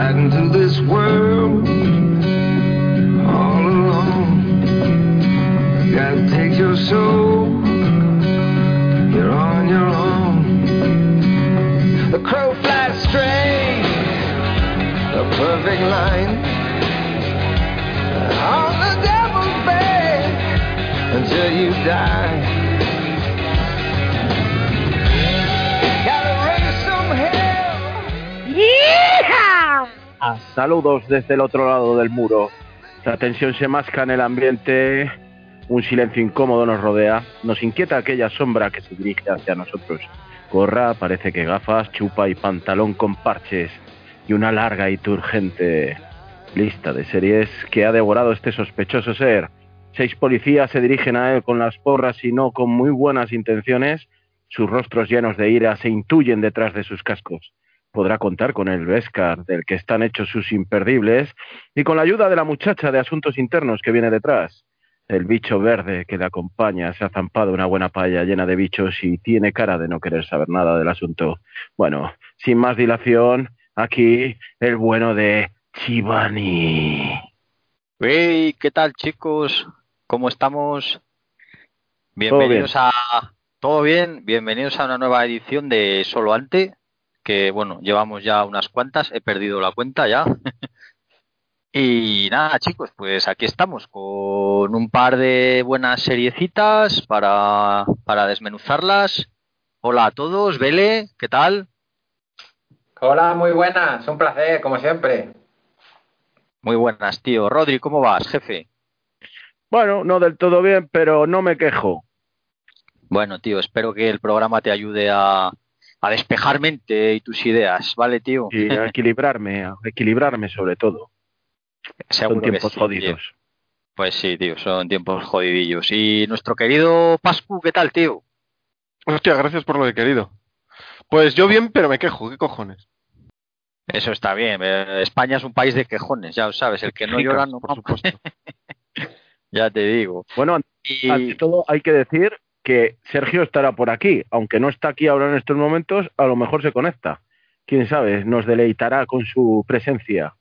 right into this world all alone. You gotta take your soul, you're on your own. The crow flies straight, a perfect line. On the devil's bed until you die. Saludos desde el otro lado del muro. La tensión se masca en el ambiente, un silencio incómodo nos rodea, nos inquieta aquella sombra que se dirige hacia nosotros. Gorra, parece que gafas, chupa y pantalón con parches y una larga y turgente lista de series que ha devorado este sospechoso ser. Seis policías se dirigen a él con las porras y no con muy buenas intenciones. Sus rostros llenos de ira se intuyen detrás de sus cascos podrá contar con el Vescar del que están hechos sus imperdibles y con la ayuda de la muchacha de asuntos internos que viene detrás. El bicho verde que le acompaña se ha zampado una buena paella llena de bichos y tiene cara de no querer saber nada del asunto. Bueno, sin más dilación, aquí el bueno de Chivani. Hey, ¿qué tal chicos? ¿Cómo estamos? Bienvenidos a... ¿Todo bien? Bienvenidos a una nueva edición de Solo Ante, que bueno, llevamos ya unas cuantas, he perdido la cuenta ya. y nada, chicos, pues aquí estamos con un par de buenas seriecitas para, para desmenuzarlas. Hola a todos, Vele, ¿qué tal? Hola, muy buenas, un placer, como siempre. Muy buenas, tío. Rodri, ¿cómo vas, jefe? Bueno, no del todo bien, pero no me quejo. Bueno, tío, espero que el programa te ayude a, a despejar mente y tus ideas, ¿vale, tío? Y a equilibrarme, a equilibrarme sobre todo. Seguro Son tiempos sí, jodidos. tío. Pues sí, tío, son tiempos jodidillos. Y nuestro querido Pascu, ¿qué tal, tío? Hostia, gracias por lo de querido. Pues yo bien, pero me quejo, ¿qué cojones? Eso está bien. eh, España es un país de quejones, ya lo sabes. El que no llora no por supuesto. Ya te digo. Bueno, ante Y ante todo hay que decir que Sergio estará por aquí, aunque no está aquí ahora en estos momentos, a lo mejor se conecta. Quién sabe, nos deleitará con su presencia.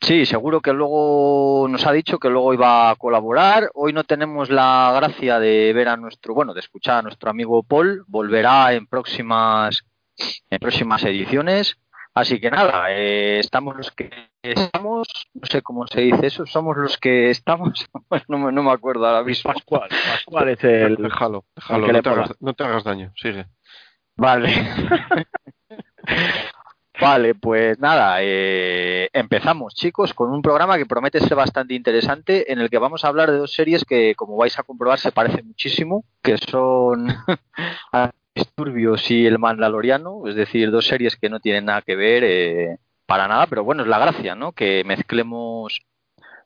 sí, seguro que luego nos ha dicho que luego iba a colaborar. Hoy no tenemos la gracia de ver a nuestro, bueno, de escuchar a nuestro amigo Paul. Volverá en próximas, en próximas ediciones. Así que nada, eh, estamos los que estamos, no sé cómo se dice eso, somos los que estamos, Bueno, no, me, no me acuerdo ahora mismo. Pascual, Pascual es el... Déjalo, déjalo, le no te, hagas, no te hagas daño, sigue. Vale. vale, pues nada, eh, empezamos chicos con un programa que promete ser bastante interesante en el que vamos a hablar de dos series que como vais a comprobar se parecen muchísimo, que son Disturbios y El Mandaloriano, es decir, dos series que no tienen nada que ver eh, para nada, pero bueno, es la gracia, ¿no? Que mezclemos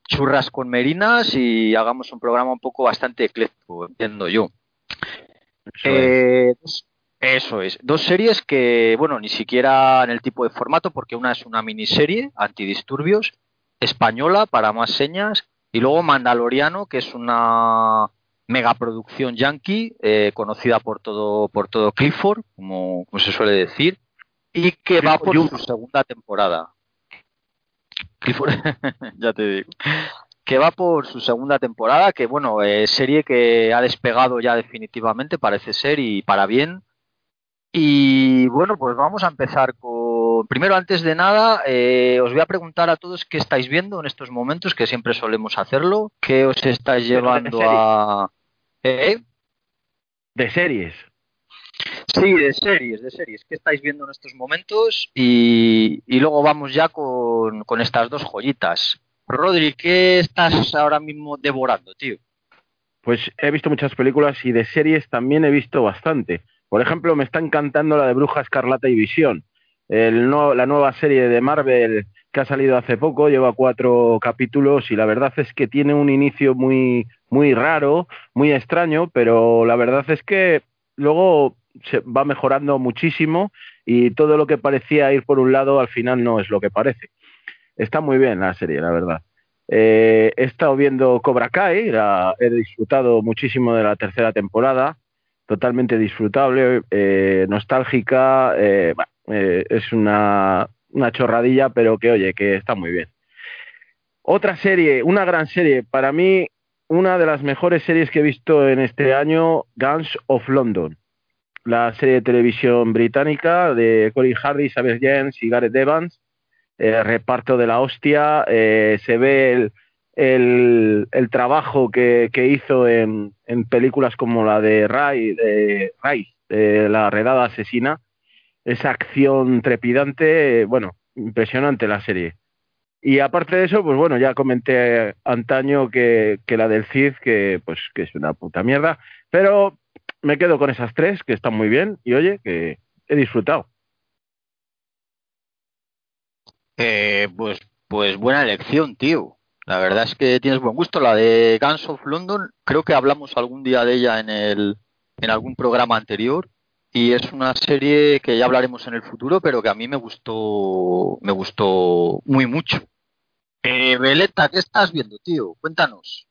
churras con merinas y hagamos un programa un poco bastante ecléctico, entiendo yo. Eso es. Eh, eso es. Dos series que, bueno, ni siquiera en el tipo de formato, porque una es una miniserie, Antidisturbios, española para más señas, y luego Mandaloriano, que es una megaproducción yankee, eh, conocida por todo, por todo Clifford, como, como se suele decir, y que va por Jr. su segunda temporada. Clifford, ya te digo que va por su segunda temporada, que bueno, eh, serie que ha despegado ya definitivamente, parece ser, y para bien. Y bueno, pues vamos a empezar con... Primero, antes de nada, eh, os voy a preguntar a todos qué estáis viendo en estos momentos, que siempre solemos hacerlo. ¿Qué os estáis de llevando a...? ¿Eh? De series. Sí, de series, de series. ¿Qué estáis viendo en estos momentos? Y, y luego vamos ya con, con estas dos joyitas. Rodri, ¿qué estás ahora mismo devorando, tío? Pues he visto muchas películas y de series también he visto bastante. Por ejemplo, me está encantando la de Bruja Escarlata y Visión. El no- la nueva serie de Marvel que ha salido hace poco, lleva cuatro capítulos y la verdad es que tiene un inicio muy, muy raro, muy extraño, pero la verdad es que luego se va mejorando muchísimo y todo lo que parecía ir por un lado al final no es lo que parece. Está muy bien la serie, la verdad. Eh, he estado viendo Cobra Kai, he disfrutado muchísimo de la tercera temporada, totalmente disfrutable, eh, nostálgica, eh, eh, es una una chorradilla, pero que oye, que está muy bien. Otra serie, una gran serie, para mí una de las mejores series que he visto en este año, Guns of London, la serie de televisión británica de Corey Harris, Xavier Jens y Gareth Evans, eh, reparto de la hostia, eh, se ve el, el, el trabajo que, que hizo en, en, películas como la de Ray, de Ray de la redada asesina, esa acción trepidante, bueno, impresionante la serie. Y aparte de eso, pues bueno, ya comenté antaño que, que la del Cid, que pues que es una puta mierda, pero me quedo con esas tres, que están muy bien, y oye, que he disfrutado. Eh, pues, pues buena elección, tío. La verdad es que tienes buen gusto. La de Guns of London, creo que hablamos algún día de ella en, el, en algún programa anterior. Y es una serie que ya hablaremos en el futuro, pero que a mí me gustó, me gustó muy mucho. Eh, Beleta, ¿qué estás viendo, tío? Cuéntanos.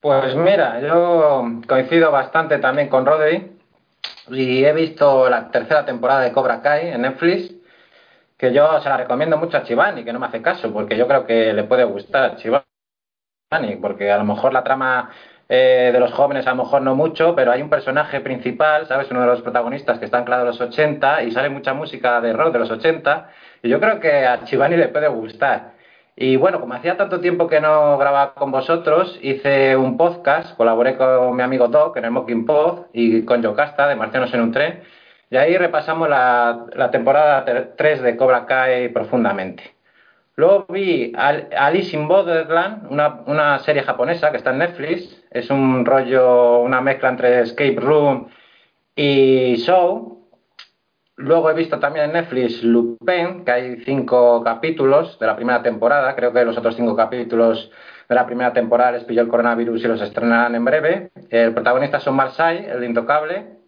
Pues mira, yo coincido bastante también con Rodri y he visto la tercera temporada de Cobra Kai en Netflix que yo se la recomiendo mucho a Chivani, que no me hace caso, porque yo creo que le puede gustar a Chivani, porque a lo mejor la trama eh, de los jóvenes a lo mejor no mucho, pero hay un personaje principal, ¿sabes? Uno de los protagonistas que está anclado en los 80 y sale mucha música de rock de los 80 y yo creo que a Chivani le puede gustar. Y bueno, como hacía tanto tiempo que no grababa con vosotros, hice un podcast, colaboré con mi amigo Doc en el Mocking Pod y con Yocasta de Marcianos en un tren y ahí repasamos la, la temporada 3 de Cobra Kai profundamente. Luego vi Alice in Borderland, una, una, serie japonesa que está en Netflix. Es un rollo, una mezcla entre Escape Room y Show. Luego he visto también en Netflix Lupin, que hay cinco capítulos de la primera temporada. Creo que los otros cinco capítulos de la primera temporada les pilló el coronavirus y los estrenarán en breve. El protagonista son Marseille, el intocable,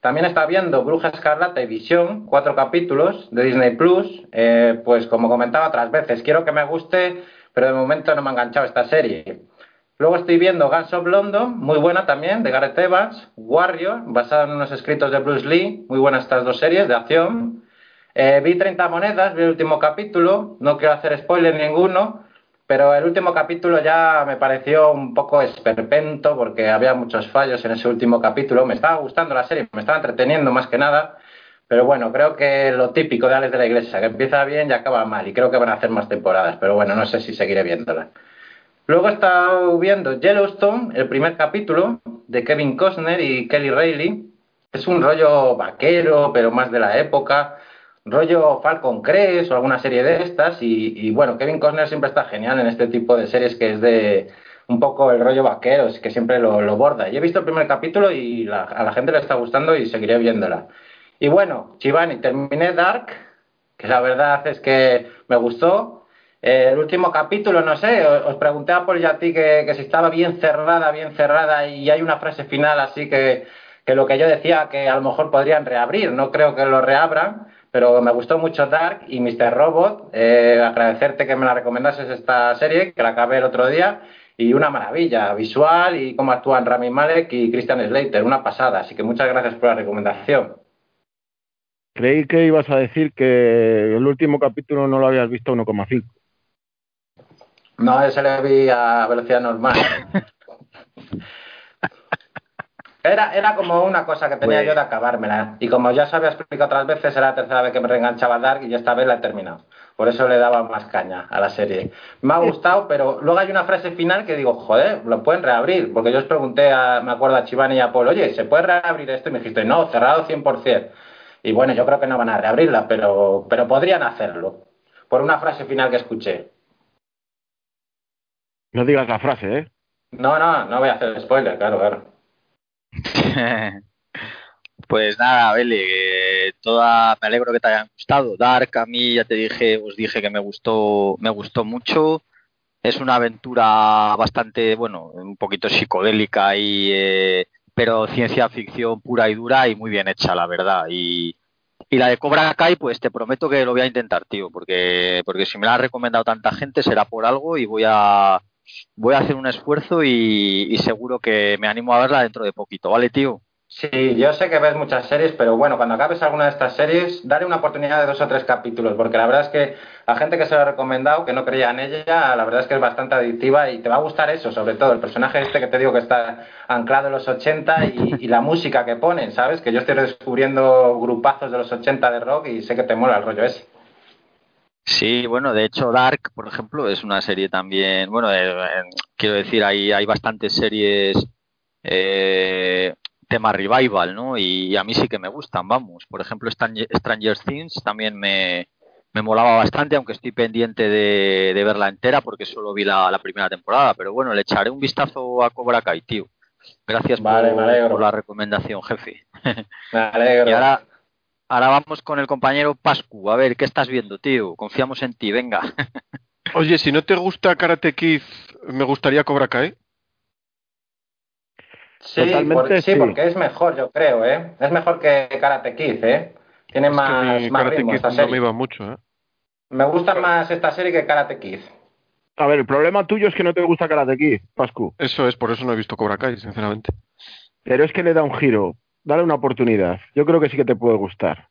también está viendo Bruja Escarlata y Visión, cuatro capítulos de Disney Plus. Eh, pues como comentaba otras veces, quiero que me guste, pero de momento no me ha enganchado esta serie. Luego estoy viendo Guns of London, muy buena también, de Gareth Evans, Warrior, basada en unos escritos de Bruce Lee, muy buenas estas dos series de acción. Eh, vi 30 monedas, vi el último capítulo, no quiero hacer spoiler ninguno, pero el último capítulo ya me pareció un poco esperpento porque había muchos fallos en ese último capítulo. Me estaba gustando la serie, me estaba entreteniendo más que nada. Pero bueno, creo que lo típico de Alex de la Iglesia, que empieza bien y acaba mal. Y creo que van a hacer más temporadas. Pero bueno, no sé si seguiré viéndola. Luego he estado viendo Yellowstone, el primer capítulo de Kevin Costner y Kelly Reilly. Es un rollo vaquero, pero más de la época rollo Falcon Crest o alguna serie de estas. Y, bueno, Kevin Costner siempre está genial en este tipo de series que es de un poco el rollo vaquero, que siempre lo, borda. Y he visto el primer capítulo y a la gente le está gustando y seguiré viéndola. Y bueno, Chivani, terminé Dark, que la verdad es que me gustó. El último capítulo, no sé, os, pregunté a Paul y a ti que, que si estaba bien cerrada, bien cerrada, y hay una frase final así que, que lo que yo decía, que a lo mejor podrían reabrir, no creo que lo reabran, pero me gustó mucho Dark y Mr. Robot. Eh, agradecerte que me la recomendases esta serie, que la acabé el otro día. Y una maravilla, visual y cómo actúan Rami Malek y Christian Slater, una pasada. Así que muchas gracias por la recomendación. Creí que ibas a decir que el último capítulo no lo habías visto a 1,5. No, ese le vi a velocidad normal. Era, era como una cosa que tenía yo de acabármela. Y como ya se había explicado otras veces, era la tercera vez que me reenganchaba Dark y esta vez la he terminado. Por eso le daba más caña a la serie. Me ha gustado, pero luego hay una frase final que digo, joder, lo pueden reabrir. Porque yo os pregunté, a, me acuerdo a Chivani y a Paul, oye, ¿se puede reabrir esto? Y me dijiste, no, cerrado 100%. Y bueno, yo creo que no van a reabrirla, pero, pero podrían hacerlo. Por una frase final que escuché. No digas la frase, ¿eh? No, no, no voy a hacer spoiler, claro, claro. pues nada, Bele, toda, me alegro que te hayan gustado. Dark, a mí ya te dije, os dije que me gustó, me gustó mucho. Es una aventura bastante, bueno, un poquito psicodélica y, eh, pero ciencia ficción pura y dura y muy bien hecha, la verdad. Y, y la de Cobra Kai, pues te prometo que lo voy a intentar, tío, porque, porque si me la ha recomendado tanta gente será por algo y voy a, voy a hacer un esfuerzo y, seguro que me animo a verla dentro de poquito, ¿vale, tío? Sí, yo sé que ves muchas series, pero bueno, cuando acabes alguna de estas series, dale una oportunidad de dos o tres capítulos, porque la verdad es que a gente que se lo ha recomendado, que no creía en ella, la verdad es que es bastante adictiva y te va a gustar eso, sobre todo el personaje este que te digo que está anclado en los 80 y, y la música que ponen, ¿sabes? Que yo estoy descubriendo grupazos de los 80 de rock y sé que te mola el rollo ese. Sí, bueno, de hecho Dark, por ejemplo, es una serie también, bueno, eh, eh, quiero decir, hay, hay bastantes series eh, tema revival, ¿no? Y a mí sí que me gustan, vamos. Por ejemplo, Stranger Things también me, me molaba bastante, aunque estoy pendiente de, de verla entera porque solo vi la, la, primera temporada. Pero bueno, le echaré un vistazo a Cobra Kai, tío. Gracias vale, por, por, la recomendación, jefe. Me alegro. y ahora, ahora vamos con el compañero Pascu. A ver, ¿qué estás viendo, tío? Confiamos en ti, venga. Oye, si no te gusta Karate Kid, me gustaría Cobra Kai. Sí, por, sí, sí, porque es mejor, yo creo, ¿eh? Es mejor que Karate Kid, ¿eh? Tiene Es más, que más Karate ritmo Kid esta no serie. me iba mucho, ¿eh? Me gusta más esta serie que Karate Kid. A ver, el problema tuyo es que no te gusta Karate Kid, Pascu. Eso es, por eso no he visto Cobra Kai, sinceramente. Pero es que le da un giro. Dale una oportunidad. Yo creo que sí que te puede gustar.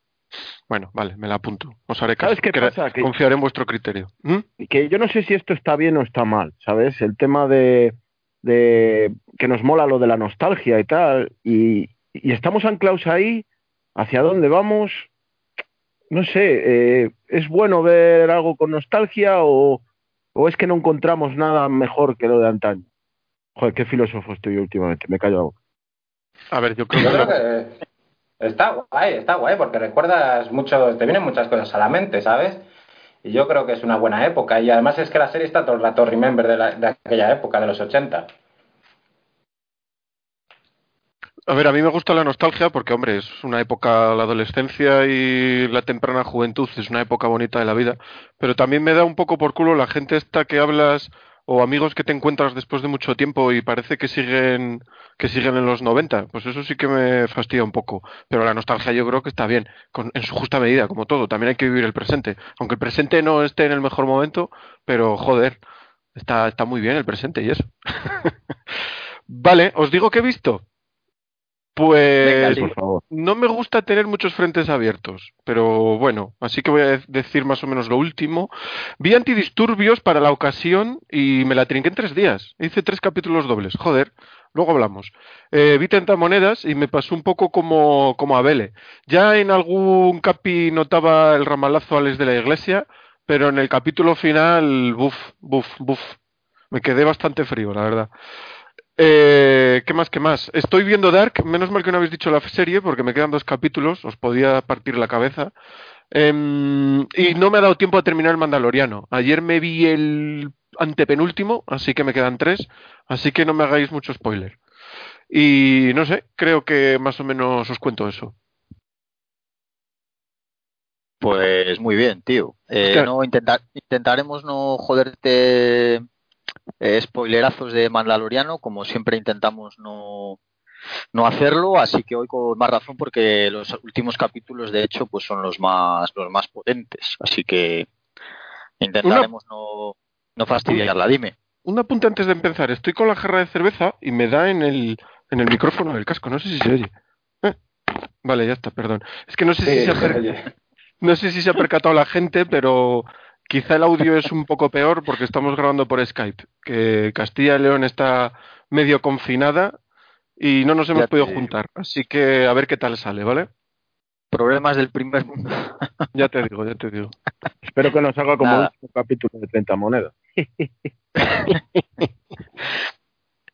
Bueno, vale, me la apunto. Os haré caso. ¿Sabes qué Que- pasa? Que- Confiaré en vuestro criterio. ¿Mm? que yo no sé si esto está bien o está mal, ¿sabes? El tema de, de que nos mola lo de la nostalgia y tal, y, y estamos anclados ahí, ¿hacia dónde vamos? No sé, eh, ¿es bueno ver algo con nostalgia o, o es que no encontramos nada mejor que lo de antaño? Joder, qué filósofo estoy últimamente, me callo la boca. A ver, yo creo Yo que está guay, está guay, porque recuerdas mucho, te vienen muchas cosas a la mente, ¿sabes? Y yo creo que es una buena época. Y además es que la serie está todo el rato remember de, la- de aquella época, de los 80. A ver, a mí me gusta la nostalgia porque, hombre, es una época, la adolescencia y la temprana juventud es una época bonita de la vida, pero también me da un poco por culo la gente esta que hablas o amigos que te encuentras después de mucho tiempo y parece que siguen que siguen en los 90, pues eso sí que me fastidia un poco, pero la nostalgia yo creo que está bien, en su justa medida, como todo, también hay que vivir el presente, aunque el presente no esté en el mejor momento, pero joder, está, está muy bien el presente y eso. vale, os digo que he visto. Pues Venga, sí. Por favor. no me gusta tener muchos frentes abiertos, pero bueno, así que voy a de- decir más o menos lo último. Vi antidisturbios para la ocasión y me la trinqué en tres días. Hice tres capítulos dobles, joder, luego hablamos. Eh, vi monedas y me pasó un poco como, como a Vele. Ya en algún capi notaba el ramalazo a les de la iglesia, pero en el capítulo final, buf, buf, buf. Me quedé bastante frío, la verdad. Eh, ¿Qué más? ¿Qué más? Estoy viendo Dark. Menos mal que no habéis dicho la serie porque me quedan dos capítulos. Os podía partir la cabeza. Em, y no me ha dado tiempo a terminar el Mandaloriano. Ayer me vi el antepenúltimo, así que me quedan tres. Así que no me hagáis mucho spoiler. Y no sé, creo que más o menos os cuento eso. Pues muy bien, tío. Eh, no intentar, intentaremos no joderte eh, spoilerazos de Mandaloriano, como siempre intentamos no, no hacerlo, así que hoy con más razón porque los últimos capítulos de hecho pues son los más los más potentes, así que intentaremos no, no fastidiarla, dime. Un apunte antes de empezar. Estoy con la jarra de cerveza y me da en el, en el micrófono del casco. No sé si se oye. Eh, Vale, ya está, perdón. Es que no sé si Sí, se ha per-. No sé si se ha percatado la gente, pero quizá el audio es un poco peor porque estamos grabando por Skype, que Castilla y León está medio confinada y no nos hemos Ya podido juntar. Así que a ver qué tal sale, ¿vale? Problemas del primer mundo. Ya te digo, ya te digo. Espero que nos haga como Nada. un capítulo de 30 monedas.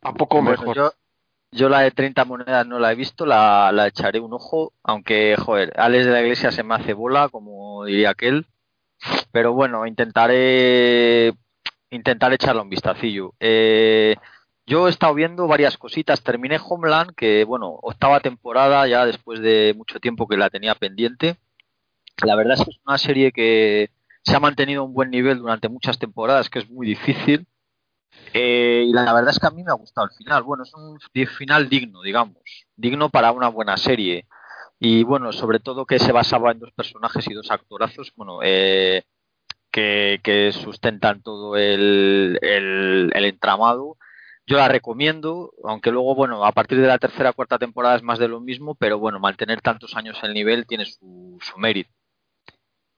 A poco Bueno, mejor. yo, yo la de 30 monedas no la he visto, la, la echaré un ojo, aunque, joder, Alex de la Iglesia se me hace bola, como diría aquel. Pero bueno, intentaré intentar echarle un vistacillo. Eh, yo he estado viendo varias cositas. Terminé Homeland, que bueno, octava temporada, ya después de mucho tiempo que la tenía pendiente. La verdad es que es una serie que se ha mantenido un buen nivel durante muchas temporadas, que es muy difícil. Eh, y la verdad es que a mí me ha gustado el final. Bueno, es un final digno, digamos. Digno para una buena serie. Y bueno, sobre todo que se basaba en dos personajes y dos actorazos, bueno, eh, que, sustentan todo el, el, entramado. yo la recomiendo, aunque luego, bueno, a partir de la tercera cuarta temporada es más de lo mismo, pero bueno, mantener tantos años el nivel tiene su, mérito.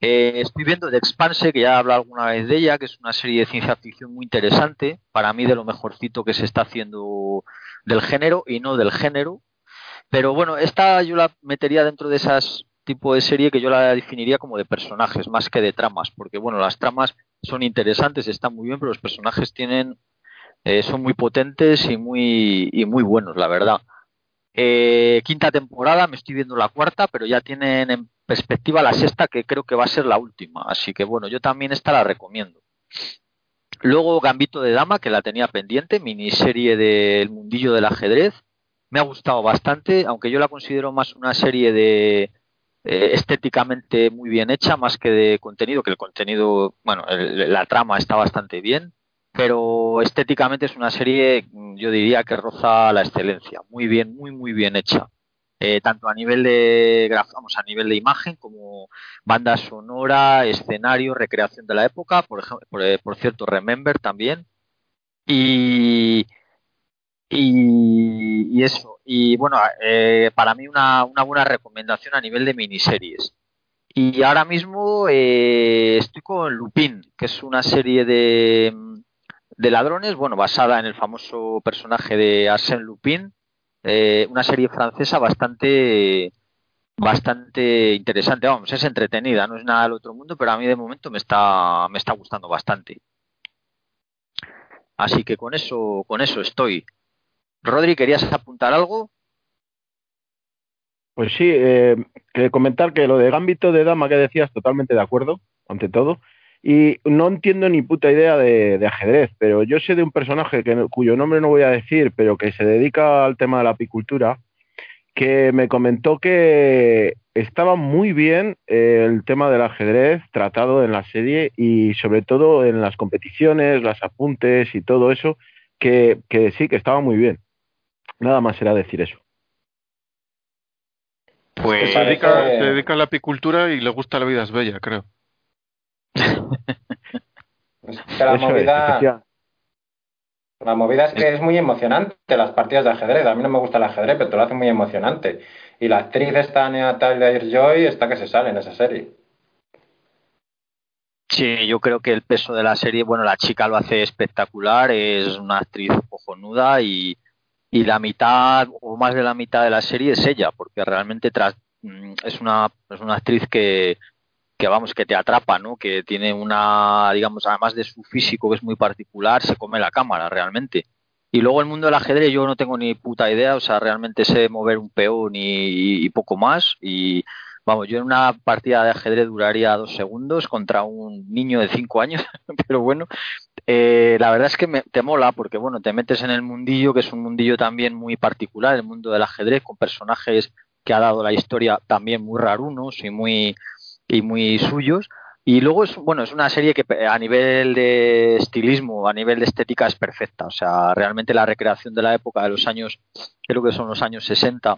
Eh, estoy viendo The Expanse, que ya he hablado alguna vez de ella, que es una serie de ciencia ficción muy interesante, para mí de lo mejorcito que se está haciendo del género y no del género. Pero bueno, esta yo la metería dentro de esas tipo de serie que yo la definiría como de personajes más que de tramas, porque bueno, las tramas son interesantes, están muy bien, pero los personajes tienen eh, son muy potentes y muy, y muy buenos, la verdad. Eh, quinta temporada, me estoy viendo la cuarta, pero ya tienen en perspectiva la sexta, que creo que va a ser la última. Así que bueno, yo también esta la recomiendo. Luego Gambito de Dama, que la tenía pendiente, miniserie del mundillo del ajedrez. Me ha gustado bastante, aunque yo la considero más una serie de eh, estéticamente muy bien hecha, más que de contenido, que el contenido, bueno, la trama está bastante bien pero estéticamente es una serie, mm, yo diría que roza la excelencia, muy bien, muy, muy bien hecha. Eh, tanto a nivel de vamos, a nivel de imagen como banda sonora, escenario, recreación de la época, por ejemplo, por, eh, cierto, Remember también. Y, y, eso. Y bueno, eh, para mí una, una buena recomendación a nivel de miniseries. Y ahora mismo estoy con Lupin, que es una serie de, de ladrones, bueno, basada en el famoso personaje de Arsène Lupin, eh, una serie francesa bastante bastante interesante, vamos, es entretenida, no es nada del otro mundo, pero a mí de momento me está me está gustando bastante. Así que con eso con eso estoy. Rodri, ¿querías apuntar algo? Pues sí, eh, comentar que lo de Gambito de Dama que decías, totalmente de acuerdo, ante todo. Y no entiendo ni puta idea de, ajedrez, pero yo sé de un personaje que, cuyo nombre no voy a decir, pero que se dedica al tema de la apicultura, que me comentó que estaba muy bien eh, el tema del ajedrez tratado en la serie y sobre todo en las competiciones, las apuntes y todo eso, que sí, que estaba muy bien. Nada más era decir eso. Pues se dedica, se dedica a la apicultura y le gusta la vida es bella, creo la movida, la movida es que es muy emocionante las partidas de ajedrez. A mí no me gusta el ajedrez, pero te lo hace muy emocionante. Y la actriz esta Taylor Joy está que se sale en esa serie. Sí, yo creo que el peso de la serie, bueno, la chica lo hace espectacular, es una actriz cojonuda y, y la mitad o más de la mitad de la serie es ella, porque realmente mm, es, una, es una actriz que, que vamos, que te atrapa, ¿no? Que tiene una, digamos, además de su físico que es muy particular, se come la cámara realmente. Y luego el mundo del ajedrez yo no tengo ni puta idea, o sea, realmente sé mover un peón y, poco más. Y vamos, yo en una partida de ajedrez duraría dos segundos contra un niño de cinco años, pero bueno, eh, la verdad es que me, te mola porque, bueno, te metes en el mundillo, que es un mundillo también muy particular, el mundo del ajedrez, con personajes que ha dado la historia también muy rarunos y muy y muy suyos. Y luego es, bueno, es una serie que a nivel de estilismo, a nivel de estética es perfecta. O sea, realmente la recreación de la época de los años, creo que son los años 60,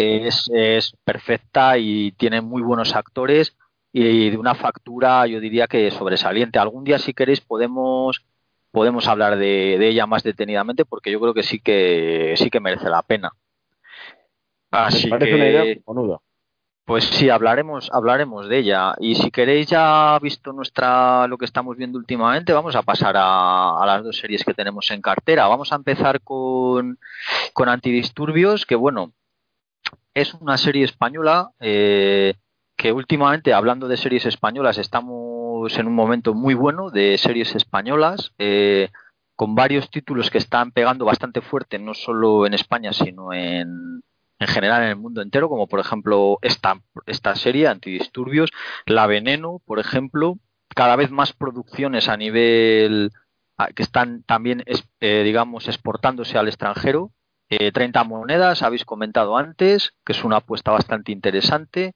es, es perfecta y tiene muy buenos actores y de una factura, yo diría que sobresaliente. Algún día, si queréis, podemos podemos hablar de, de ella más detenidamente porque yo creo que sí que sí que merece la pena. Así parece una idea pues sí, hablaremos, hablaremos de ella. Y si queréis ya visto nuestra lo que estamos viendo últimamente, vamos a pasar a, las dos series que tenemos en cartera. Vamos a empezar con, con Antidisturbios, que bueno, es una serie española eh, que últimamente, hablando de series españolas, estamos en un momento muy bueno de series españolas. Eh, con varios títulos que están pegando bastante fuerte, no solo en España, sino en, en general en el mundo entero, como por ejemplo esta, esta serie, Antidisturbios, La Veneno, por ejemplo, cada vez más producciones a nivel que están también, eh, digamos, exportándose al extranjero. 30 eh, monedas, habéis comentado antes, que es una apuesta bastante interesante.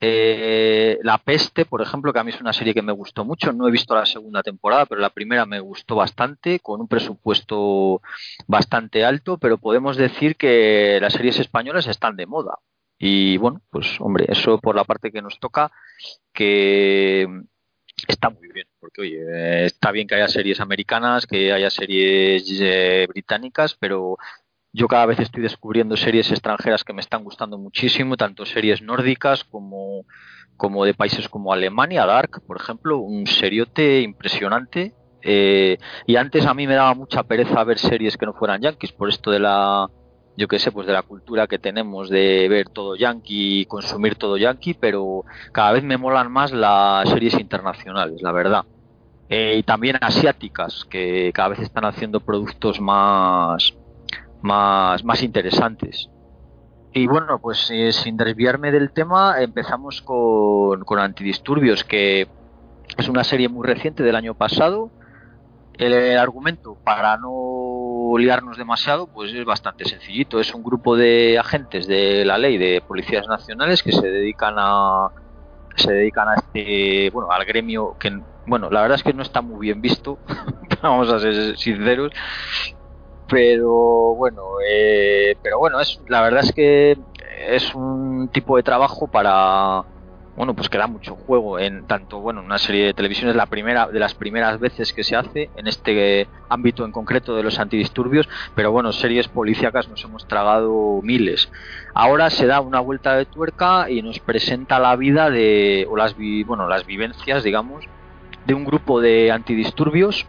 Eh, la Peste, por ejemplo, que a mí es una serie que me gustó mucho. No he visto la segunda temporada, pero la primera me gustó bastante, con un presupuesto bastante alto, pero podemos decir que las series españolas están de moda. Y bueno, pues hombre, eso por la parte que nos toca, que, está muy bien, porque oye, está bien que haya series americanas, que haya series eh, británicas, pero yo cada vez estoy descubriendo series extranjeras que me están gustando muchísimo, tanto series nórdicas como, como de países como Alemania, Dark, por ejemplo, un seriote impresionante. Eh, y antes a mí me daba mucha pereza ver series que no fueran yankees, por esto de la, yo qué sé, pues de la cultura que tenemos de ver todo yankee, consumir todo yankee, pero cada vez me molan más las series internacionales, la verdad. Eh, y también asiáticas, que cada vez están haciendo productos más, más, más interesantes. Y bueno, pues eh, sin desviarme del tema, empezamos con, con Antidisturbios, que es una serie muy reciente del año pasado. El argumento, para no liarnos demasiado, pues es bastante sencillito. Es un grupo de agentes de la ley de policías nacionales que se dedican a se dedican a este, bueno, al gremio que, bueno, la verdad es que no está muy bien visto, vamos a ser sinceros, pero bueno, eh, pero bueno, es la verdad es que es un tipo de trabajo para bueno, pues que da mucho juego en tanto, bueno, una serie de televisión es la primera de las primeras veces que se hace en este ámbito en concreto de los antidisturbios, pero bueno, series policíacas nos hemos tragado miles. Ahora se da una vuelta de tuerca y nos presenta la vida de o las bueno, las vivencias, digamos, de un grupo de antidisturbios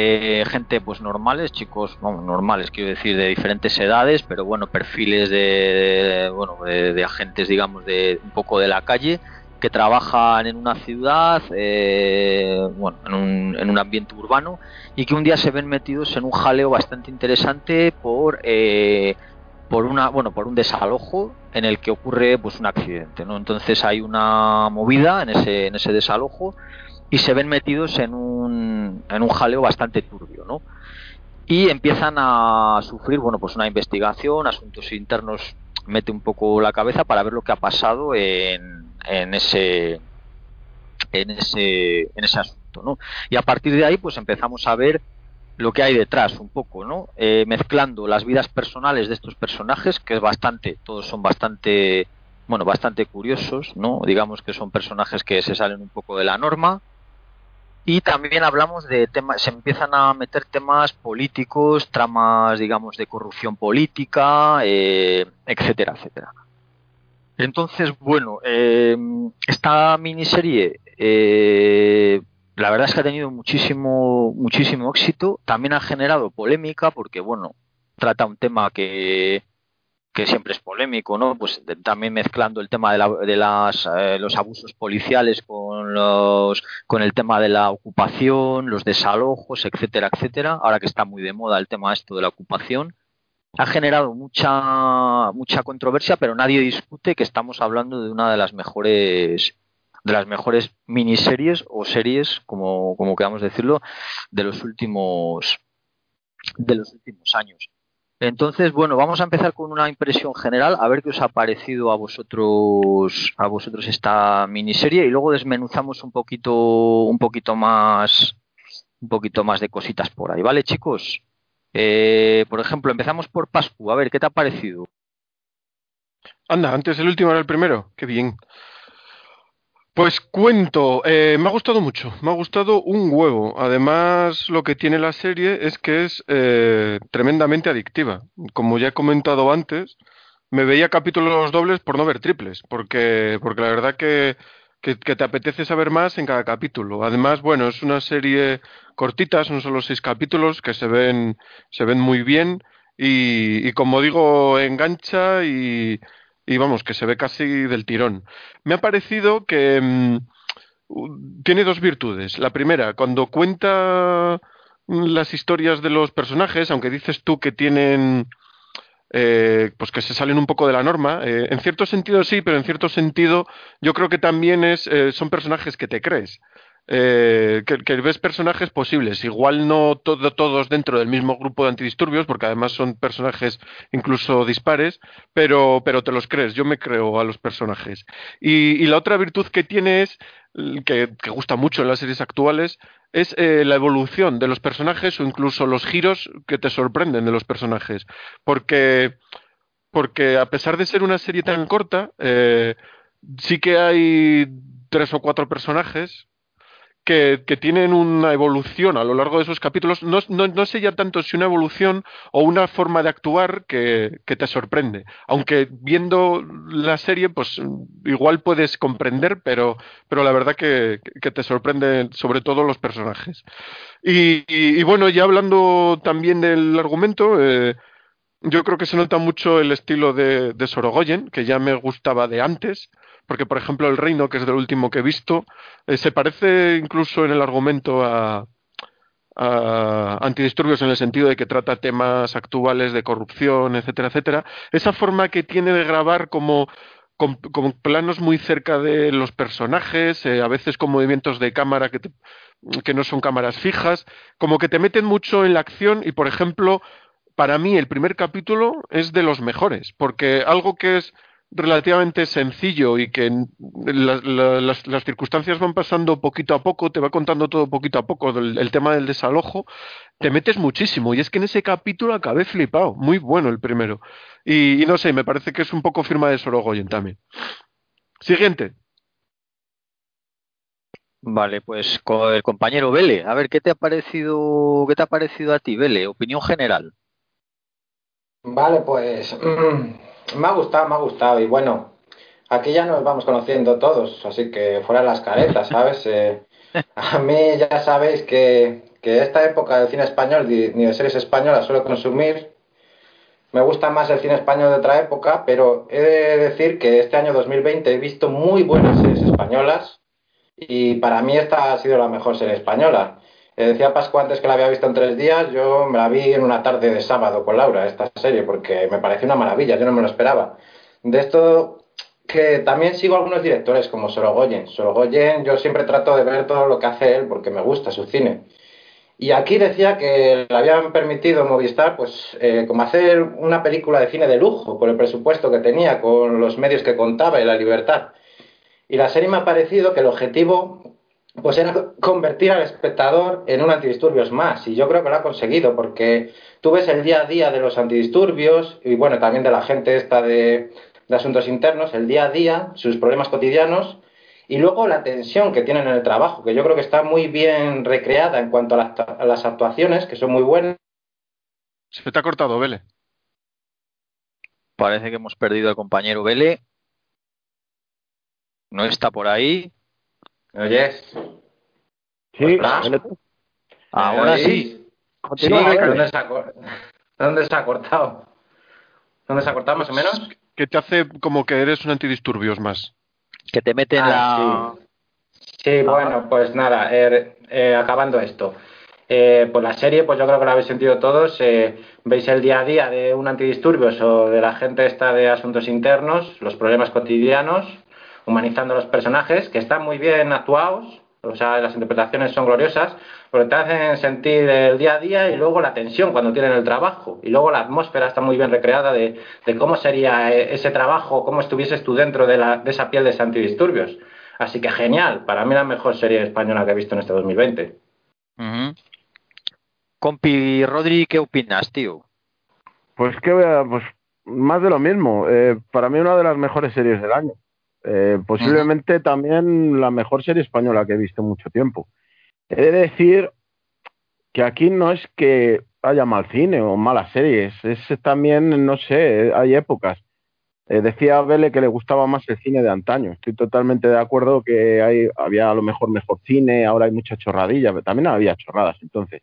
eh, gente pues normales, chicos, normales, quiero decir, de diferentes edades, pero bueno, perfiles de, bueno, de, agentes, digamos, de un poco de la calle, que trabajan en una ciudad, eh, bueno, en un, en un, ambiente urbano, y que un día se ven metidos en un jaleo bastante interesante por eh, por una bueno por un desalojo en el que ocurre pues un accidente no entonces hay una movida en ese en ese desalojo y se ven metidos en un, en un jaleo bastante turbio, ¿no? Y empiezan a sufrir, bueno, pues una investigación, asuntos internos mete un poco la cabeza para ver lo que ha pasado en, en ese en ese en ese asunto, ¿no? Y a partir de ahí, pues empezamos a ver lo que hay detrás un poco, ¿no? Eh, mezclando las vidas personales de estos personajes, que es bastante, todos son bastante, bueno, bastante curiosos, ¿no? Digamos que son personajes que se salen un poco de la norma, y también hablamos de temas, se empiezan a meter temas políticos, tramas, digamos, de corrupción política, eh, etcétera, etcétera. Entonces, bueno, eh, esta miniserie, eh, la verdad es que ha tenido muchísimo, muchísimo éxito. También ha generado polémica porque, bueno, trata un tema que, que siempre es polémico, ¿no? Pues también mezclando el tema de, las, eh, los abusos policiales con, los, con el tema de la ocupación, los desalojos, etcétera, etcétera. Ahora que está muy de moda el tema esto de la ocupación, ha generado mucha mucha controversia, pero nadie discute que estamos hablando de una de las mejores de las mejores miniseries o series, como, como queramos decirlo, de los últimos de los últimos años. Entonces, bueno, vamos a empezar con una impresión general, a ver qué os ha parecido a vosotros, a vosotros esta miniserie y luego desmenuzamos un poquito, un poquito más, un poquito más de cositas por ahí, ¿vale, chicos? Eh, por ejemplo, empezamos por Pascu, a ver, ¿qué te ha parecido? Anda, antes el último era el primero, qué bien. Pues cuento, eh, me ha gustado mucho, me ha gustado un huevo. Además, lo que tiene la serie es que es eh, tremendamente adictiva. Como ya he comentado antes, me veía capítulos dobles por no ver triples, porque, porque la verdad que, que, te apetece saber más en cada capítulo. Además, bueno, es una serie cortita, son solo seis capítulos que se ven, se ven muy bien y, y como digo, engancha y y vamos, que se ve casi del tirón. Me ha parecido que mm, tiene dos virtudes. La primera, cuando cuenta las historias de los personajes, aunque dices tú que tienen eh, pues que se salen un poco de la norma. Eh, en cierto sentido sí, pero en cierto sentido yo creo que también es, eh, son personajes que te crees. Eh, que, ves personajes posibles, igual no todos dentro del mismo grupo de antidisturbios, porque además son personajes incluso dispares, pero, pero te los crees, yo me creo a los personajes. Y, la otra virtud que tiene es, que, gusta mucho en las series actuales, es eh, la evolución de los personajes o incluso los giros que te sorprenden de los personajes. Porque, porque a pesar de ser una serie tan corta, eh, sí que hay tres o cuatro personajes que, tienen una evolución a lo largo de esos capítulos. No, no, sé ya tanto si una evolución o una forma de actuar que, te sorprende. Aunque viendo la serie, pues igual puedes comprender, pero, pero la verdad que, te sorprende sobre todo los personajes. Y, bueno, ya hablando también del argumento, eh, yo creo que se nota mucho el estilo de, de Sorogoyen, que ya me gustaba de antes porque por ejemplo el reino, que es del último que he visto, eh, se parece incluso en el argumento a, antidisturbios en el sentido de que trata temas actuales de corrupción, etcétera, etcétera. Esa forma que tiene de grabar como con, planos muy cerca de los personajes, eh, a veces con movimientos de cámara que, que no son cámaras fijas, como que te meten mucho en la acción y, por ejemplo, para mí el primer capítulo es de los mejores, porque algo que es relativamente sencillo y que las, circunstancias van pasando poquito a poco, te va contando todo poquito a poco, el, tema del desalojo, te metes muchísimo. Y es que en ese capítulo acabé flipado, muy bueno el primero. Y, no sé, me parece que es un poco firma de Sorogoyen también. Siguiente. Vale, pues con el compañero Vele, a ver qué te ha parecido, qué te ha parecido a ti, Vele, opinión general. Vale, pues me ha gustado, me ha gustado. Y bueno, aquí ya nos vamos conociendo todos, así que fuera las caretas, ¿sabes? Eh, a mí ya sabéis que, que esta época del cine español ni de series españolas suelo consumir. Me gusta más el cine español de otra época, pero he de decir que este año 2020 he visto muy buenas series españolas y para mí esta ha sido la mejor serie española. Decía Pascu antes que la había visto en tres días, yo me la vi en una tarde de sábado con Laura, esta serie, porque me pareció una maravilla, yo no me lo esperaba. De esto que también sigo algunos directores como Sorogoyen. Sorogoyen, yo siempre trato de ver todo lo que hace él porque me gusta su cine. Y aquí decía que le habían permitido Movistar, pues, eh, como hacer una película de cine de lujo, con el presupuesto que tenía, con los medios que contaba y la libertad. Y la serie me ha parecido que el objetivo pues era convertir al espectador en un antidisturbios más. Y yo creo que lo ha conseguido, porque tú ves el día a día de los antidisturbios y bueno, también de la gente esta de, asuntos internos, el día a día, sus problemas cotidianos y luego la tensión que tienen en el trabajo, que yo creo que está muy bien recreada en cuanto a las, actuaciones, que son muy buenas. Se te ha cortado, Vele. Parece que hemos perdido al compañero Vele. No está por ahí. ¿Me oyes? Sí, ahora sí. ¿dónde, se ha, ¿Dónde se ha cortado? ¿Dónde se ha cortado más o menos? Que te hace como que eres un antidisturbios más. Que te mete en ah, la... Sí, bueno, pues nada, er, eh, acabando esto. Eh, pues la serie, pues yo creo que la habéis sentido todos. Eh, veis el día a día de un antidisturbios o de la gente esta de asuntos internos, los problemas cotidianos, humanizando los personajes, que están muy bien actuados, o sea, las interpretaciones son gloriosas, porque te hacen sentir el día a día y luego la tensión cuando tienen el trabajo. Y luego la atmósfera está muy bien recreada de, cómo sería eh, ese trabajo, cómo estuvieses tú dentro de, la, de esa piel de antidisturbios. Así que genial, para mí la mejor serie española que he visto en este 2020. Compi Rodri, ¿qué opinas, tío? Pues que pues más de lo mismo. Eh, para mí una de las mejores series del año. Eh, posiblemente también la mejor serie española que he visto en mucho tiempo. He de decir que aquí no es que haya mal cine o malas series, es también, no sé, hay épocas. Eh, decía Vele que le gustaba más el cine de antaño. Estoy totalmente de acuerdo que hay, había a lo mejor mejor cine, ahora hay mucha chorradilla, pero también había chorradas entonces.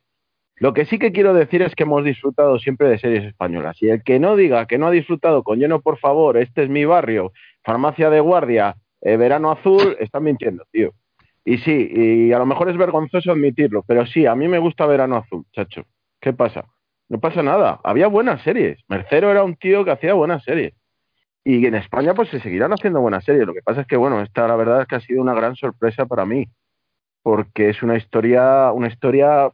Lo que sí que quiero decir es que hemos disfrutado siempre de series españolas. Y el que no diga que no ha disfrutado con lleno, por favor, este es mi barrio, farmacia de guardia, eh, verano azul, está mintiendo, tío. Y sí, y a lo mejor es vergonzoso admitirlo, pero sí, a mí me gusta verano azul, chacho. ¿Qué pasa? No pasa nada. Había buenas series. Mercero era un tío que hacía buenas series. Y en España pues se seguirán haciendo buenas series. Lo que pasa es que, bueno, esta la verdad es que ha sido una gran sorpresa para mí. Porque es una historia, una historia,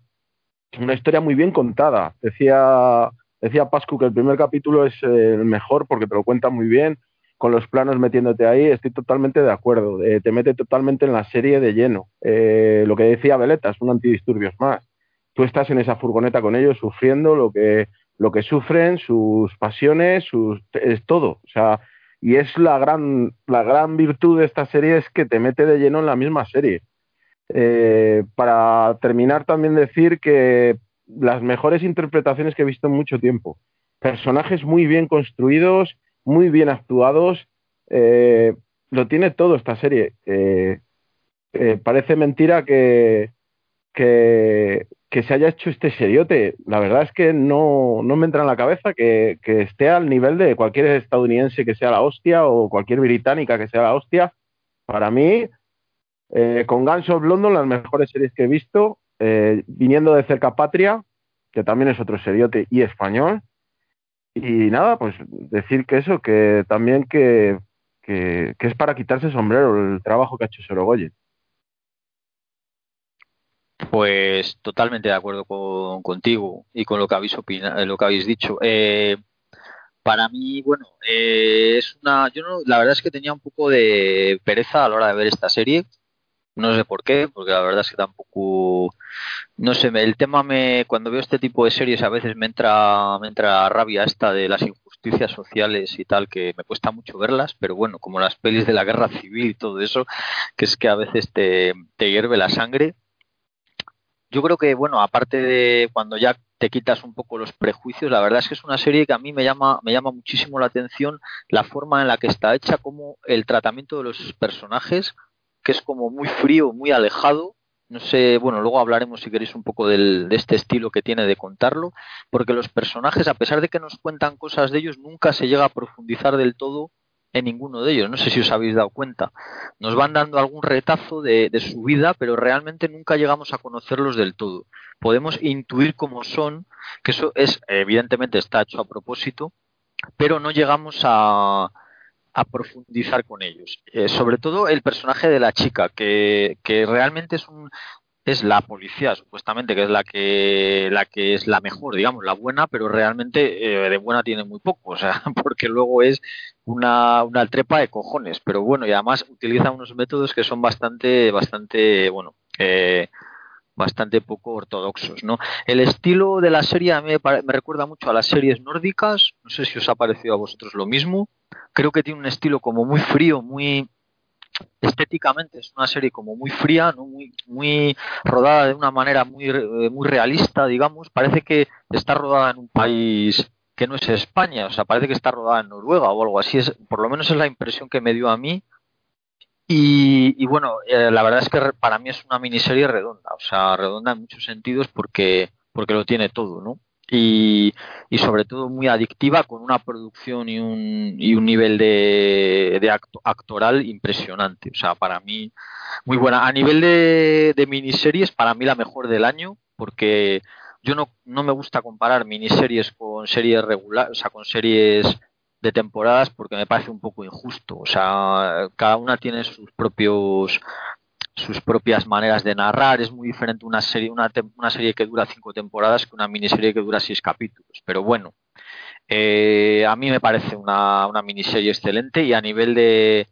una historia muy bien contada. Decía, decía Pascu que el primer capítulo es eh, el mejor porque te lo cuenta muy bien con los planos metiéndote ahí, estoy totalmente de acuerdo. Eh, te mete totalmente en la serie de lleno. Eh, lo que decía Veleta, es un antidisturbios más. Tú estás en esa furgoneta con ellos sufriendo lo que, lo que sufren, sus pasiones, sus, es todo. O sea, y es la gran, la gran virtud de esta serie es que te mete de lleno en la misma serie. Eh, para terminar también decir que las mejores interpretaciones que he visto en mucho tiempo. Personajes muy bien construidos, muy bien actuados. Eh, lo tiene todo esta serie. Eh, parece mentira que, que, se haya hecho este seriote. La verdad es que no, me entra en la cabeza que, que, esté al nivel de cualquier estadounidense que sea la hostia o cualquier británica que sea la hostia. Para mí, eh, con Guns of London, las mejores series que he visto, eh, viniendo de cerca Patria, que también es otro seriote y español. Y nada, pues decir que eso, que también que, que, es para quitarse el sombrero el trabajo que ha hecho Sorogoyen. Pues totalmente de acuerdo con, contigo y con lo que habéis opinado, lo que habéis dicho. Eh, para mí, bueno, es una, yo no, la verdad es que tenía un poco de pereza a la hora de ver esta serie no sé por qué, porque la verdad es que tampoco, no sé, el tema me, cuando veo este tipo de series a veces me entra, me entra rabia esta de las injusticias sociales y tal, que me cuesta mucho verlas, pero bueno, como las pelis de la guerra civil y todo eso, que es que a veces te, te hierve la sangre. Yo creo que, bueno, aparte de cuando ya te quitas un poco los prejuicios, la verdad es que es una serie que a mí me llama, me llama muchísimo la atención la forma en la que está hecha, como el tratamiento de los personajes, que es como muy frío, muy alejado. No sé, bueno, luego hablaremos si queréis un poco del, de este estilo que tiene de contarlo, porque los personajes, a pesar de que nos cuentan cosas de ellos, nunca se llega a profundizar del todo en ninguno de ellos. No sé si os habéis dado cuenta. Nos van dando algún retazo de, de, su vida, pero realmente nunca llegamos a conocerlos del todo. Podemos intuir cómo son, que eso es, evidentemente está hecho a propósito, pero no llegamos a, a profundizar con ellos. Eh, sobre todo el personaje de la chica, que, que realmente es un es la policía, supuestamente, que es la que la que es la mejor, digamos, la buena, pero realmente eh, de buena tiene muy poco, o sea, porque luego es una, una trepa de cojones, pero bueno, y además utiliza unos métodos que son bastante, bastante, bueno, eh, bastante poco ortodoxos, ¿no? El estilo de la serie a me, me recuerda mucho a las series nórdicas, no sé si os ha parecido a vosotros lo mismo, creo que tiene un estilo como muy frío, muy estéticamente es una serie como muy fría, ¿no? muy, muy rodada de una manera muy, eh, muy realista, digamos. Parece que está rodada en un país que no es España, o sea, parece que está rodada en Noruega o algo así. Es, por lo menos es la impresión que me dio a mí. Y, bueno, eh, la verdad es que para mí es una miniserie redonda, o sea, redonda en muchos sentidos porque, porque lo tiene todo, ¿no? Y, sobre todo muy adictiva con una producción y un, y un nivel de, de actoral impresionante. O sea, para mí muy buena. A nivel de, de miniseries, para mí la mejor del año porque yo no, no me gusta comparar miniseries con series regulares, o sea, con series de temporadas porque me parece un poco injusto. O sea, cada una tiene sus propios sus propias maneras de narrar. Es muy diferente una serie, una, una serie que dura cinco temporadas que una miniserie que dura seis capítulos. Pero bueno, eh, a mí me parece una, una miniserie excelente y a nivel de,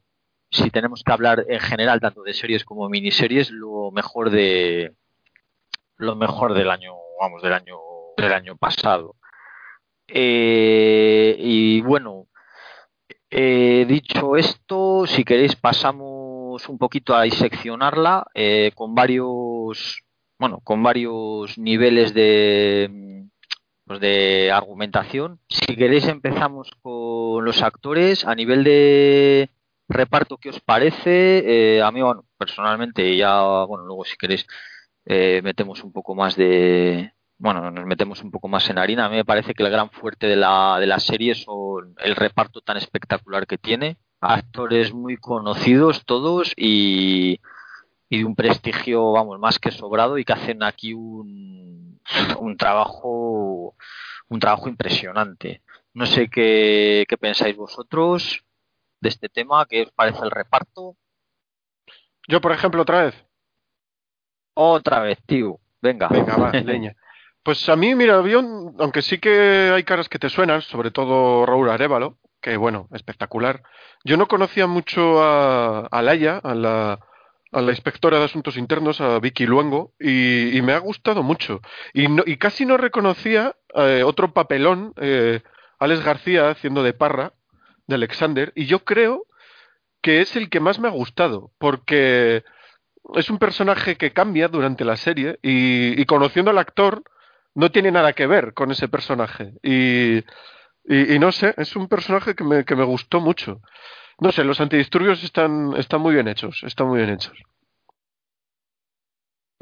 si tenemos que hablar en general tanto de series como miniseries, lo mejor de lo mejor del año, vamos, del año del año pasado. Eh, y bueno, eh, dicho esto, si queréis pasamos un poquito a diseccionarla eh, con varios bueno con varios niveles de pues de argumentación. Si queréis empezamos con los actores. A nivel de reparto qué os parece eh, a mí bueno personalmente ya bueno luego si queréis eh, metemos un poco más de bueno, nos metemos un poco más en harina. A mí me parece que el gran fuerte de la, de la serie es el reparto tan espectacular que tiene actores muy conocidos todos y, y de un prestigio, vamos, más que sobrado y que hacen aquí un, un trabajo un trabajo impresionante. No sé qué, qué pensáis vosotros de este tema, qué os parece el reparto. Yo, por ejemplo, otra vez. Otra vez, tío. Venga. Venga, va, leña. Pues a mí, mira, aunque sí que hay caras que te suenan, sobre todo Raúl Arevalo, que bueno, espectacular. Yo no conocía mucho a, a Laia, a la, a la inspectora de asuntos internos, a Vicky Luengo, y, me ha gustado mucho. Y, no, y casi no reconocía eh, otro papelón, eh, Alex García haciendo de parra, de Alexander, y yo creo que es el que más me ha gustado, porque es un personaje que cambia durante la serie y, y conociendo al actor no tiene nada que ver con ese personaje. Y, y, y no sé, es un personaje que me, que me gustó mucho. No sé, los antidisturbios están, están muy bien hechos, están muy bien hechos.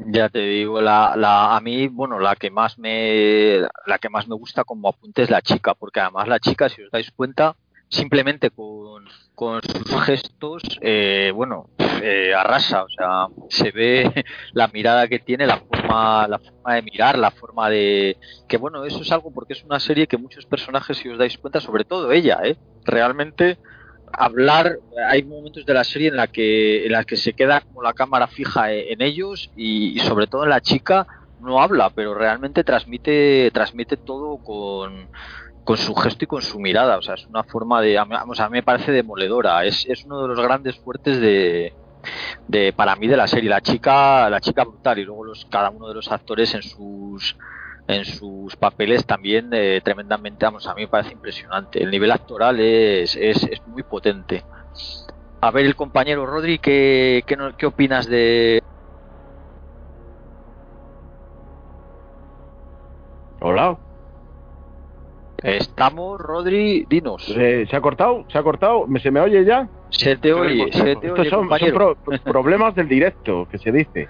Ya te digo, la, la, a mí, bueno, la que más me, la que más me gusta como apunte es la chica, porque además la chica, si os dais cuenta, simplemente con, con sus gestos, eh, bueno, eh, arrasa, o sea, se ve la mirada que tiene, la forma, la forma de mirar, la forma de, que bueno, eso es algo porque es una serie que muchos personajes, si os dais cuenta, sobre todo ella, eh, realmente hablar hay momentos de la serie en la que en la que se queda como la cámara fija e, en ellos y, y, sobre todo en la chica no habla pero realmente transmite transmite todo con, con su gesto y con su mirada o sea es una forma de vamos a mí me parece demoledora es, es uno de los grandes fuertes de, de para mí de la serie la chica la chica brutal y luego los cada uno de los actores en sus en sus papeles también eh, tremendamente, vamos, a mí me parece impresionante. El nivel actoral es, es, es muy potente. A ver, el compañero Rodri, ¿qué, qué, qué opinas de... Hola. Estamos, Rodri, dinos. ¿Se ha cortado? ¿Se ha cortado? ¿Me, ¿Se me oye ya? Se te oye, se te Estos oye, son, son pro- problemas del directo, que se dice.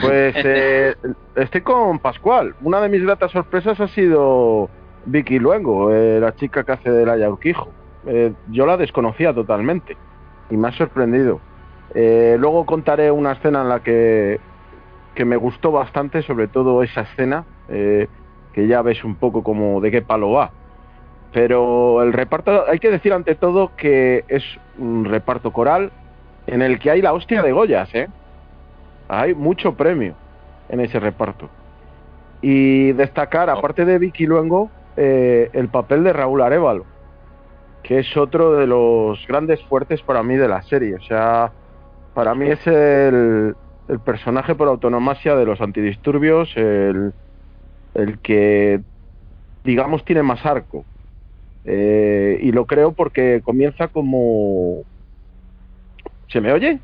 Pues eh, estoy con Pascual. Una de mis gratas sorpresas ha sido Vicky Luengo, eh, la chica que hace de la. Eh, yo la desconocía totalmente y me ha sorprendido. Eh, luego contaré una escena en la que, que me gustó bastante, sobre todo esa escena, eh, que ya ves un poco como de qué palo va. Pero el reparto, hay que decir ante todo que es un reparto coral en el que hay la hostia de Goyas, ¿eh? Hay mucho premio en ese reparto. Y destacar, aparte de Vicky Luengo, eh, el papel de Raúl Arevalo, que es otro de los grandes fuertes para mí de la serie. O sea, para mí es el, el personaje por autonomasia de los antidisturbios, el, el que, digamos, tiene más arco. Eh, y lo creo porque comienza como... ¿Se me oye?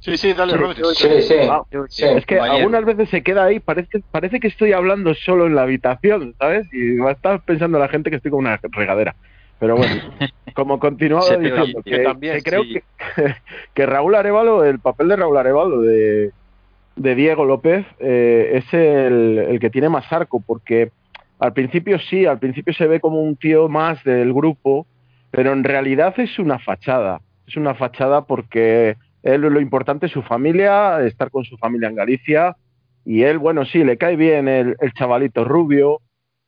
Sí, sí, dale, Rodri. Sí, sí. Ah, sí. es que algunas veces se queda ahí, parece, parece que estoy hablando solo en la habitación, ¿sabes? Y va a estar pensando la gente que estoy con una regadera. Pero bueno, como continuaba diciendo, que, también, que creo sí. que, que Raúl Arevalo, el papel de Raúl Arevalo de, de Diego López, eh, es el, el que tiene más arco, porque al principio sí, al principio se ve como un tío más del grupo, pero en realidad es una fachada. Es una fachada porque él lo importante es su familia, estar con su familia en Galicia, y él, bueno, sí, le cae bien el, chavalito rubio,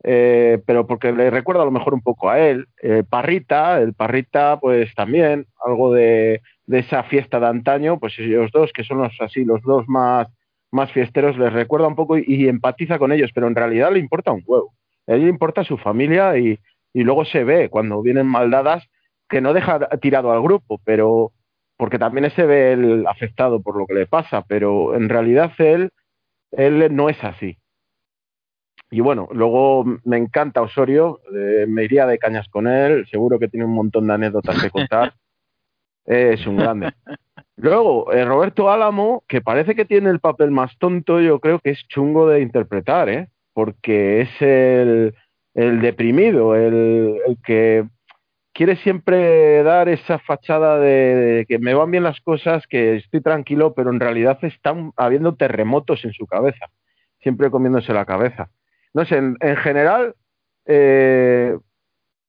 eh, pero porque le recuerda a lo mejor un poco a él. Eh, Parrita, el Parrita, pues también, algo de, de esa fiesta de antaño, pues ellos dos, que son los así, los dos más, más fiesteros, les recuerda un poco y, y empatiza con ellos, pero en realidad le importa un huevo. A él le importa su familia y, y luego se ve cuando vienen maldadas que no deja tirado al grupo, pero porque también se ve el afectado por lo que le pasa, pero en realidad él, él no es así. Y bueno, luego me encanta Osorio, eh, me iría de cañas con él, seguro que tiene un montón de anécdotas que contar. es un grande. Luego, eh, Roberto Álamo, que parece que tiene el papel más tonto, yo creo que es chungo de interpretar, ¿eh? porque es el, el deprimido, el, el que quiere siempre dar esa fachada de, que me van bien las cosas, que estoy tranquilo, pero en realidad están habiendo terremotos en su cabeza, siempre comiéndose la cabeza. No sé, en, en general, eh,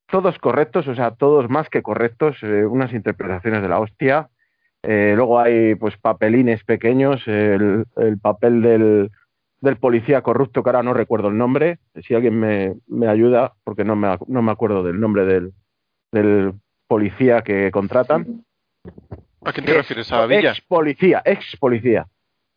todos correctos, o sea, todos más que correctos, eh, unas interpretaciones de la hostia. Eh, luego hay pues papelines pequeños, el, el papel del, del, policía corrupto, que ahora no recuerdo el nombre, si alguien me, me ayuda, porque no me, no me acuerdo del nombre del, del policía que contratan. ¿A quién te refieres? ¿A Villa? Ex policía, ex policía.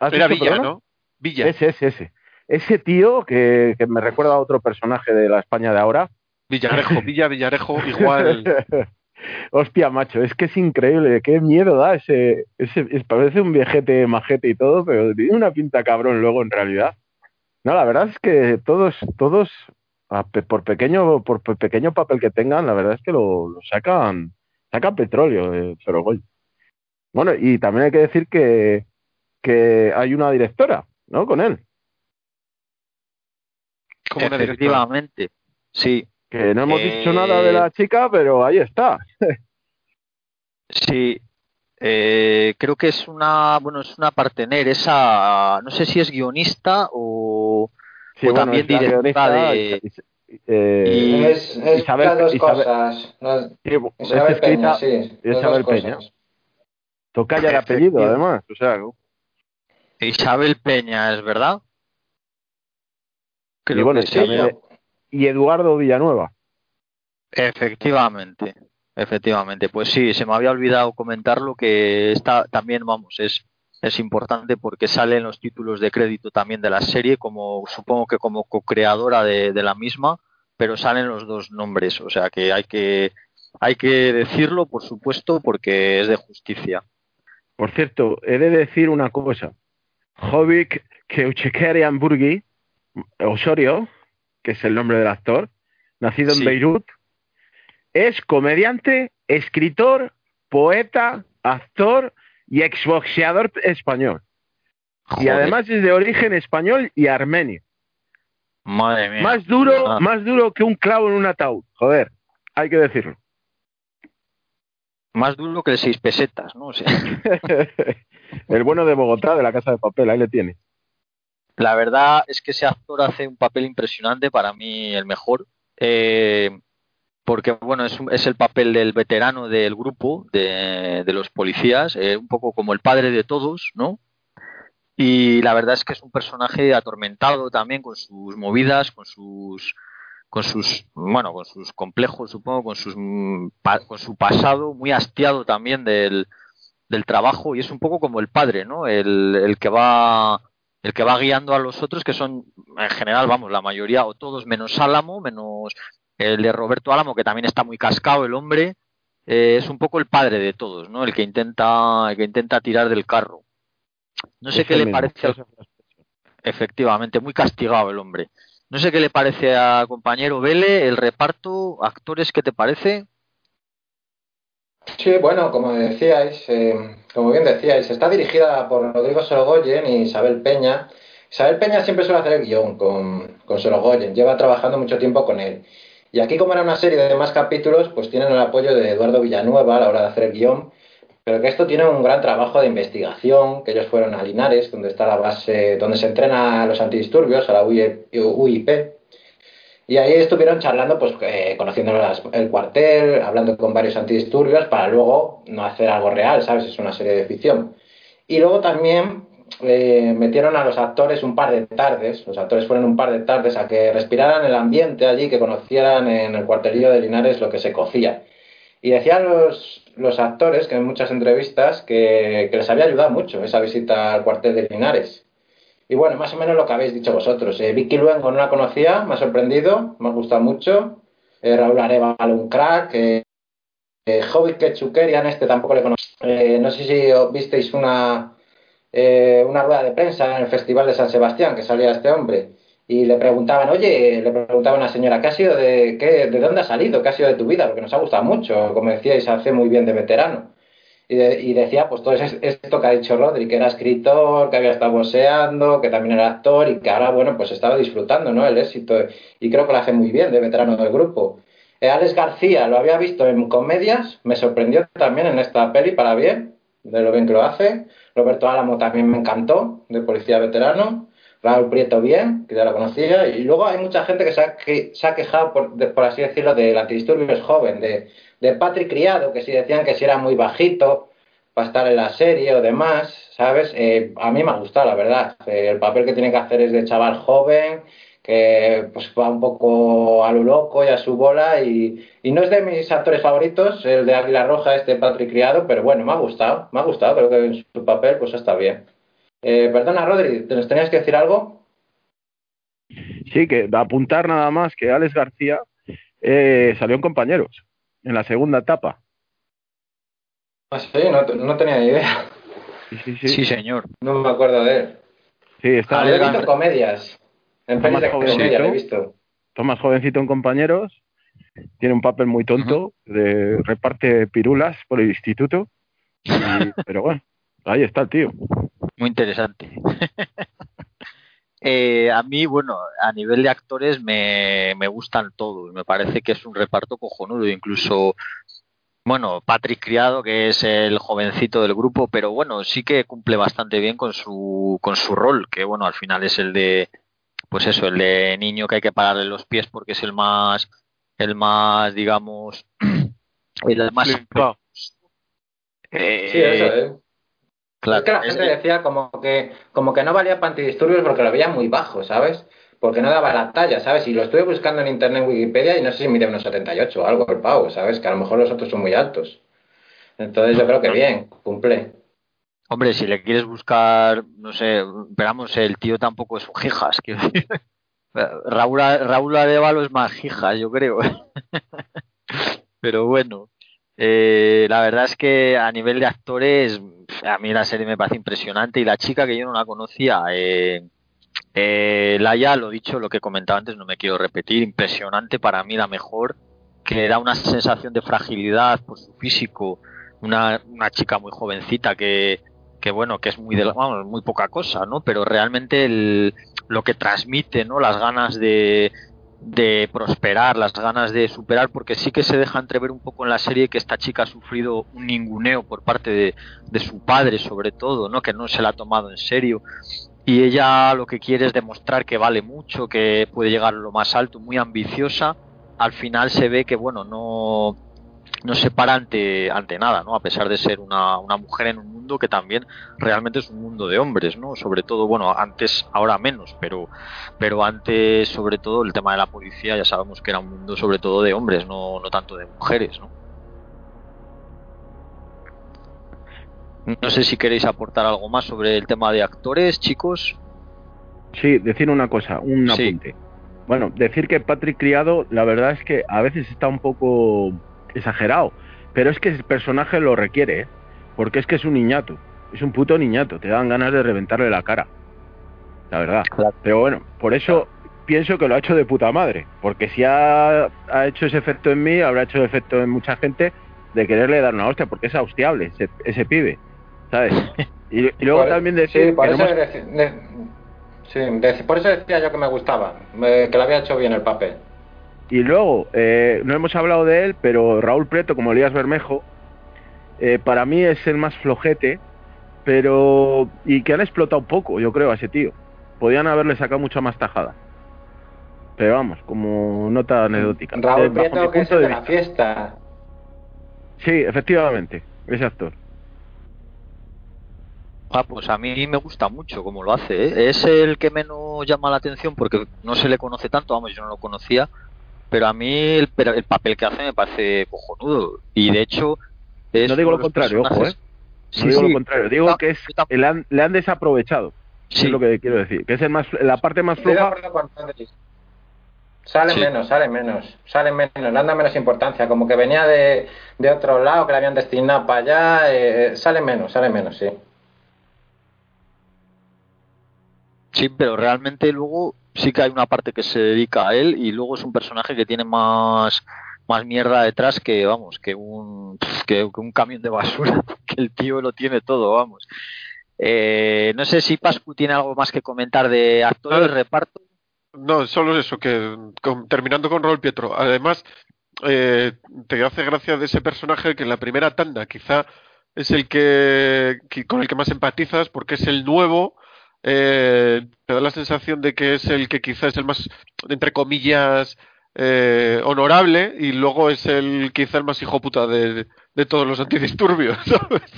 Era Villa, ¿no? Villa. Ese, ese, ese. Ese tío que, que, me recuerda a otro personaje de la España de ahora. Villarejo, Villa, Villarejo, igual. Hostia, macho, es que es increíble, qué miedo da ese, ese, es, parece un viejete majete y todo, pero tiene una pinta cabrón luego en realidad. No, la verdad es que todos, todos, por pequeño, por pequeño papel que tengan, la verdad es que lo, lo sacan, sacan petróleo, eh, pero gol. Bueno, y también hay que decir que, que hay una directora, ¿no? Con él. Como. Efectivamente, sí. Que no hemos Eh, dicho nada de la chica, pero ahí está. Sí, eh, creo que es una, bueno, es una partener, esa, no sé si es guionista o, Sí, o bueno, también directora de, eh, y- Es, es Isabel- las dos Isabel- cosas. sí, Isabel Peña, sí. Isabel Peña. cosas. Tocaya de apellido, además. O sea, Isabel Peña, ¿es verdad? Creo y bueno, que también- y Eduardo Villanueva. Efectivamente, efectivamente. Pues sí, se me había olvidado comentarlo que está también, vamos, es, es importante porque salen los títulos de crédito también de la serie, como supongo que como co-creadora de, de la misma, pero salen los dos nombres, o sea que hay que hay que decirlo, por supuesto, porque es de justicia. Por cierto, he de decir una cosa. Jovic Keuchekerian Burgi, Osorio, que es el nombre del actor, nacido en Sí. Beirut, es comediante, escritor, poeta, actor y exboxeador español. Y además es de origen español y armenio. madre mía. Más duro, Ah, más duro que un clavo en un ataúd. Joder, hay que decirlo. más duro que el seis pesetas, ¿no? O sea, el bueno de Bogotá, de la Casa de Papel, ahí le tiene. La verdad es que ese actor hace un papel impresionante, para mí el mejor, eh, porque bueno, es, es el papel del veterano del grupo, de, de los policías, eh, un poco como el padre de todos, ¿no? Y la verdad es que es un personaje atormentado también con sus movidas, con sus con sus bueno, con sus complejos, supongo, con sus mm, con su pasado, muy hastiado también del, del trabajo, y es un poco como el padre, ¿no? El, el que va el que va guiando a los otros, que son, en general, vamos, la mayoría, o todos menos Álamo, menos el de Roberto Álamo, que también está muy cascado el hombre, eh, es un poco el padre de todos, ¿no? El que intenta, el que intenta tirar del carro. No sé qué le mismo, parece, ese- efectivamente, muy castigado el hombre. No sé qué le parece a compañero Vele, el reparto, actores, ¿qué te parece? Sí, bueno, como decíais, eh, como bien decíais, está dirigida por Rodrigo Sorogoyen y Isabel Peña. Isabel Peña siempre suele hacer el guion con, con Sorogoyen, lleva trabajando mucho tiempo con él. Y aquí, como era una serie de más capítulos, pues tienen el apoyo de Eduardo Villanueva a la hora de hacer el guion. Pero que esto tiene un gran trabajo de investigación, que ellos fueron a Linares, donde está la base, donde se entrena a los antidisturbios, a la UIP. Y ahí estuvieron charlando, pues eh, conociendo las- el cuartel, hablando con varios antidisturbios, para luego no hacer algo real, ¿sabes? Es una serie de ficción. Y luego también eh, metieron a los actores un par de tardes, los actores fueron un par de tardes a que respiraran el ambiente allí, que conocieran en el cuartelillo de Linares lo que se cocía. Y decían los, los actores, que en muchas entrevistas, que, que les había ayudado mucho esa visita al cuartel de Linares. Y bueno, más o menos lo que habéis dicho vosotros. Eh, Vicky Luengo no la conocía, me ha sorprendido, me ha gustado mucho. Eh, Raúl Arevalo, un crack. Eh, eh, Hobbit Ketchukerian, este tampoco le conozco. Eh, no sé si os visteis una, eh, una rueda de prensa en el Festival de San Sebastián, que salía este hombre. Y le preguntaban, oye, le preguntaba una señora, ¿qué ha sido de, qué, de dónde ha salido? ¿Qué ha sido de tu vida? Porque nos ha gustado mucho, como decíais, hace muy bien de veterano. Y, de- y decía, pues todo es- esto que ha dicho Rodri, que era escritor, que había estado boxeando, que también era actor y que ahora, bueno, pues estaba disfrutando, ¿no? El éxito. Y creo que lo hace muy bien de veterano del grupo. Eh, Alex García lo había visto en comedias, me sorprendió también en esta peli para bien, de lo bien que lo hace. Roberto Álamo también me encantó, de policía veterano. Raúl Prieto bien, que ya lo conocía. Y luego hay mucha gente que se ha, que, se ha quejado, por, de- por así decirlo, del antidisturbios joven, de, de Patrick Criado, que si decían que si era muy bajito para estar en la serie o demás, ¿sabes? Eh, a mí me ha gustado, la verdad. Eh, el papel que tiene que hacer es de chaval joven, que pues va un poco a lo loco y a su bola y, no es de mis actores favoritos, el de Águila Roja, este Patrick Criado, pero bueno, me ha gustado, me ha gustado, creo que en su papel pues está bien. Eh, perdona, Rodri, ¿te nos tenías que decir algo? Sí, que apuntar nada más que Alex García eh, salió en compañeros en la segunda etapa. Ah, sí, no, no tenía ni idea, Sí, sí, sí. Sí, señor. no me acuerdo de él. Sí, está Ah, he visto en comedias, en más de jovencito. comedia le he visto. Tomás jovencito en compañeros, tiene un papel muy tonto, de, reparte pirulas por el instituto pero bueno, ahí está el tío. Muy interesante. Eh, a mí, bueno, a nivel de actores me, me gustan todos. Me parece que es un reparto cojonudo. Incluso, bueno, Patrick Criado, que es el jovencito del grupo, pero bueno, sí que cumple bastante bien con su, con su rol, que bueno, al final es el de, pues eso, el de niño que hay que pararle los pies porque es el más, el más, digamos, el más... Eh, sí, eso, eh. Claro, es que la gente decía como que, como que no valía para antidisturbios porque lo veía muy bajo, ¿sabes? Porque no daba la talla, ¿sabes? Y lo estuve buscando en internet en Wikipedia y no sé si mide unos 78 o algo el pavo, ¿sabes? Que a lo mejor los otros son muy altos. Entonces yo creo que bien, cumple. Hombre, si le quieres buscar, no sé, esperamos, el tío tampoco es un jijas. Raúl, Raúl Arevalo es más jijas, yo creo. Pero bueno, eh, la verdad es que a nivel de actores, a mí la serie me parece impresionante y la chica que yo no la conocía, eh, eh, Laia, lo dicho, lo que comentaba antes, no me quiero repetir, impresionante para mí la mejor, que da una sensación de fragilidad por su físico, una, una chica muy jovencita que, que bueno, que es muy de vamos, muy poca cosa, ¿no? Pero realmente el, lo que transmite, ¿no? Las ganas de, de prosperar, las ganas de superar, porque sí que se deja entrever un poco en la serie que esta chica ha sufrido un ninguneo por parte de, de su padre, sobre todo, ¿no? Que no se la ha tomado en serio. Y ella lo que quiere es demostrar que vale mucho, que puede llegar a lo más alto, muy ambiciosa. Al final se ve que, bueno, no, no se para ante, ante nada, ¿no? A pesar de ser una, una mujer en un mundo que también realmente es un mundo de hombres, ¿no? Sobre todo, bueno, antes, ahora menos, pero, pero antes, sobre todo, el tema de la policía, ya sabemos que era un mundo sobre todo de hombres, no, no tanto de mujeres, ¿no? No sé si queréis aportar algo más sobre el tema de actores, chicos. Sí, decir una cosa, un apunte. Bueno, decir que Patrick Criado, la verdad es que a veces está un poco exagerado. Pero es que el personaje lo requiere, ¿eh? porque es que es un niñato. Es un puto niñato. Te dan ganas de reventarle la cara. La verdad. Pero bueno, por eso pienso que lo ha hecho de puta madre. Porque si ha, hecho ese efecto en mí, habrá hecho efecto en mucha gente de quererle dar una hostia, porque es hostiable ese, ese pibe. ¿Sabes? Y, luego también decir. Sí, por, eso por eso decía yo que me gustaba, que lo había hecho bien el papel. Y luego, eh, no hemos hablado de él, pero Raúl Preto, como Elías Bermejo, eh, para mí es el más flojete, pero. y que han explotado poco, yo creo, a ese tío. Podían haberle sacado mucha más tajada. Pero vamos, como nota anecdótica. Raúl Prieto, que es de, la fiesta. Sí, efectivamente, ese actor. Ah, pues a mí me gusta mucho como lo hace. ¿eh? Es el que menos llama la atención porque no se le conoce tanto, vamos, yo no lo conocía pero a mí el, el papel que hace me parece cojonudo. Y de hecho. no digo lo contrario, ojo, ¿eh? No digo lo contrario, digo que es, le, han, le han desaprovechado. Sí. Es lo que quiero decir. Que es el más, la parte más floja. Sale menos, sale menos, sale menos, le anda menos importancia, como que venía de, de otro lado, que le habían destinado para allá, eh, sale menos, sale menos, sí. Sí, pero realmente luego sí que hay una parte que se dedica a él y luego es un personaje que tiene más más mierda detrás que vamos que un que, un camión de basura que el tío lo tiene todo vamos. Eh, no sé si Pascu tiene algo más que comentar de actores de reparto. No solo eso que terminando con Rol Pietro. Además eh, te hace gracia de ese personaje que en la primera tanda quizá es el que con el que más empatizas porque es el nuevo eh, te da la sensación de que es el que quizás es el más, entre comillas, eh, honorable y luego es el quizá el más hijo puta de, de todos los antidisturbios, ¿sabes?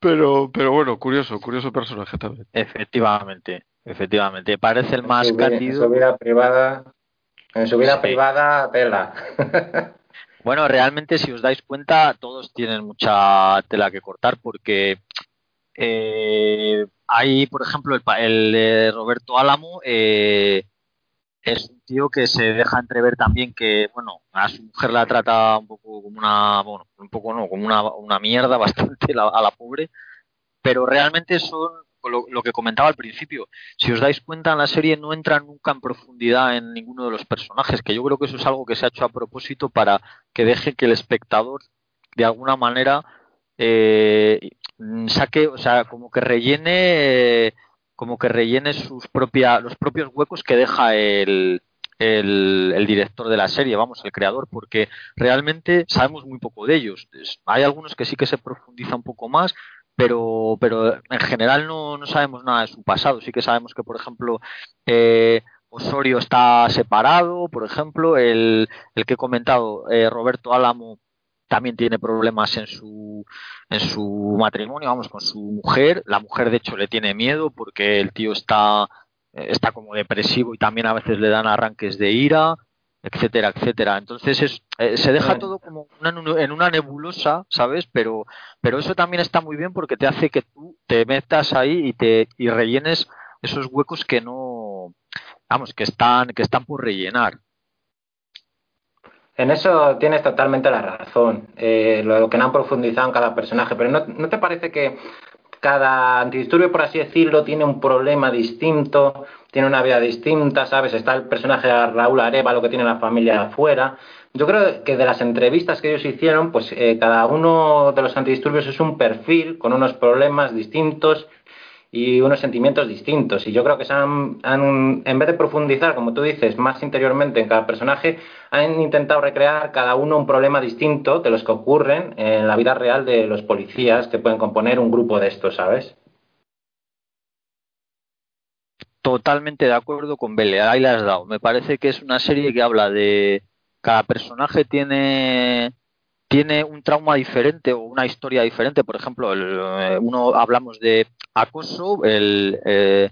Pero, pero bueno, curioso, curioso personaje también. Efectivamente, efectivamente. Parece el más En su vida privada, en su vida privada, tela. bueno, realmente si os dais cuenta, todos tienen mucha tela que cortar porque eh, hay, por ejemplo, el, el Roberto Álamo, eh, es un tío que se deja entrever también que, bueno, a su mujer la trata un poco como una, bueno, un poco no, como una, una mierda bastante a la pobre, pero realmente son lo, lo, que comentaba al principio. Si os dais cuenta, en la serie no entra nunca en profundidad en ninguno de los personajes, que yo creo que eso es algo que se ha hecho a propósito para que deje que el espectador, de alguna manera, eh, saque, o sea, como que rellene, como que rellene sus propia, los propios huecos que deja el, el, director de la serie, vamos, el creador, porque realmente sabemos muy poco de ellos. Hay algunos que sí que se profundiza un poco más, pero, pero en general no, no sabemos nada de su pasado. Sí que sabemos que, por ejemplo, eh, Osorio está separado, por ejemplo, el, el que he comentado, eh, Roberto Álamo, también tiene problemas en su, en su matrimonio, vamos, con su mujer. La mujer, de hecho, le tiene miedo porque el tío está eh, está como depresivo y también a veces le dan arranques de ira, etcétera, etcétera. Entonces es, eh, se deja todo como en una nebulosa, ¿sabes? Pero, pero eso también está muy bien porque te hace que tú te metas ahí y te y rellenes esos huecos que no, vamos, que están, que están por rellenar. En eso tienes totalmente la razón, eh, lo que no han profundizado en cada personaje, pero ¿no, ¿no te parece que cada antidisturbio, por así decirlo, tiene un problema distinto, tiene una vida distinta, ¿sabes? Está el personaje de Raúl Areva, lo que tiene la familia afuera. Yo creo que de las entrevistas que ellos hicieron, pues eh, cada uno de los antidisturbios es un perfil con unos problemas distintos y unos sentimientos distintos. Y yo creo que se han, en vez de profundizar, como tú dices, más interiormente en cada personaje, han intentado recrear cada uno un problema distinto de los que ocurren en la vida real de los policías que pueden componer un grupo de estos, ¿sabes? Totalmente de acuerdo con Bele, ahí le has dado. Me parece que es una serie que habla de cada personaje tiene tiene un trauma diferente o una historia diferente. Por ejemplo, el, eh, uno hablamos de acoso, el, eh,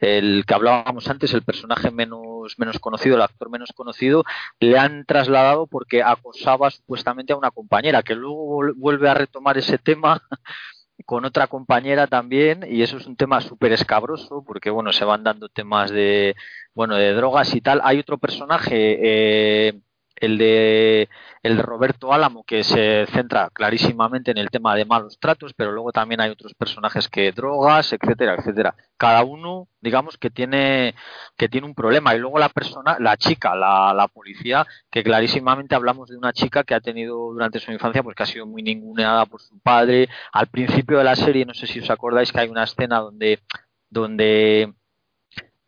el que hablábamos antes, el personaje menos, menos conocido, el actor menos conocido, le han trasladado porque acosaba supuestamente a una compañera, que luego vuelve a retomar ese tema con otra compañera también y eso es un tema súper escabroso porque bueno se van dando temas de bueno de drogas y tal. Hay otro personaje eh, el de el de Roberto Álamo que se centra clarísimamente en el tema de malos tratos, pero luego también hay otros personajes que drogas, etcétera, etcétera. Cada uno, digamos que tiene que tiene un problema y luego la persona, la chica, la, la policía, que clarísimamente hablamos de una chica que ha tenido durante su infancia pues que ha sido muy ninguneada por su padre. Al principio de la serie, no sé si os acordáis que hay una escena donde donde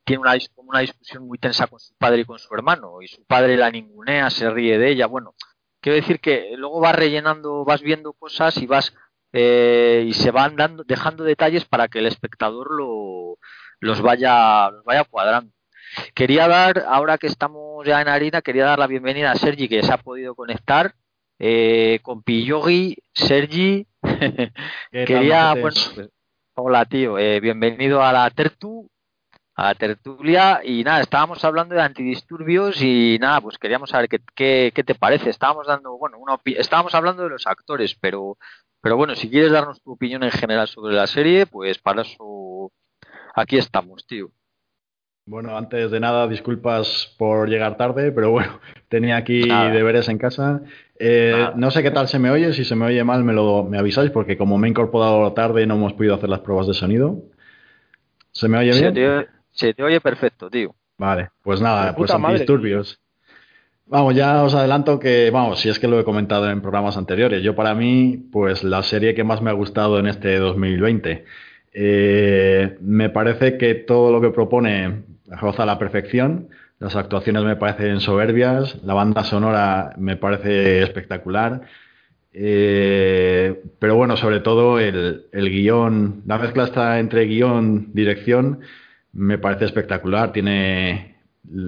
tiene una, una discusión muy tensa con su padre y con su hermano, y su padre la ningunea, se ríe de ella. Bueno, quiero decir que luego vas rellenando, vas viendo cosas y vas eh, y se van dando, dejando detalles para que el espectador lo, los vaya, los vaya cuadrando. Quería dar, ahora que estamos ya en harina, quería dar la bienvenida a Sergi que se ha podido conectar. Eh, con Piyogi, Sergi, quería, bueno, hola tío, eh, bienvenido a la Tertu a tertulia y nada, estábamos hablando de antidisturbios y nada, pues queríamos saber qué, qué, te parece. Estábamos dando, bueno, una estábamos hablando de los actores, pero, pero bueno, si quieres darnos tu opinión en general sobre la serie, pues para eso aquí estamos, tío. Bueno, antes de nada, disculpas por llegar tarde, pero bueno, tenía aquí deberes en casa. Eh, no sé qué tal se me oye, si se me oye mal me lo me avisáis, porque como me he incorporado tarde no hemos podido hacer las pruebas de sonido. ¿Se me oye bien? Se te oye perfecto, tío. Vale, pues nada, pues antidisturbios. Vamos, ya os adelanto que, vamos, si es que lo he comentado en programas anteriores, yo para mí, pues la serie que más me ha gustado en este 2020. Eh, me parece que todo lo que propone roza la perfección, las actuaciones me parecen soberbias, la banda sonora me parece espectacular, eh, pero bueno, sobre todo el, el guion, la mezcla está entre guion, dirección, me parece espectacular. Tiene,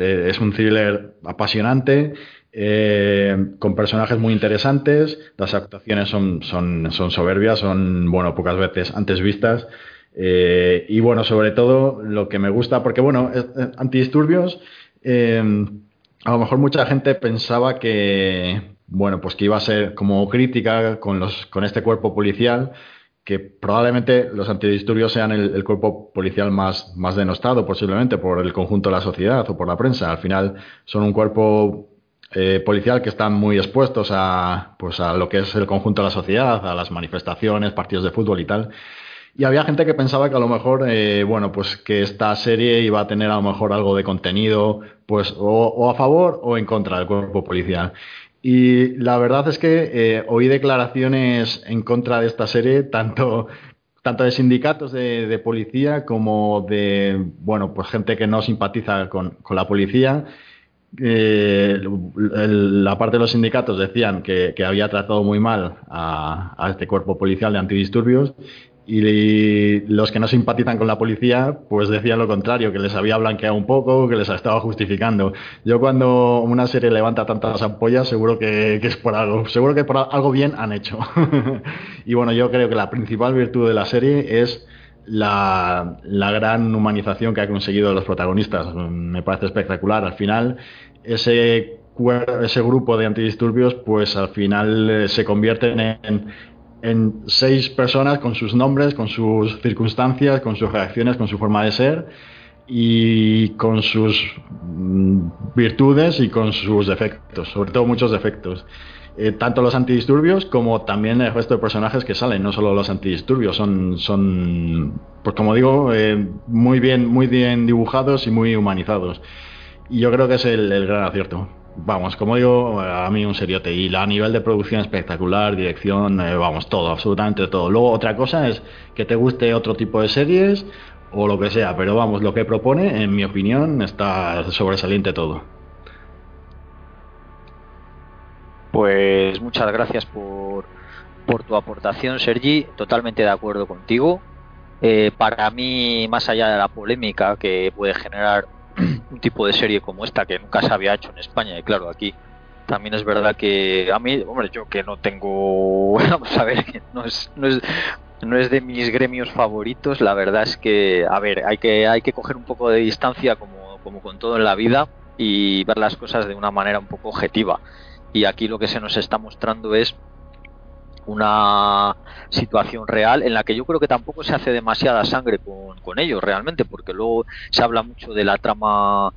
es un thriller apasionante, eh, con personajes muy interesantes. Las actuaciones son, son, son soberbias, son, bueno, pocas veces antes vistas. Eh, y bueno, sobre todo lo que me gusta, porque bueno, antidisturbios, eh, a lo mejor mucha gente pensaba que, bueno, pues que iba a ser como crítica con, los, con este cuerpo policial que probablemente los antidisturbios sean el, cuerpo policial más, más denostado posiblemente por el conjunto de la sociedad o por la prensa. Al final son un cuerpo eh, policial que están muy expuestos a, pues a lo que es el conjunto de la sociedad, a las manifestaciones, partidos de fútbol y tal. Y había gente que pensaba que a lo mejor, eh, bueno, pues que esta serie iba a tener a lo mejor algo de contenido, pues o, a favor o en contra del cuerpo policial. Y la verdad es que eh, oí declaraciones en contra de esta serie, tanto, tanto de sindicatos de, policía como de, bueno, pues gente que no simpatiza con, la policía. Eh, la parte de los sindicatos decían que, había tratado muy mal a, este cuerpo policial de antidisturbios y los que no simpatizan con la policía, pues decían lo contrario, que les había blanqueado un poco, que les estaba justificando. Yo cuando una serie levanta tantas ampollas, seguro que, es por algo, seguro que por algo bien han hecho. y bueno, yo creo que la principal virtud de la serie es la, la gran humanización que ha conseguido los protagonistas. Me parece espectacular. Al final, ese ese grupo de antidisturbios, pues al final eh, se convierten en, en seis personas con sus nombres, con sus circunstancias, con sus reacciones, con su forma de ser y con sus mm, virtudes y con sus defectos, sobre todo muchos defectos. Eh, tanto los antidisturbios como también el resto de personajes que salen, no solo los antidisturbios, son, son pues como digo, eh, muy, bien, muy bien dibujados y muy humanizados. Y yo creo que es el gran acierto vamos, como digo, a mí un seriote. Y a nivel de producción espectacular, dirección, eh, vamos, todo, absolutamente todo. Luego, otra cosa es que te guste otro tipo de series o lo que sea, pero vamos, lo que propone, en mi opinión, está sobresaliente todo. Pues muchas gracias por, por tu aportación, Sergi. Totalmente de acuerdo contigo. Eh, para mí, más allá de la polémica que puede generar un tipo de serie como esta que nunca se había hecho en España y claro aquí también es verdad que a mí hombre yo que no tengo vamos a ver no es, no es no es de mis gremios favoritos la verdad es que a ver hay que hay que coger un poco de distancia como como con todo en la vida y ver las cosas de una manera un poco objetiva. Y aquí lo que se nos está mostrando es una situación real en la que yo creo que tampoco se hace demasiada sangre con, con ellos realmente, porque luego se habla mucho de la trama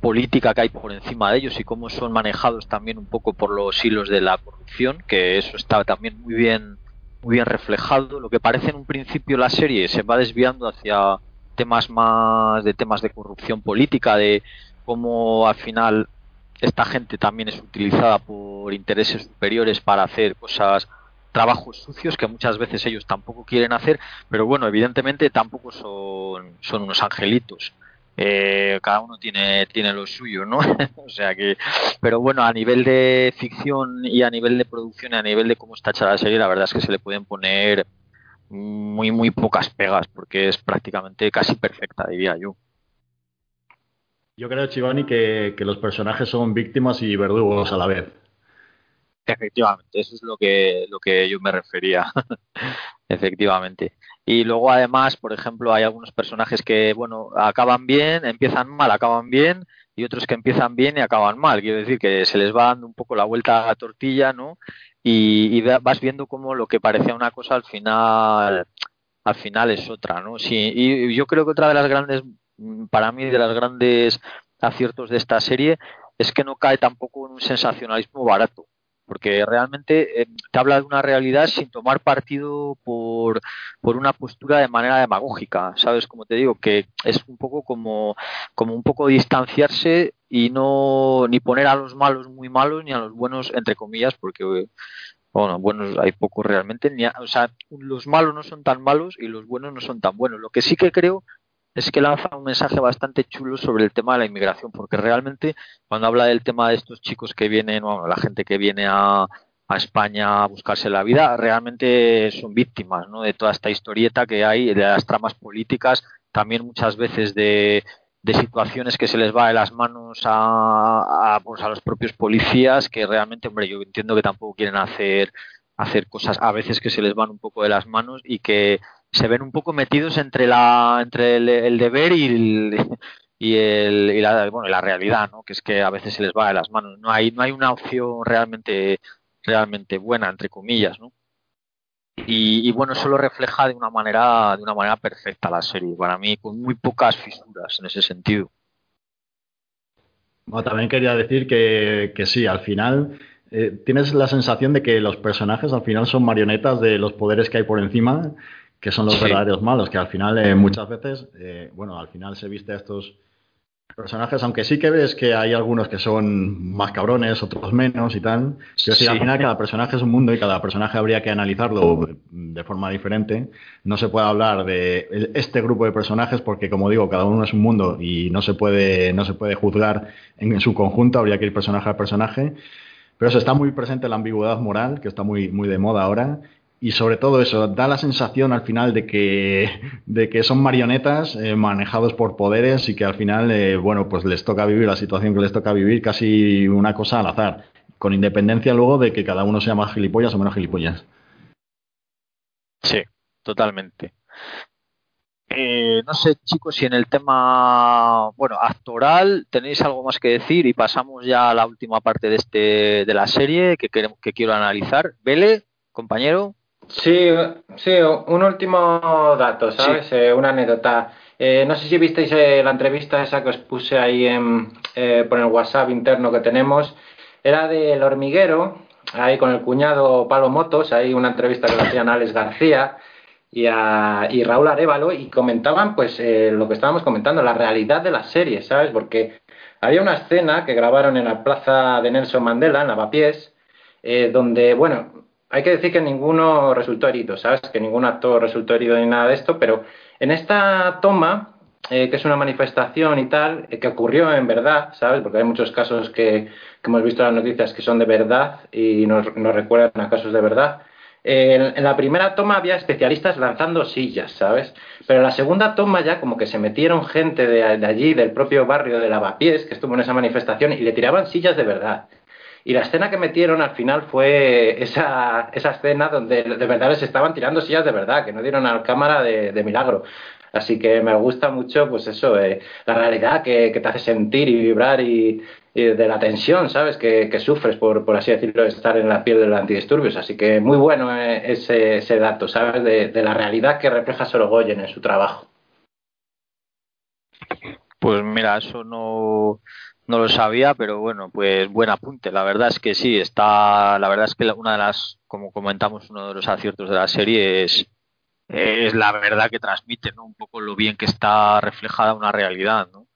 política que hay por encima de ellos y cómo son manejados también un poco por los hilos de la corrupción, que eso está también muy bien muy bien reflejado. Lo que parece en un principio la serie se va desviando hacia temas más de temas de corrupción política, de cómo al final esta gente también es utilizada por intereses superiores para hacer cosas trabajos sucios que muchas veces ellos tampoco quieren hacer, pero bueno, evidentemente tampoco son, son unos angelitos. Eh, cada uno tiene, tiene lo suyo, ¿no? o sea que, pero bueno, a nivel de ficción y a nivel de producción y a nivel de cómo está hecha la serie, la verdad es que se le pueden poner muy, muy pocas pegas, porque es prácticamente casi perfecta, diría yo. Yo creo, Chivani, que, que los personajes son víctimas y verdugos a la vez. Efectivamente, eso es lo que, lo que yo me refería. Efectivamente. Y luego además, por ejemplo, hay algunos personajes que, bueno, acaban bien, empiezan mal, acaban bien, y otros que empiezan bien y acaban mal. Quiero decir que se les va dando un poco la vuelta a la tortilla, ¿no? Y, vas viendo cómo lo que parecía una cosa al final, al final es otra, ¿no? Sí, y yo creo que otra de las grandes, para mí, de las grandes aciertos de esta serie es que no cae tampoco en un sensacionalismo barato porque realmente eh, te habla de una realidad sin tomar partido por, por una postura de manera demagógica, ¿sabes? Como te digo, que es un poco como, como un poco distanciarse y no ni poner a los malos muy malos ni a los buenos entre comillas, porque bueno, buenos hay pocos realmente, ni o sea, los malos no son tan malos y los buenos no son tan buenos. Lo que sí que creo es que lanza un mensaje bastante chulo sobre el tema de la inmigración, porque realmente cuando habla del tema de estos chicos que vienen, bueno, la gente que viene a, España a buscarse la vida, realmente son víctimas ¿no? de toda esta historieta que hay, de las tramas políticas, también muchas veces de, de situaciones que se les va de las manos a, a, pues a los propios policías, que realmente, hombre, yo entiendo que tampoco quieren hacer hacer cosas a veces que se les van un poco de las manos y que se ven un poco metidos entre la entre el, deber y el, y, el, y la, bueno, la realidad, ¿no? Que es que a veces se les va de las manos. No hay no hay una opción realmente realmente buena entre comillas, ¿no? Y, y, bueno, eso lo refleja de una manera de una manera perfecta la serie, para mí con muy pocas fisuras en ese sentido. Bueno, también quería decir que, que sí, al final eh, tienes la sensación de que los personajes al final son marionetas de los poderes que hay por encima que son los verdaderos malos, que al final eh, muchas veces, eh, bueno, al final se viste a estos, personajes, aunque sí que ves que hay algunos que son más cabrones, otros menos y tal. Pero sí. al final cada personaje es un mundo y cada personaje habría que analizarlo de forma diferente. No se puede hablar de este grupo de personajes porque, como digo, cada uno es un mundo y no se puede, no se puede juzgar en, su conjunto, habría que ir personaje a personaje. Pero eso está muy presente la ambigüedad moral, que está muy, muy de moda ahora, y sobre todo eso, da la sensación al final de que, de que son marionetas eh, manejados por poderes y que al final, eh, bueno, pues les toca vivir la situación que les toca vivir casi una cosa al azar, con independencia luego de que cada uno sea más gilipollas o menos gilipollas. Sí, totalmente. Eh, no sé, chicos, si en el tema, bueno, actoral tenéis algo más que decir y pasamos ya a la última parte de este de la serie que queremos que quiero analizar. Vele, compañero. Sí, sí, un último dato, ¿sabes? Eh, una anécdota. Eh, no sé si visteis eh, la entrevista esa que os puse ahí en, por el WhatsApp interno que tenemos. Era del hormiguero, ahí con el cuñado Palo Motos, ahí una entrevista que le hacían a Alex García y, a, y Raúl Arevalo y comentaban pues lo que estábamos comentando, la realidad de la serie, ¿sabes? Porque había una escena que grabaron en la plaza de Nelson Mandela, en Lavapiés, donde, bueno, hay que decir que ninguno resultó herido, ¿sabes? Que ningún actor resultó herido ni nada de esto, pero en esta toma, eh, que es una manifestación y tal, eh, que ocurrió en verdad, ¿sabes? Porque hay muchos casos que, hemos visto en las noticias que son de verdad y nos, recuerdan a casos de verdad. Eh, en, la primera toma había especialistas lanzando sillas, ¿sabes? Pero en la segunda toma ya como que se metieron gente de, de allí, del propio barrio de Lavapiés, que estuvo en esa manifestación, y le tiraban sillas de verdad. Y la escena que metieron al final fue esa, esa escena donde de verdad les estaban tirando sillas de verdad, que no dieron a la cámara de, milagro. Así que me gusta mucho, pues eso, eh, la realidad que, te hace sentir y vibrar y, de la tensión, ¿sabes? Que, sufres, por, por, así decirlo, estar en la piel de los antidisturbios. Así que muy bueno eh, ese, dato, ¿sabes? De, de, la realidad que refleja Sorogoyen en su trabajo. Pues mira, eso no, no lo sabía, pero bueno, pues buen apunte. La verdad es que sí, está, la verdad es que una de las, como comentamos, uno de los aciertos de la serie es, es la verdad que transmite, ¿no? Un poco lo bien que está reflejada una realidad, ¿no?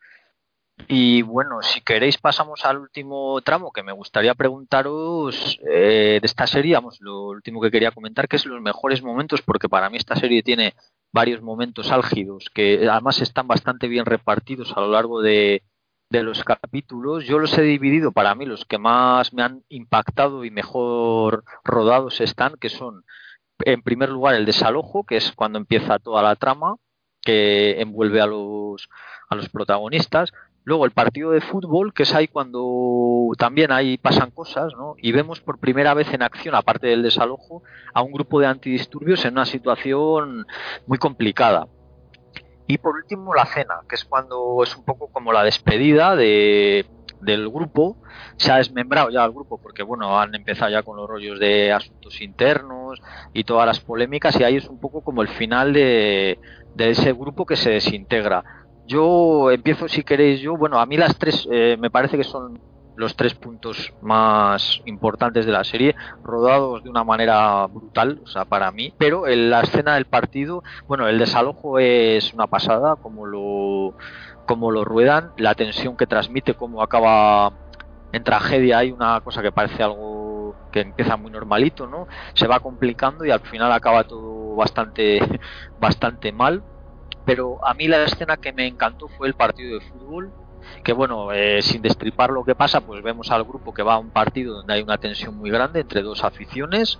Y bueno, si queréis pasamos al último tramo que me gustaría preguntaros eh, de esta serie, vamos, lo último que quería comentar, que es los mejores momentos, porque para mí esta serie tiene varios momentos álgidos que además están bastante bien repartidos a lo largo de, de los capítulos, yo los he dividido para mí, los que más me han impactado y mejor rodados están, que son, en primer lugar, el desalojo, que es cuando empieza toda la trama, que envuelve a los, a los protagonistas. Luego el partido de fútbol, que es ahí cuando también ahí pasan cosas, ¿no? Y vemos por primera vez en acción, aparte del desalojo, a un grupo de antidisturbios en una situación muy complicada. Y por último, la cena, que es cuando es un poco como la despedida de, del grupo. Se ha desmembrado ya el grupo porque, bueno, han empezado ya con los rollos de asuntos internos y todas las polémicas y ahí es un poco como el final de, de ese grupo que se desintegra. Yo empiezo, si queréis, yo, bueno, a mí las tres eh, me parece que son los tres puntos más importantes de la serie, rodados de una manera brutal, o sea, para mí. Pero en la escena del partido, bueno, el desalojo es una pasada, como lo, como lo ruedan, la tensión que transmite, cómo acaba en tragedia, hay una cosa que parece algo que empieza muy normalito, ¿no? Se va complicando y al final acaba todo bastante, bastante mal. Pero a mí la escena que me encantó fue el partido de fútbol, que bueno, eh, sin destripar lo que pasa, pues vemos al grupo que va a un partido donde hay una tensión muy grande entre dos aficiones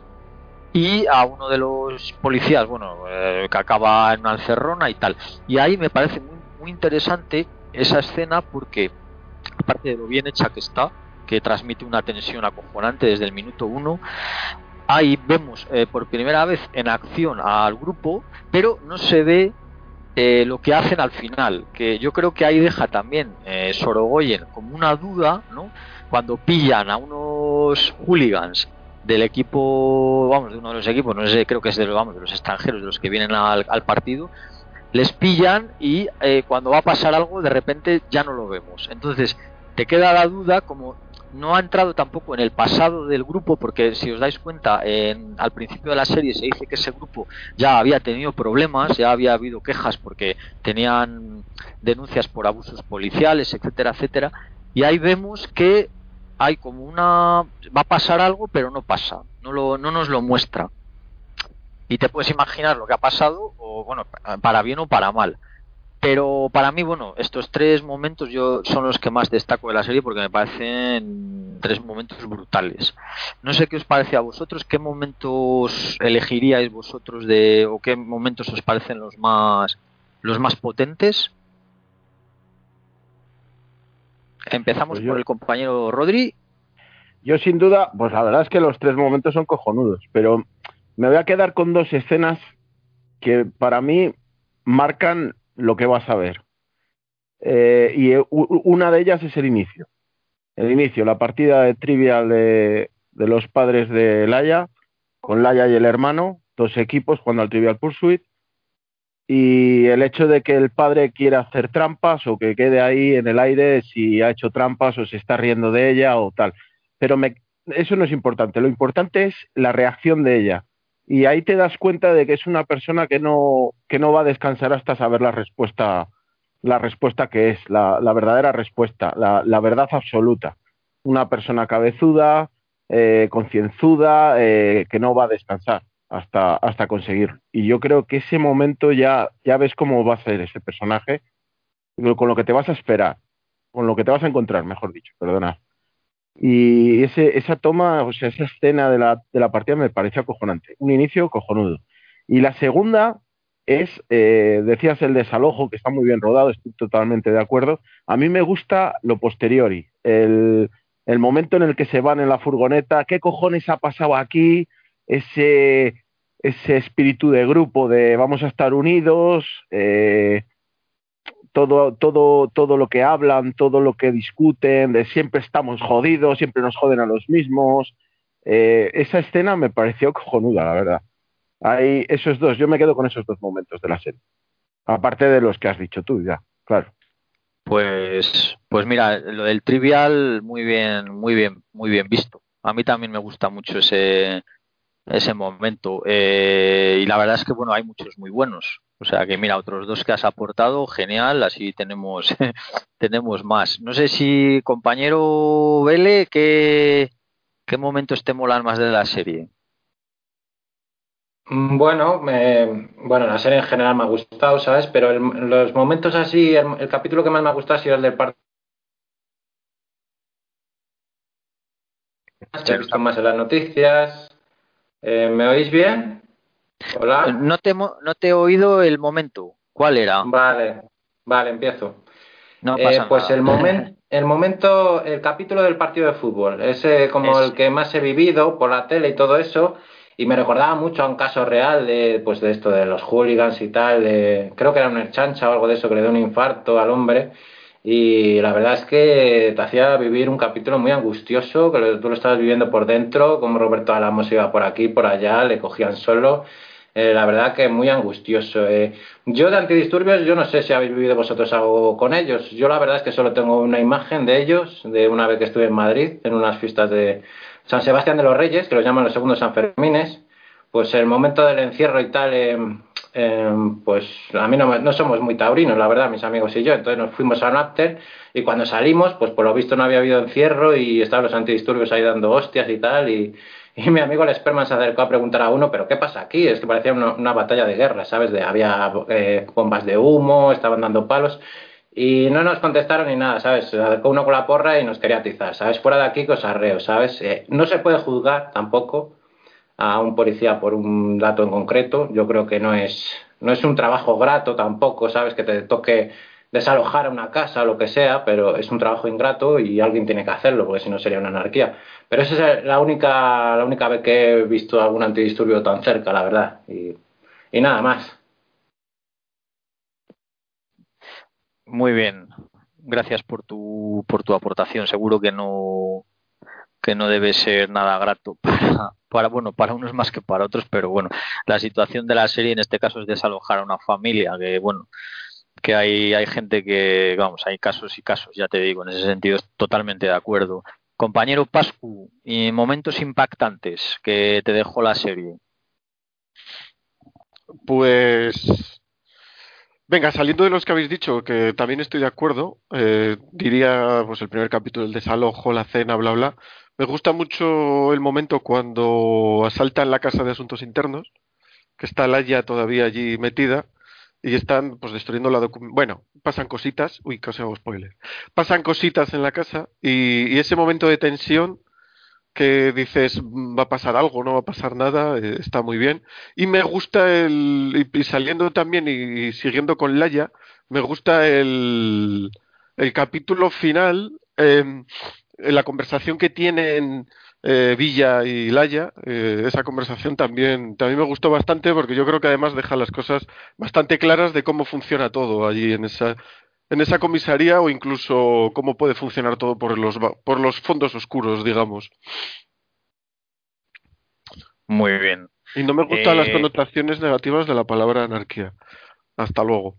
y a uno de los policías, bueno, eh, que acaba en una encerrona y tal. Y ahí me parece muy, muy interesante esa escena porque, aparte de lo bien hecha que está, que transmite una tensión acojonante desde el minuto uno, ahí vemos eh, por primera vez en acción al grupo, pero no se ve eh, lo que hacen al final, que yo creo que ahí deja también eh, Sorogoyen como una duda, ¿no? Cuando pillan a unos hooligans del equipo, vamos, de uno de los equipos, no sé, creo que es de, vamos, de los extranjeros, de los que vienen al, partido, les pillan y eh, cuando va a pasar algo, de repente ya no lo vemos. Entonces, te queda la duda como no ha entrado tampoco en el pasado del grupo, porque si os dais cuenta, en, al principio de la serie se dice que ese grupo ya había tenido problemas, ya había habido quejas porque tenían denuncias por abusos policiales, etcétera, etcétera, y ahí vemos que hay como una va a pasar algo, pero no pasa, no lo, no nos lo muestra. Y te puedes imaginar lo que ha pasado, o bueno, para bien o para mal. Pero para mí, bueno, estos tres momentos yo son los que más destaco de la serie porque me parecen tres momentos brutales. No sé qué os parece a vosotros, qué momentos elegiríais vosotros de o qué momentos os parecen los más los más potentes. Empezamos pues por el compañero Rodri. Yo sin duda, pues la verdad es que los tres momentos son cojonudos, pero me voy a quedar con dos escenas que para mí marcan lo que vas a ver. Eh, y eh, una de ellas es el inicio. El inicio, la partida de trivial de, los padres de Laia, con Laia y el hermano, dos equipos jugando al Trivial Pursuit. Y el hecho de que el padre quiera hacer trampas o que quede ahí en el aire si ha hecho trampas o se está riendo de ella o tal. Pero eso no es importante. Lo importante es la reacción de ella y ahí te das cuenta de que es una persona que no, que no va a descansar hasta saber la respuesta, la respuesta que es, la, la verdadera respuesta, la, verdad absoluta. Una persona cabezuda, eh, concienzuda, eh, que no va a descansar hasta, hasta conseguir. Y yo creo que ese momento ya, ya ves cómo va a ser ese personaje, con lo que te vas a esperar, con lo que te vas a encontrar, mejor dicho, perdona. Y ese, esa toma, o sea, esa escena de la, de la partida me parece acojonante. Un inicio cojonudo. Y la segunda es, eh, decías el desalojo, que está muy bien rodado, estoy totalmente de acuerdo. A mí me gusta lo posteriori, el, el momento en el que se van en la furgoneta, qué cojones ha pasado aquí, ese, ese espíritu de grupo de vamos a estar unidos, eh, todo, todo, todo lo que hablan, todo lo que discuten, de siempre estamos jodidos, siempre nos joden a los mismos. Eh, esa escena me pareció cojonuda, la verdad. Hay esos dos, yo me quedo con esos dos momentos de la serie. Aparte de los que has dicho tú, ya, claro. Pues, pues mira, lo del trivial, muy bien, muy bien, muy bien visto. A mí también me gusta mucho ese, ese momento. Eh, y la verdad es que, bueno, hay muchos muy buenos. O sea que mira, otros dos que has aportado, genial, así tenemos, tenemos más. No sé si, compañero Vele, ¿qué, qué momentos te molan más de la serie? Bueno, bueno, la serie en general me ha gustado, ¿sabes? Pero los momentos así, el, capítulo que más me ha gustado ha sido el del. He visto más en las noticias. Eh, ¿Me oís bien? Hola. No te, no te he oído el momento. ¿Cuál era? Vale, vale, empiezo. No eh, pues el momento, el momento, el capítulo del partido de fútbol, ese como el que más he vivido por la tele y todo eso, y me recordaba mucho a un caso real de, pues de esto de los hooligans y tal, de, creo que era un chancha o algo de eso que le dio un infarto al hombre, y la verdad es que te hacía vivir un capítulo muy angustioso, que tú lo estabas viviendo por dentro, como Roberto Alamos iba por aquí, por allá, le cogían solo. Eh, la verdad que muy angustioso. Eh. Yo de antidisturbios, yo no sé si habéis vivido vosotros algo con ellos. Yo la verdad es que solo tengo una imagen de ellos, de una vez que estuve en Madrid, en unas fiestas de San Sebastián de los Reyes, que lo llaman los segundos Sanfermines. Pues el momento del encierro y tal, eh, Em, pues a mí no, no, somos muy taurinos, la verdad, mis amigos y yo. Entonces nos fuimos a un y cuando salimos, pues por lo visto no había habido encierro y estaban los antidisturbios ahí dando hostias y tal. Y, y mi amigo el Sperman se acercó a preguntar a uno, ¿pero qué pasa aquí? Es que parecía una, batalla de guerra, ¿sabes? De, había eh, bombas de humo, estaban dando palos. Y no nos contestaron ni nada, ¿sabes? Se acercó uno con la porra y nos quería atizar, ¿sabes? Fuera de aquí, cosarreo, ¿sabes? Eh, no se puede juzgar tampoco a un policía por un dato en concreto. Yo creo que no es, no es un trabajo grato tampoco, ¿sabes? Que te toque desalojar a una casa o lo que sea, pero es un trabajo ingrato y alguien tiene que hacerlo, porque si no sería una anarquía. Pero esa es la única, la única vez que he visto algún antidisturbio tan cerca, la verdad. Y, y nada más. Muy bien. Gracias por tu, por tu aportación. Seguro que no, que no debe ser nada grato para, para, bueno, para unos más que para otros, pero bueno, la situación de la serie en este caso es desalojar a una familia, que bueno, que hay, hay gente que, vamos, hay casos y casos, ya te digo, en ese sentido totalmente de acuerdo. Compañero Pascu, y momentos impactantes que te dejó la serie. Pues Venga, saliendo de los que habéis dicho, que también estoy de acuerdo, eh, diría pues el primer capítulo, el desalojo, la cena, bla, bla. Me gusta mucho el momento cuando asaltan la casa de asuntos internos, que está Laia todavía allí metida y están pues destruyendo la documentación. Bueno, pasan cositas, uy, casi hago spoiler. Pasan cositas en la casa y ese momento de tensión que dices va a pasar algo, no va a pasar nada, eh, está muy bien. Y me gusta el, y, saliendo también y, siguiendo con Laia, me gusta el, el capítulo final, eh, la conversación que tienen eh, Villa y Laia, eh, esa conversación también, también me gustó bastante porque yo creo que además deja las cosas bastante claras de cómo funciona todo allí en esa, en esa comisaría o incluso cómo puede funcionar todo por los, por los fondos oscuros, digamos. Muy bien. Y no me gustan las eh, connotaciones negativas de la palabra anarquía. Hasta luego.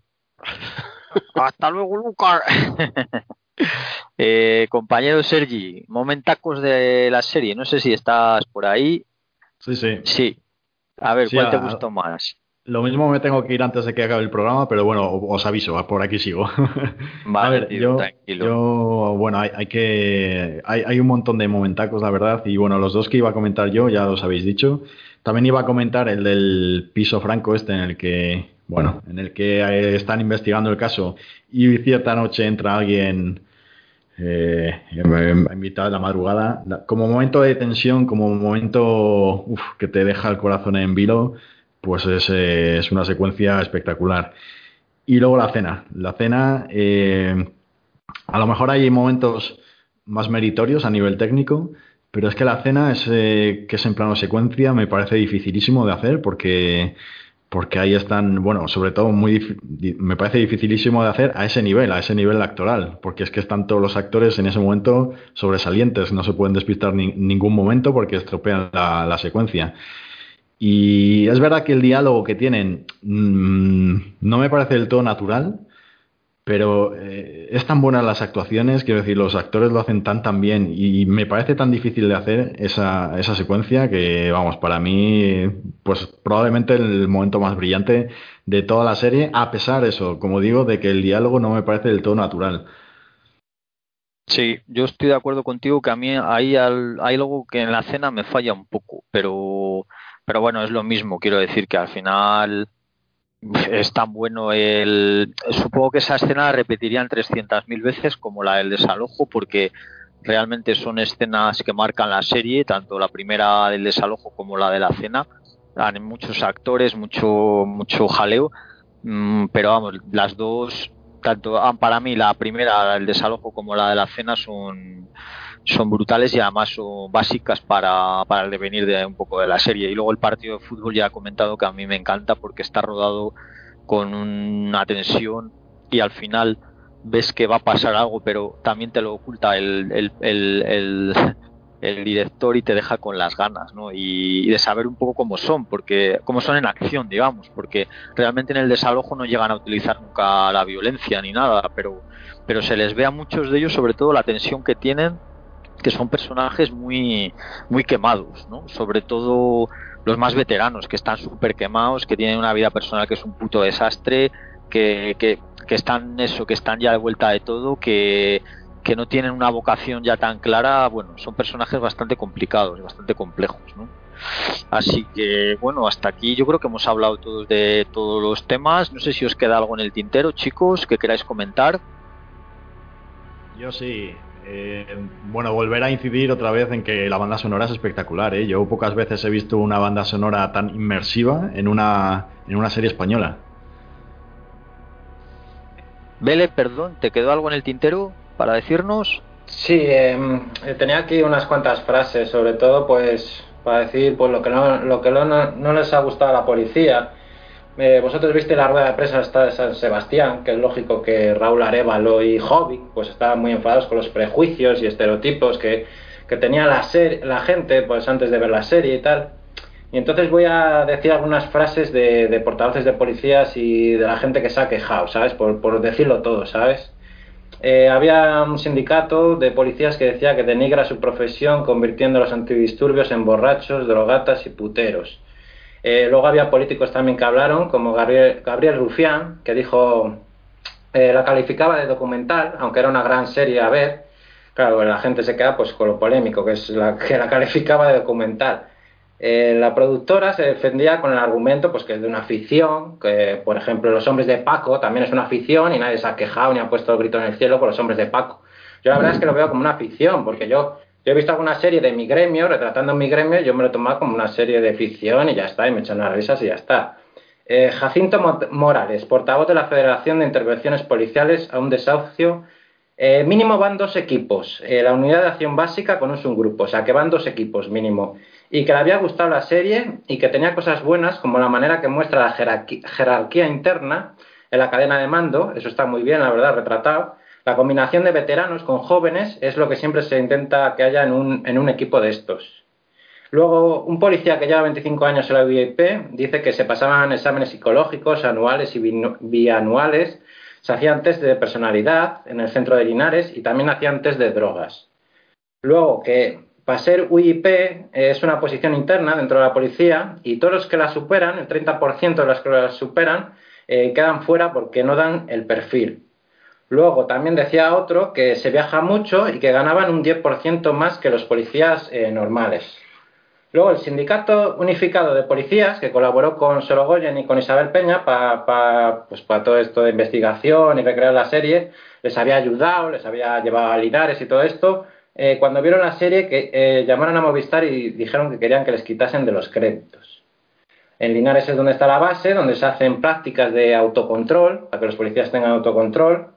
Hasta luego, Lucas. eh, compañero Sergi, momentacos de la serie. No sé si estás por ahí. Sí, sí. Sí. A ver, ¿cuál te gustó más? Lo mismo me tengo que ir antes de que acabe el programa, pero bueno, os aviso, por aquí sigo. Vale, a ver, yo, yo, bueno, hay, que, hay, hay, un montón de momentacos, la verdad, y bueno, los dos que iba a comentar yo ya los habéis dicho. También iba a comentar el del piso franco este en el que, bueno, en el que eh, están investigando el caso y cierta noche entra alguien eh, en mitad la madrugada. Como momento de tensión, como momento uf, que te deja el corazón en vilo pues es, una secuencia espectacular. Y luego la cena. La cena, eh, a lo mejor hay momentos más meritorios a nivel técnico, pero es que la cena, es, que es en plano secuencia, me parece dificilísimo de hacer porque, porque ahí están, bueno, sobre todo muy me parece dificilísimo de hacer a ese nivel, a ese nivel actoral, porque es que están todos los actores en ese momento sobresalientes, no se pueden despistar en ningún momento porque estropean la secuencia. Y es verdad que el diálogo que tienen mm, no me parece del todo natural, pero eh, es tan buenas las actuaciones, quiero decir, los actores lo hacen tan tan bien y me parece tan difícil de hacer esa, esa secuencia que, vamos, para mí, pues probablemente el momento más brillante de toda la serie, a pesar eso, como digo, de que el diálogo no me parece del todo natural. Sí, yo estoy de acuerdo contigo que a mí hay, hay algo que en la cena me falla un poco, pero pero bueno, es lo mismo, quiero decir que al final es tan bueno el... Supongo que esa escena la repetirían 300.000 veces como la del desalojo porque realmente son escenas que marcan la serie, tanto la primera del desalojo como la de la cena. Han muchos actores, mucho, mucho jaleo, mm, pero vamos, las dos, tanto ah, para mí la primera del desalojo como la de la cena son son brutales y además son básicas para, para el devenir de un poco de la serie. Y luego el partido de fútbol ya he comentado que a mí me encanta porque está rodado con una tensión y al final ves que va a pasar algo, pero también te lo oculta el, el, el, el, director y te deja con las ganas, ¿no? Y, de saber un poco cómo son, porque cómo son en acción, digamos, porque realmente en el desalojo no llegan a utilizar nunca la violencia ni nada, pero, pero se les ve a muchos de ellos sobre todo la tensión que tienen que son personajes muy, muy quemados, ¿no? Sobre todo los más veteranos, que están súper quemados, que tienen una vida personal que es un puto desastre, que, que, que están eso, que están ya de vuelta de todo, que, que no tienen una vocación ya tan clara, bueno, son personajes bastante complicados, bastante complejos, ¿no? Así que, bueno, hasta aquí yo creo que hemos hablado todos de todos los temas. No sé si os queda algo en el tintero, chicos, que queráis comentar. Yo sí, eh, bueno, volver a incidir otra vez en que la banda sonora es espectacular. ¿eh? Yo pocas veces he visto una banda sonora tan inmersiva en una, en una serie española. Vele, perdón, ¿te quedó algo en el tintero para decirnos? Sí, em, eh, tenía aquí unas cuantas frases, sobre todo pues para decir pues lo que no, lo que no, no les ha gustado a la policía eh, vosotros viste la rueda de prensa de San Sebastián, que es lógico que Raúl Arevalo y Jovic pues estaban muy enfadados con los prejuicios y estereotipos que, que tenía la, la gente pues antes de ver la serie y tal. Y entonces voy a decir algunas frases de, de portavoces de policías y de la gente que se ha quejado, ¿sabes? Por, por decirlo todo, ¿sabes? eh, había un sindicato de policías que decía que denigra su profesión convirtiendo a los antidisturbios en borrachos, drogatas y puteros. Eh, luego había políticos también que hablaron, como Gabriel, Gabriel Rufián, que dijo, eh, la calificaba de documental, aunque era una gran serie a ver. Claro, la gente se queda pues con lo polémico, que es la que la calificaba de documental. Eh, la productora se defendía con el argumento pues, que es de una ficción, que por ejemplo Los Hombres de Paco también es una ficción y nadie se ha quejado ni ha puesto el grito en el cielo por Los Hombres de Paco. Yo la verdad es que lo veo como una ficción, porque yo, he visto alguna serie de mi gremio, retratando mi gremio, yo me lo he tomado como una serie de ficción y ya está, y me hecho unas risas y ya está. Eh, Jacinto Morales, portavoz de la Federación de Intervenciones Policiales a un desahucio. Eh, mínimo van dos equipos, la unidad de acción básica con un subgrupo, o sea que van dos equipos mínimo y que le había gustado la serie y que tenía cosas buenas como la manera que muestra la jerarquía, interna en la cadena de mando, eso está muy bien, la verdad, retratado. La combinación de veteranos con jóvenes es lo que siempre se intenta que haya en un, equipo de estos. Luego, un policía que lleva 25 años en la VIP dice que se pasaban exámenes psicológicos anuales y bianuales, se hacían test de personalidad en el centro de Linares y también hacían test de drogas. Luego, que para ser UIP es una posición interna dentro de la policía y todos los que la superan, el 30% de los que la superan, eh, quedan fuera porque no dan el perfil. Luego también decía otro que se viaja mucho y que ganaban un 10% más que los policías eh, normales. Luego el Sindicato Unificado de Policías, que colaboró con Sorogoyen y con Isabel Peña para pues, todo esto de investigación y recrear la serie, les había ayudado, les había llevado a Linares y todo esto, eh, cuando vieron la serie, que eh, llamaron a Movistar y dijeron que querían que les quitasen de los créditos. En Linares es donde está la base, donde se hacen prácticas de autocontrol, para que los policías tengan autocontrol.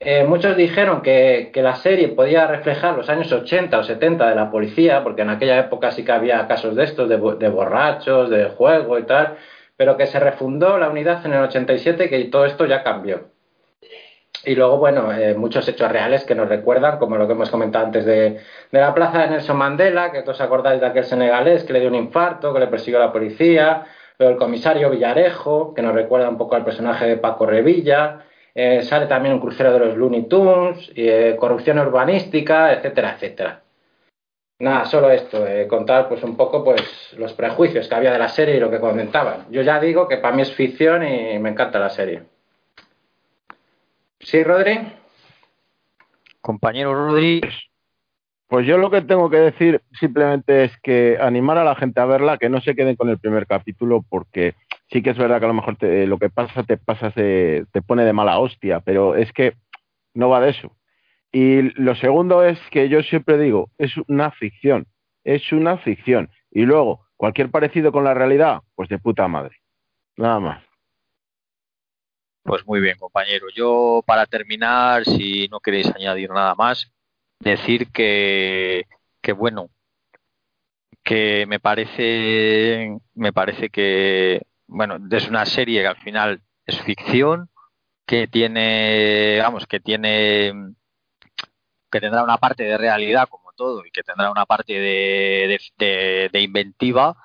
Eh, muchos dijeron que, la serie podía reflejar los años 80 o 70 de la policía, porque en aquella época sí que había casos de estos, de, de borrachos, de juego y tal, pero que se refundó la unidad en el 87 y que todo esto ya cambió. Y luego, bueno, eh, muchos hechos reales que nos recuerdan, como lo que hemos comentado antes de, la plaza de Nelson Mandela, que todos acordáis de aquel senegalés que le dio un infarto, que le persiguió la policía, luego el comisario Villarejo, que nos recuerda un poco al personaje de Paco Revilla, eh, sale también un crucero de los Looney Tunes, eh, corrupción urbanística, etcétera, etcétera. Nada, solo esto, contar pues un poco pues los prejuicios que había de la serie y lo que comentaban. Yo ya digo que para mí es ficción y me encanta la serie. Sí, Rodri. Compañero Rodri. Pues yo lo que tengo que decir simplemente es que animar a la gente a verla, que no se queden con el primer capítulo, porque sí que es verdad que a lo mejor lo que pasa te pasa te pone de mala hostia, pero es que no va de eso. Y lo segundo es que yo siempre digo, es una ficción, es una ficción. Y luego, cualquier parecido con la realidad, pues de puta madre. Nada más. Pues muy bien, compañero. Yo, para terminar, si no queréis añadir nada más, decir que, que bueno, que me parece, me parece que, bueno, es una serie que al final es ficción, que tiene, vamos, que tiene, que tendrá una parte de realidad como todo y que tendrá una parte de, de inventiva,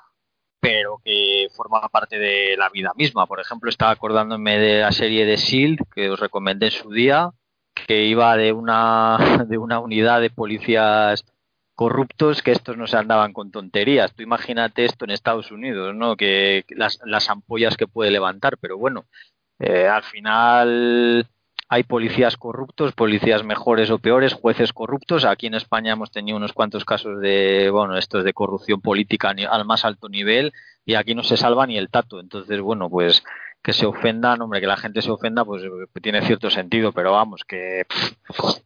pero que forma parte de la vida misma. Por ejemplo, estaba acordándome de la serie de SEAL que os recomendé en su día, que iba de una, de una unidad de policías corruptos que estos no se andaban con tonterías. Tú imagínate esto en Estados Unidos, ¿no? Que las, las ampollas que puede levantar, pero bueno, eh, al final hay policías corruptos, policías mejores o peores, jueces corruptos. Aquí en España hemos tenido unos cuantos casos de, bueno, estos de corrupción política al más alto nivel y aquí no se salva ni el tato. Entonces, bueno, pues que se ofendan, hombre, que la gente se ofenda, pues tiene cierto sentido, pero vamos, que,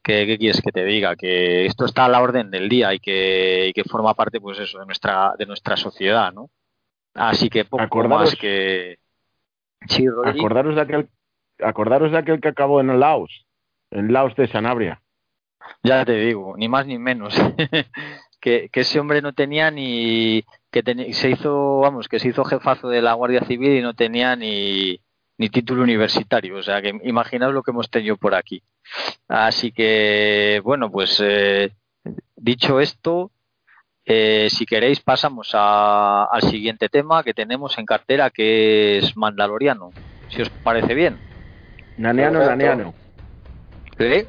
¿qué quieres que te diga? Que esto está a la orden del día y que, y que forma parte, pues eso, de nuestra, de nuestra sociedad, ¿no? Así que poco más que... Sí, acordaros de aquel acordaros de aquel que acabó en Laos, en Laos de Sanabria. Ya te digo, ni más ni menos. que, ese hombre no tenía ni que se hizo, vamos, que se hizo jefazo de la Guardia Civil y no tenía ni, ni título universitario. O sea, que imaginaos lo que hemos tenido por aquí. Así que, bueno, pues eh, dicho esto, eh, si queréis pasamos al siguiente tema que tenemos en cartera, que es Mandaloriano. Si os parece bien. Naneano, naneano. ¿Eh?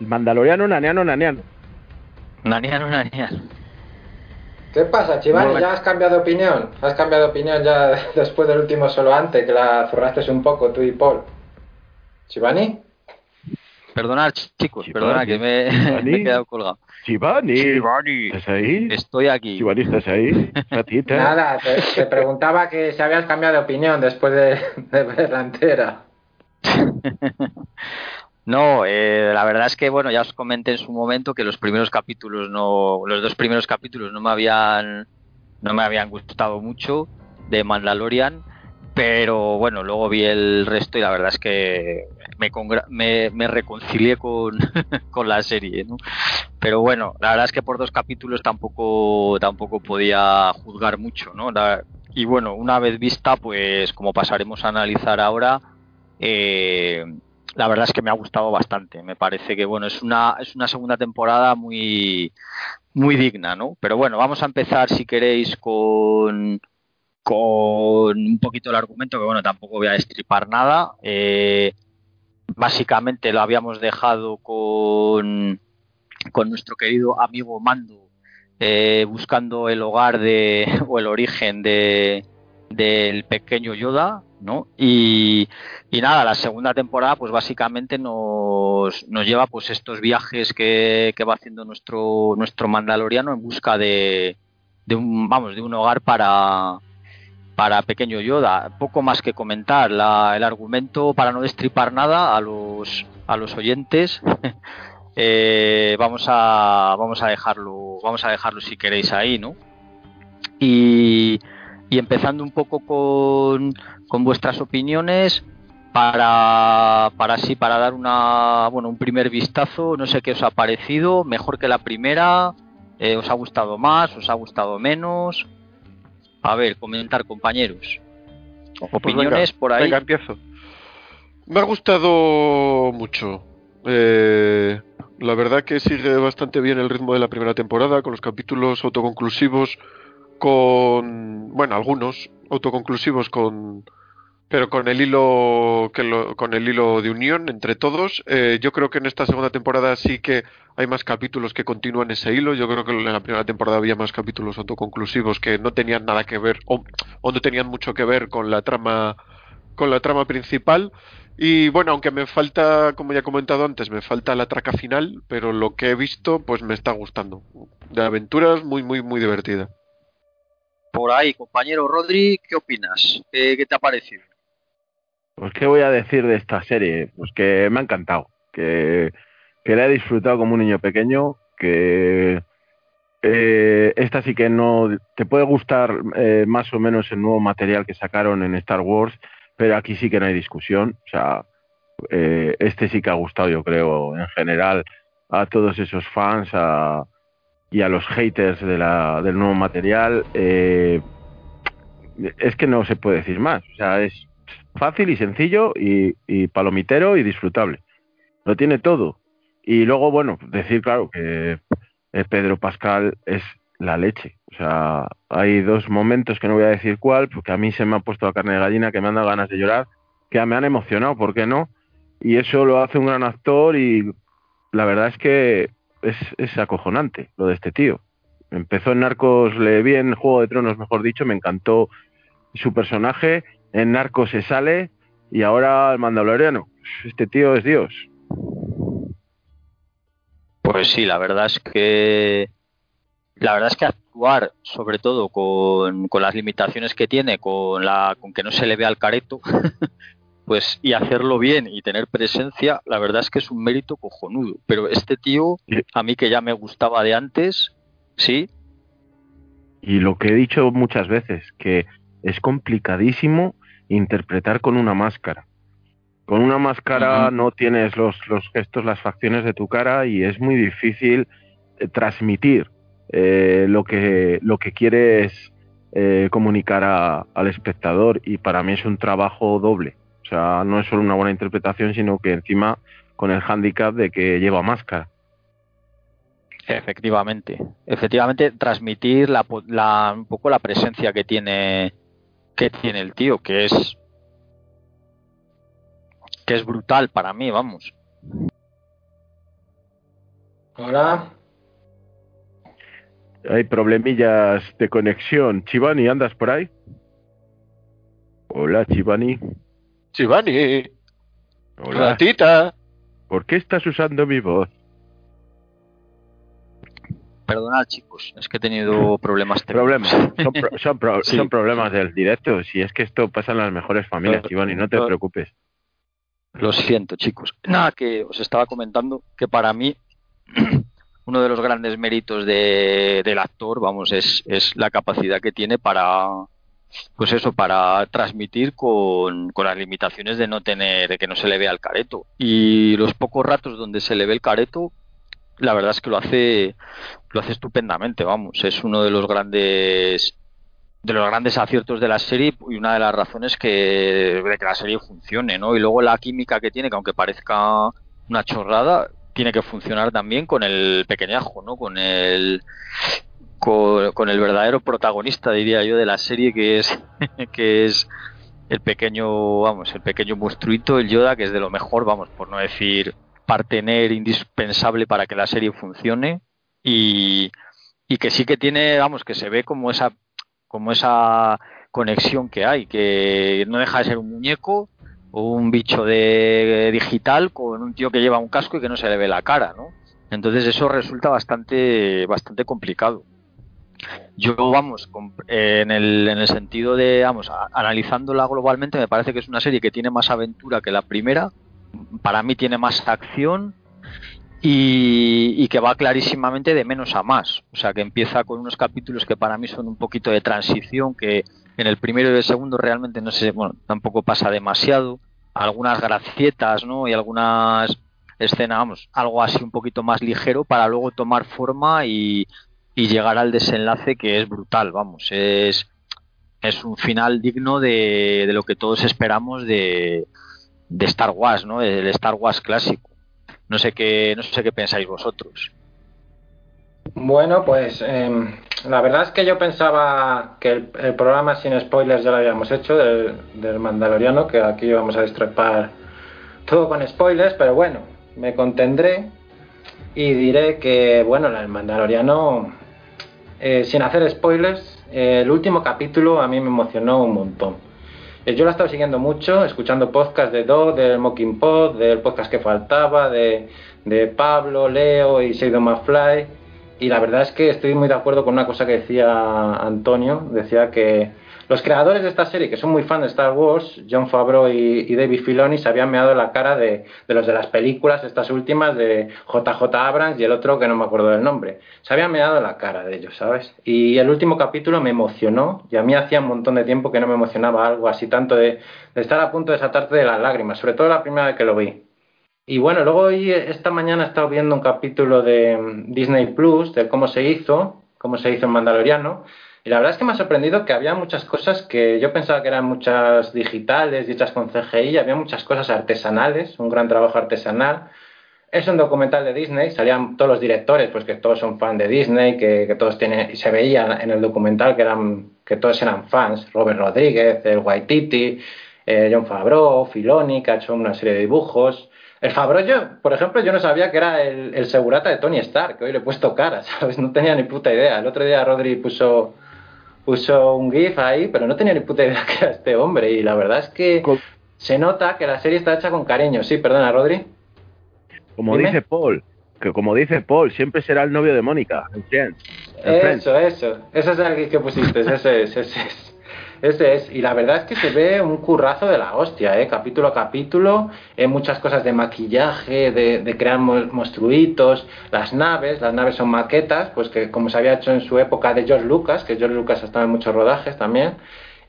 Mandaloriano, Naniano, Naniano. Naniano, Naniano. ¿Qué pasa, Chivani? ¿Ya has cambiado de opinión? ¿Has cambiado de opinión ya después del último solo antes, que la zurraste un poco tú y Paul? ¿Chivani? Perdonad, chicos, perdonad que me, he quedado colgado. Chivani. Chivani. ¿Estás ahí? Estoy aquí. Chivani, ¿estás ahí? Ratita. Nada, te, te, preguntaba que si habías cambiado de opinión después de, de ver la entera. No, eh, la verdad es que bueno, ya os comenté en su momento que los primeros capítulos no, los dos primeros capítulos no me habían, no me habían gustado mucho de Mandalorian, pero bueno, luego vi el resto y la verdad es que me, me, me reconcilié con, con la serie, ¿no? Pero bueno, la verdad es que por dos capítulos tampoco, tampoco podía juzgar mucho, ¿no? Y bueno, una vez vista, pues como pasaremos a analizar ahora, eh, la verdad es que me ha gustado bastante. Me parece que bueno, es una, es una segunda temporada muy, muy digna, ¿no? Pero bueno, vamos a empezar si queréis con, con un poquito el argumento, que bueno, tampoco voy a destripar nada. Eh, básicamente lo habíamos dejado con, con nuestro querido amigo Mando, eh, buscando el hogar de, o el origen de, del pequeño Yoda, ¿no? Y, y, nada, la segunda temporada, pues básicamente nos, nos lleva pues estos viajes que, que, va haciendo nuestro, nuestro Mandaloriano en busca de, de un, vamos, de un hogar para, para pequeño Yoda. Poco más que comentar. La, el argumento, para no destripar nada a los, a los oyentes, eh, vamos a, vamos a dejarlo, vamos a dejarlo si queréis ahí, ¿no? Y y empezando un poco con, con vuestras opiniones para, para así para dar una bueno un primer vistazo no sé qué os ha parecido mejor que la primera eh, os ha gustado más os ha gustado menos a ver comentar compañeros. Pues opiniones por ahí. venga empiezo. Me ha gustado mucho. Eh, la verdad que sigue bastante bien el ritmo de la primera temporada con los capítulos autoconclusivos con, bueno, algunos autoconclusivos con, pero con el hilo que lo, con el hilo de unión entre todos. Eh, yo creo que en esta segunda temporada sí que hay más capítulos que continúan ese hilo. Yo creo que en la primera temporada había más capítulos autoconclusivos que no tenían nada que ver o, o no tenían mucho que ver con la trama con la trama principal. Y bueno, aunque me falta, como ya he comentado antes, me falta la traca final, pero lo que he visto, pues me está gustando. De aventuras muy, muy, muy divertida por ahí, compañero Rodri, ¿qué opinas? ¿Qué, te ha parecido? Pues qué voy a decir de esta serie, pues que me ha encantado, que, que la he disfrutado como un niño pequeño, que eh, esta sí que no te puede gustar eh, más o menos el nuevo material que sacaron en Star Wars, pero aquí sí que no hay discusión, o sea, eh, este sí que ha gustado yo creo en general a todos esos fans, a, y a los haters del nuevo material, eh, es que no se puede decir más. O sea, es fácil y sencillo y, y, palomitero y disfrutable. Lo tiene todo. Y luego, bueno, decir, claro, que Pedro Pascal es la leche. O sea, hay dos momentos que no voy a decir cuál, porque a mí se me ha puesto la carne de gallina, que me han dado ganas de llorar, que me han emocionado, ¿por qué no? Y eso lo hace un gran actor y la verdad es que es, es acojonante lo de este tío. Empezó en Narcos, le vi en Juego de Tronos, mejor dicho, me encantó su personaje. En Narcos se sale y ahora el Mandaloriano. Este tío es Dios. Pues sí, la verdad es que la verdad es que actuar, sobre todo con, con las limitaciones que tiene, con la con que no se le vea al careto, pues y hacerlo bien y tener presencia, la verdad es que es un mérito cojonudo. Pero este tío, a mí que ya me gustaba de antes, sí. Y lo que he dicho muchas veces, que es complicadísimo interpretar con una máscara. Con una máscara no tienes los, los gestos, las facciones de tu cara y es muy difícil eh, transmitir eh, lo, que, lo que quieres eh, comunicar al espectador y para mí es un trabajo doble sea, no es solo una buena interpretación, sino que encima con el hándicap de que lleva máscara. Efectivamente, efectivamente transmitir la, la, un poco la presencia que tiene que tiene el tío, que es que es brutal para mí, vamos. Hola. Hay problemillas de conexión. Chivani, ¿andas por ahí? Hola, Chivani. Chivani. Hola. Tita. ¿Por qué estás usando mi voz? Perdonad, chicos, es que he tenido problemas Problemas. Son, problemas del directo. Si es que esto pasa en las mejores familias, Chivani, no te preocupes. Lo siento, chicos. Nada, que os estaba comentando que para mí uno de los grandes méritos del actor, vamos, es, es la capacidad que tiene para, pues eso, para transmitir con, con, las limitaciones de no tener, que no se le vea el careto. Y los pocos ratos donde se le ve el careto, la verdad es que lo hace, lo hace estupendamente, vamos. Es uno de los grandes de los grandes aciertos de la serie y una de las razones que, de que la serie funcione, ¿no? Y luego la química que tiene, que aunque parezca una chorrada, tiene que funcionar también con el pequeñajo, ¿no? Con el con, el verdadero protagonista, diría yo, de la serie, que es que es el pequeño, vamos, el pequeño monstruito, el Yoda, que es de lo mejor, vamos, por no decir partener indispensable para que la serie funcione y, y que sí que tiene, vamos, que se ve como esa como esa conexión que hay, que no deja de ser un muñeco o un bicho de digital con un tío que lleva un casco y que no se le ve la cara, ¿no? Entonces eso resulta bastante bastante complicado. Yo, vamos, en el, en el sentido de, vamos, analizándola globalmente, me parece que es una serie que tiene más aventura que la primera. Para mí tiene más acción y, que va clarísimamente de menos a más. O sea, que empieza con unos capítulos que para mí son un poquito de transición, que en el primero y el segundo realmente no sé, bueno, tampoco pasa demasiado. Algunas gracietas, ¿no? Y algunas escenas, vamos, algo así un poquito más ligero para luego tomar forma y, y llegar al desenlace que es brutal, vamos, es, es un final digno de, de lo que todos esperamos de, de Star Wars, ¿no? El Star Wars clásico. No sé qué, no sé qué pensáis vosotros. Bueno, pues em, la verdad es que yo pensaba que el, programa sin spoilers ya lo habíamos hecho del, Mandaloriano, que aquí vamos a destrepar todo con spoilers, pero bueno, me contendré y diré que, bueno, el Mandaloriano, eh, sin hacer spoilers, el último capítulo a mí me emocionó un montón. Eh, yo lo he estado siguiendo mucho, escuchando podcasts de Do, del Mocking Pod, del podcast que faltaba, de, Pablo, Leo y Seidon McFly. Y la verdad es que estoy muy de acuerdo con una cosa que decía Antonio. Decía que los creadores de esta serie, que son muy fans de Star Wars, John Favreau y, David Filoni, se habían meado la cara de, los de las películas, estas últimas, de JJ Abrams y el otro que no me acuerdo del nombre. Se habían meado la cara de ellos, ¿sabes? Y el último capítulo me emocionó, y a mí hacía un montón de tiempo que no me emocionaba algo así tanto de, estar a punto de saltarte de las lágrimas, sobre todo la primera vez que lo vi. Y bueno, luego hoy, esta mañana he estado viendo un capítulo de mm, Disney Plus, de cómo se hizo, cómo se hizo en Mandaloriano, y la verdad es que me ha sorprendido que había muchas cosas que yo pensaba que eran muchas digitales y hechas con CGI, había muchas cosas artesanales, un gran trabajo artesanal. Es un documental de Disney, salían todos los directores, pues que todos son fans de Disney, que, todos tienen, se veía en el documental que eran, que todos eran fans, Robert Rodríguez, el Waititi, eh, John Favreau, Filoni, que ha hecho una serie de dibujos. El Favreau, yo, por ejemplo, yo no sabía que era el, el segurata de Tony Stark, que hoy le he puesto cara, ¿sabes? No tenía ni puta idea. El otro día Rodri puso puso un GIF ahí, pero no tenía ni puta idea que era este hombre. Y la verdad es que se nota que la serie está hecha con cariño. Sí, perdona, Rodri. Como dice Paul, que como dice Paul, siempre será el novio de Mónica, Eso, eso. Ese es el GIF que pusiste, ese es, ese es. Es, y la verdad es que se ve un currazo de la hostia, ¿eh? capítulo a capítulo, eh, muchas cosas de maquillaje, de, de, crear monstruitos, las naves, las naves son maquetas, pues que como se había hecho en su época de George Lucas, que George Lucas ha estado en muchos rodajes también,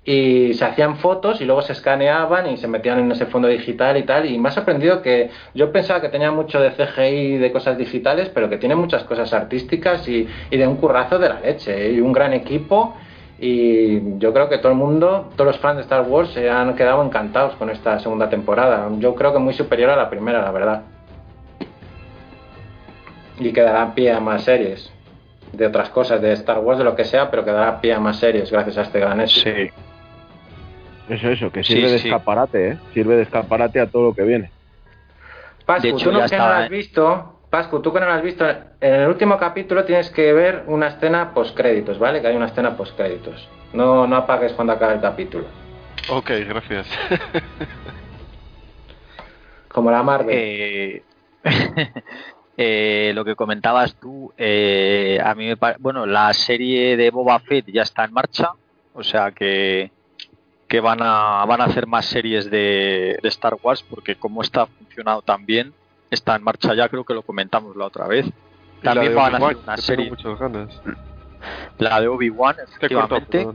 y se hacían fotos y luego se escaneaban y se metían en ese fondo digital y tal, y me ha sorprendido que yo pensaba que tenía mucho de CGI de cosas digitales, pero que tiene muchas cosas artísticas y, y de un currazo de la leche, ¿eh? y un gran equipo y yo creo que todo el mundo, todos los fans de Star Wars se han quedado encantados con esta segunda temporada. Yo creo que muy superior a la primera, la verdad. Y quedará pie a más series. De otras cosas, de Star Wars, de lo que sea, pero quedará pie a más series gracias a este gran éxito. Sí. Eso, eso, que sirve de escaparate, ¿eh? Sirve de escaparate a todo lo que viene. Pascu, tú no, que no has visto, Pascu, tú que no lo has visto, en el último capítulo tienes que ver una escena post-créditos, ¿vale? Que hay una escena post-créditos. No, no apagues cuando acabe el capítulo. Ok, gracias. Como la Marvel. Eh, eh, lo que comentabas tú, eh, a mí me bueno, la serie de Boba Fett ya está en marcha, o sea que, que van a van a hacer más series de, de Star Wars porque como está funcionado tan bien, está en marcha ya, creo que lo comentamos la otra vez. También van a hacer una serie. La de Obi-Wan, efectivamente.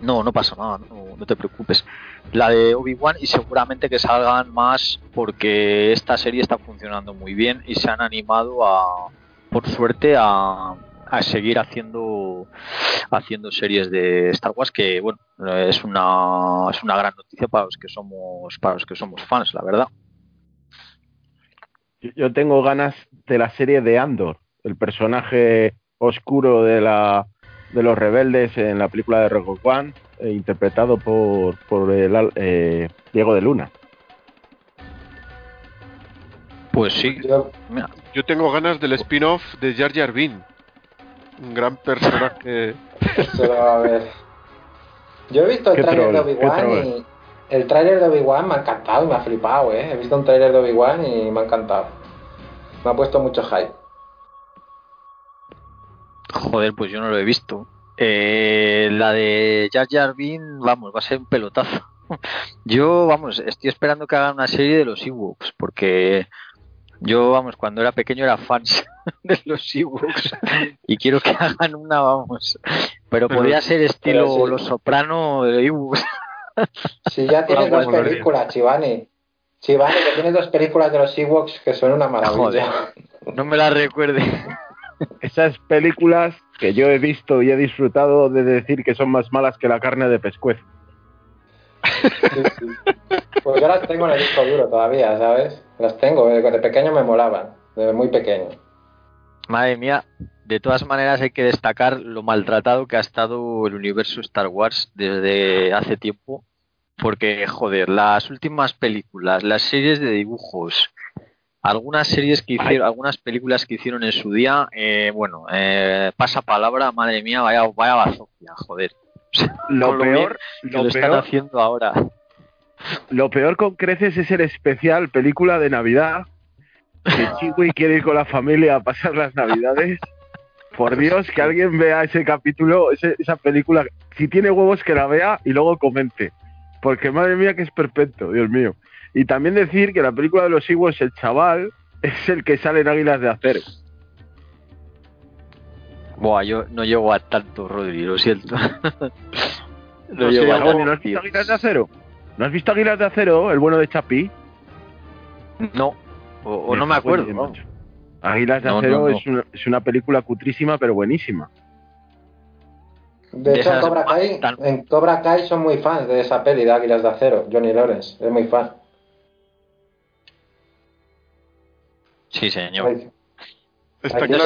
No, no pasa nada, no, te preocupes. La de Obi-Wan y seguramente que salgan más porque esta serie está funcionando muy bien y se han animado a, por suerte, a, a seguir haciendo haciendo series de Star Wars que bueno es una es una gran noticia para los que somos para los que somos fans la verdad yo tengo ganas de la serie de Andor el personaje oscuro de la de los rebeldes en la película de Rogue One, eh, interpretado por, por el, eh, Diego de Luna. Pues sí. Yo, tengo ganas del spin-off de Jar Jar Binks. Un gran personaje. a ver. Yo he visto el trailer de Obi-Wan y el trailer de Obi-Wan me ha encantado, me ha flipado, ¿eh? He visto un trailer de Obi-Wan y me ha encantado. Me ha puesto mucho hype. Joder, pues yo no lo he visto. Eh, la de Jar Jar Binks, vamos, va a ser un pelotazo. Yo, vamos, estoy esperando que hagan una serie de los Ewoks, porque yo, vamos, cuando era pequeño era fans de los Ewoks y quiero que hagan una, vamos. Pero podría ser estilo Los Soprano de Ewoks. Si ya tienes dos películas, Chivani. Chivani, que tienes dos películas de los Ewoks que son una maravilla. no me las recuerde esas películas que yo he visto y he disfrutado de decir que son más malas que la carne de pescuezo. Pues yo las tengo en el disco duro todavía, ¿sabes? Las tengo, de pequeño me molaban, de muy pequeño. Madre mía, de todas maneras hay que destacar lo maltratado que ha estado el universo Star Wars desde hace tiempo, porque joder, las últimas películas, las series de dibujos, algunas series que hicieron, algunas películas que hicieron en su día, eh, bueno, eh, pasa palabra, madre mía, vaya, vaya bazofia, joder. lo peor, lo, están haciendo ahora. Lo peor con creces es el especial película de Navidad. Que Chiwi quiere ir con la familia a pasar las Navidades. Por Dios, que alguien vea ese capítulo, esa película. Si tiene huevos, que la vea y luego comente. Porque madre mía, que es perfecto, Dios mío. Y también decir que la película de los Ewoks, el chaval, es el que sale en Águilas de Acero. Buah, yo no llego a tanto, Rodri, lo siento. no, llego a ¿No has visto Águilas de Acero? ¿No has visto Águilas de Acero, el bueno de Chapi? No, o, no me acuerdo. Águilas de Acero Es, una, es una película cutrísima, pero buenísima. De, hecho, en Cobra, Kai, en Cobra Kai son muy fans de esa peli de Águilas de Acero. Johnny Lawrence es muy fan. Sí, señor. Está claro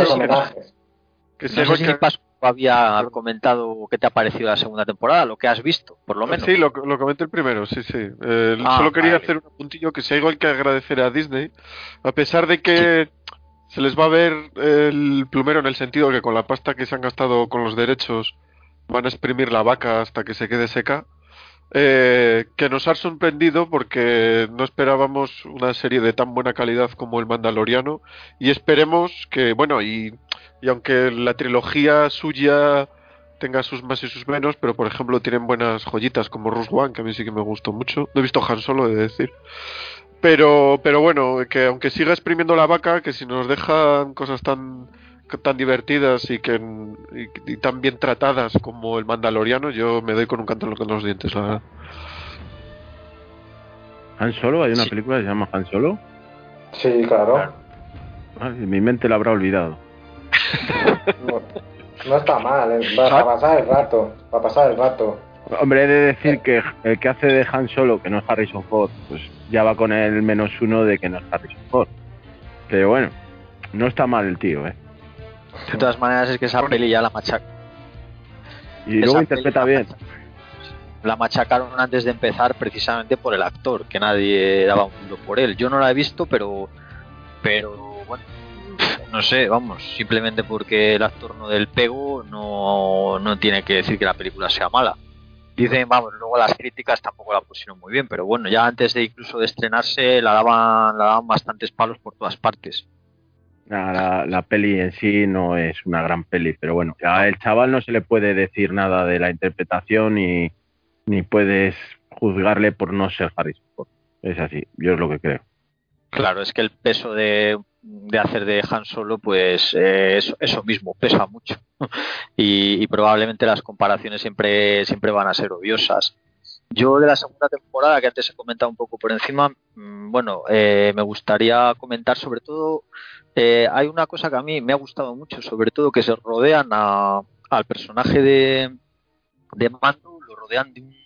que, no sé si Pascu había comentado qué te ha parecido la segunda temporada, lo que has visto, por lo menos. Sí, lo, lo comenté el primero, sí, sí. Eh, ah, solo quería hacer un puntillo que si hay algo que agradecer a Disney, a pesar de que se les va a ver el plumero en el sentido que con la pasta que se han gastado con los derechos van a exprimir la vaca hasta que se quede seca. Eh, que nos ha sorprendido porque no esperábamos una serie de tan buena calidad como el Mandaloriano y esperemos que, bueno, y, y aunque la trilogía suya tenga sus más y sus menos, pero por ejemplo tienen buenas joyitas como Rus One, que a mí sí que me gustó mucho. No he visto Han Solo, he de decir. Pero, pero bueno, que aunque siga exprimiendo la vaca, que si nos dejan cosas tan tan divertidas y que y, tan bien tratadas como el Mandaloriano, yo me doy con un canto en los dientes, la verdad. ¿Han Solo? ¿Hay una película que se llama Han Solo? Sí, claro. mi mente la habrá olvidado. No, está mal, eh. va, a pasar el rato. Va a pasar el rato. Hombre, he de decir que el que hace de Han Solo, que no es Harrison Ford, pues ya va con el menos uno de que no es Harrison Ford. Pero bueno, no está mal el tío, ¿eh? De todas maneras, es que esa peli ya la machaca. Y luego interpreta bien. La machacaron antes de empezar precisamente por el actor, que nadie daba un mundo por él. Yo no la he visto, pero pero no sé, vamos, simplemente porque el actor no del pego no, no tiene que decir que la película sea mala. Dicen, vamos, luego las críticas tampoco la pusieron muy bien, pero bueno, ya antes de incluso de estrenarse la daban, la daban bastantes palos por todas partes. La, la, peli en sí no es una gran peli, pero bueno, a el chaval no se le puede decir nada de la interpretación y ni puedes juzgarle por no ser Harrison Ford. Es así, yo es lo que creo. Claro, es que el peso de, de hacer de Han Solo, pues eh, eso, mismo, pesa mucho. y, probablemente las comparaciones siempre, siempre van a ser odiosas. Yo de la segunda temporada, que antes he comentado un poco por encima, mm, bueno, eh, me gustaría comentar sobre todo, eh, hay una cosa que a mí me ha gustado mucho, sobre todo que se rodean al personaje de, de Mando, lo rodean de un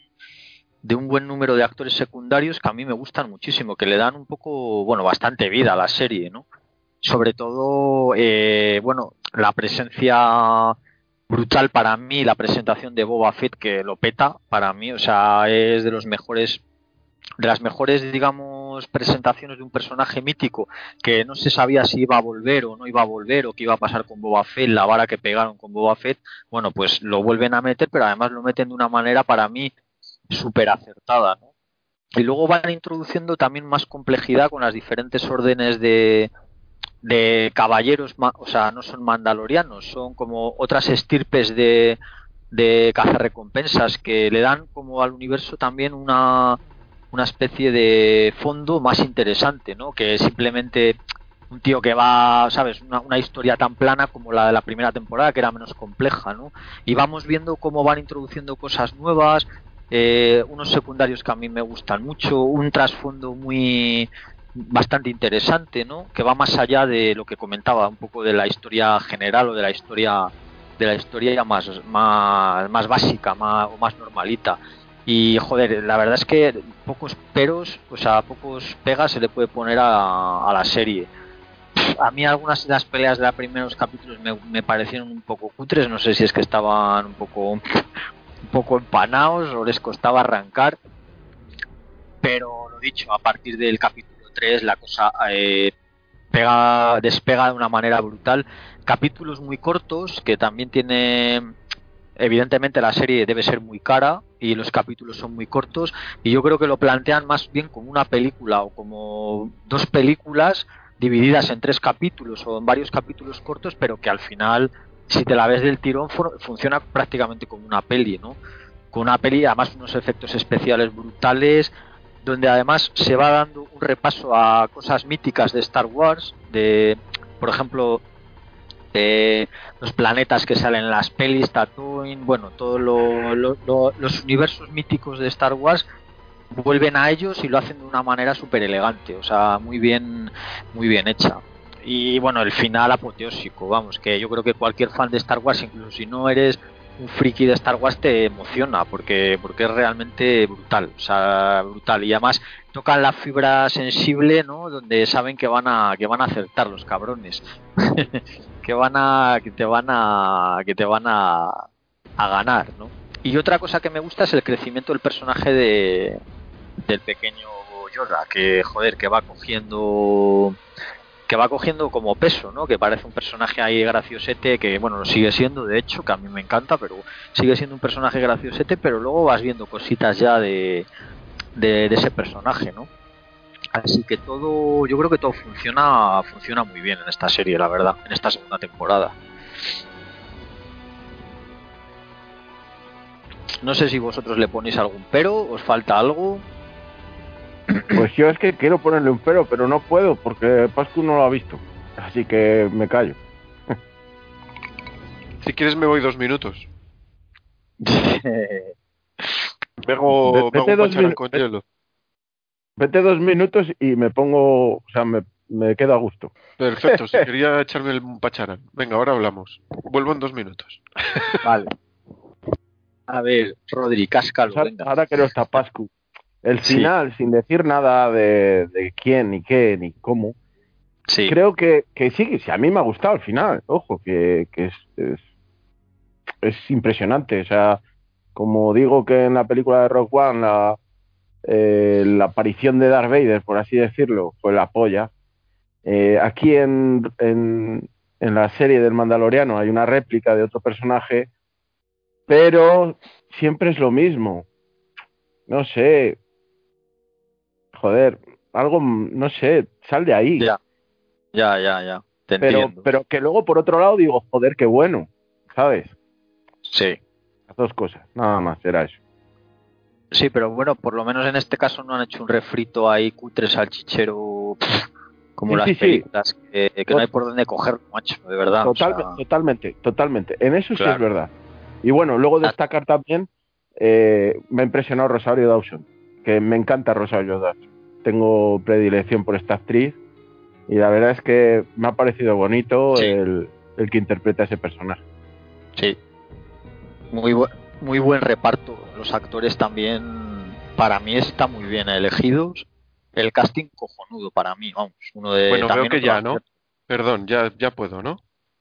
de un buen número de actores secundarios que a mí me gustan muchísimo, que le dan un poco, bueno, bastante vida a la serie, ¿no? Sobre todo, eh, bueno, la presencia brutal para mí, la presentación de Boba Fett que lo peta para mí, o sea, es de los mejores, de las mejores, digamos, presentaciones de un personaje mítico que no se sabía si iba a volver o no iba a volver o qué iba a pasar con Boba Fett, la vara que pegaron con Boba Fett, bueno, pues lo vuelven a meter, pero además lo meten de una manera para mí súper acertada, ¿no? Y luego van introduciendo también más complejidad con las diferentes órdenes de, de caballeros, o sea, no son mandalorianos, son como otras estirpes de, de cazarrecompensas que le dan como al universo también una, una especie de fondo más interesante, ¿no? Que simplemente un tío que va, ¿sabes? Una, una, historia tan plana como la de la primera temporada, que era menos compleja, ¿no? Y vamos viendo cómo van introduciendo cosas nuevas, eh, unos secundarios que a mí me gustan mucho, un trasfondo muy bastante interesante, ¿no? Que va más allá de lo que comentaba un poco de la historia general o de la historia de la historia más más, más básica, más o más normalita. Y joder, la verdad es que pocos peros, o sea, pocos pegas se le puede poner a, la serie. A mí algunas de las peleas de los primeros capítulos me, me, parecieron un poco cutres, no sé si es que estaban un poco un poco empanados o les costaba arrancar. Pero lo dicho, a partir del capítulo 3 la cosa eh, pega, despega de una manera brutal. Capítulos muy cortos que también tiene evidentemente la serie debe ser muy cara y los capítulos son muy cortos y yo creo que lo plantean más bien como una película o como dos películas divididas en tres capítulos o en varios capítulos cortos pero que al final si te la ves del tirón, funciona prácticamente como una peli, ¿no? Con una peli, además, unos efectos especiales brutales, donde además se va dando un repaso a cosas míticas de Star Wars, de, por ejemplo, los planetas que salen en las pelis, Tatooine, bueno, todos los universos míticos de Star Wars vuelven a ellos y lo hacen de una manera súper elegante, o sea, muy bien, muy bien hecha. Y bueno, el final apoteósico, vamos, que yo creo que cualquier fan de Star Wars, incluso si no eres un friki de Star Wars, te emociona porque, porque es realmente brutal, o sea, brutal. Y además tocan la fibra sensible, ¿no? Donde saben que van a, que van a acertar los cabrones, que van a, que te van a, que te van a, a ganar, ¿no? Y otra cosa que me gusta es el crecimiento del personaje de, del pequeño Yoda, que joder, que va cogiendo que va cogiendo como peso, ¿no? Que parece un personaje ahí graciosete, que bueno, lo sigue siendo, de hecho, que a mí me encanta, pero sigue siendo un personaje graciosete, pero luego vas viendo cositas ya de, de, ese personaje, ¿no? Así que todo, yo creo que todo funciona, funciona muy bien en esta serie, la verdad, en esta segunda temporada. No sé si vosotros le ponéis algún pero, os falta algo. Pues yo es que quiero ponerle un pero, pero no puedo porque Pascu no lo ha visto. Así que me callo. Si quieres me voy dos minutos. Vengo, vete, dos con hielo. Vete dos minutos y me pongo, o sea, me, me quedo a gusto. Perfecto, si quería echarme el pacharán. Venga, ahora hablamos. Vuelvo en dos minutos. Vale. A ver, Rodri, cáscalo. Ahora que no está Pascu. El final, sin decir nada de, quién, ni qué, ni cómo, sí. creo que, que sí, sí, a mí me ha gustado el final, ojo, que, es, es, impresionante. O sea, como digo que en la película de Rock One la, eh, la aparición de Darth Vader, por así decirlo, fue la polla. Eh, aquí en, en, en la serie del Mandaloriano hay una réplica de otro personaje, pero siempre es lo mismo. No sé. Joder, algo, no sé, sal de ahí. Ya, ya, ya, ya. Te pero, entiendo. pero que luego por otro lado digo, joder, qué bueno, ¿sabes? Sí. Las dos cosas, nada más, era eso. Sí, pero bueno, por lo menos en este caso no han hecho un refrito ahí cutre salchichero como Sí, las sí, sí. películas que, no hay por dónde cogerlo, macho, de verdad. o Total- sea, Totalmente, totalmente. En eso sí es verdad. Y bueno, luego Ah. destacar también, eh, me ha impresionado Rosario Dawson, que me encanta Rosario Dawson. Tengo predilección por esta actriz y la verdad es que me ha parecido bonito Sí. el, el que interpreta a ese personaje. sí. Muy, bu- muy buen reparto. Los actores también, para mí, están muy bien elegidos. El casting cojonudo para mí, vamos. Uno de, Bueno, veo también que ya, actor. ¿no? Perdón, ya, ya puedo, ¿no?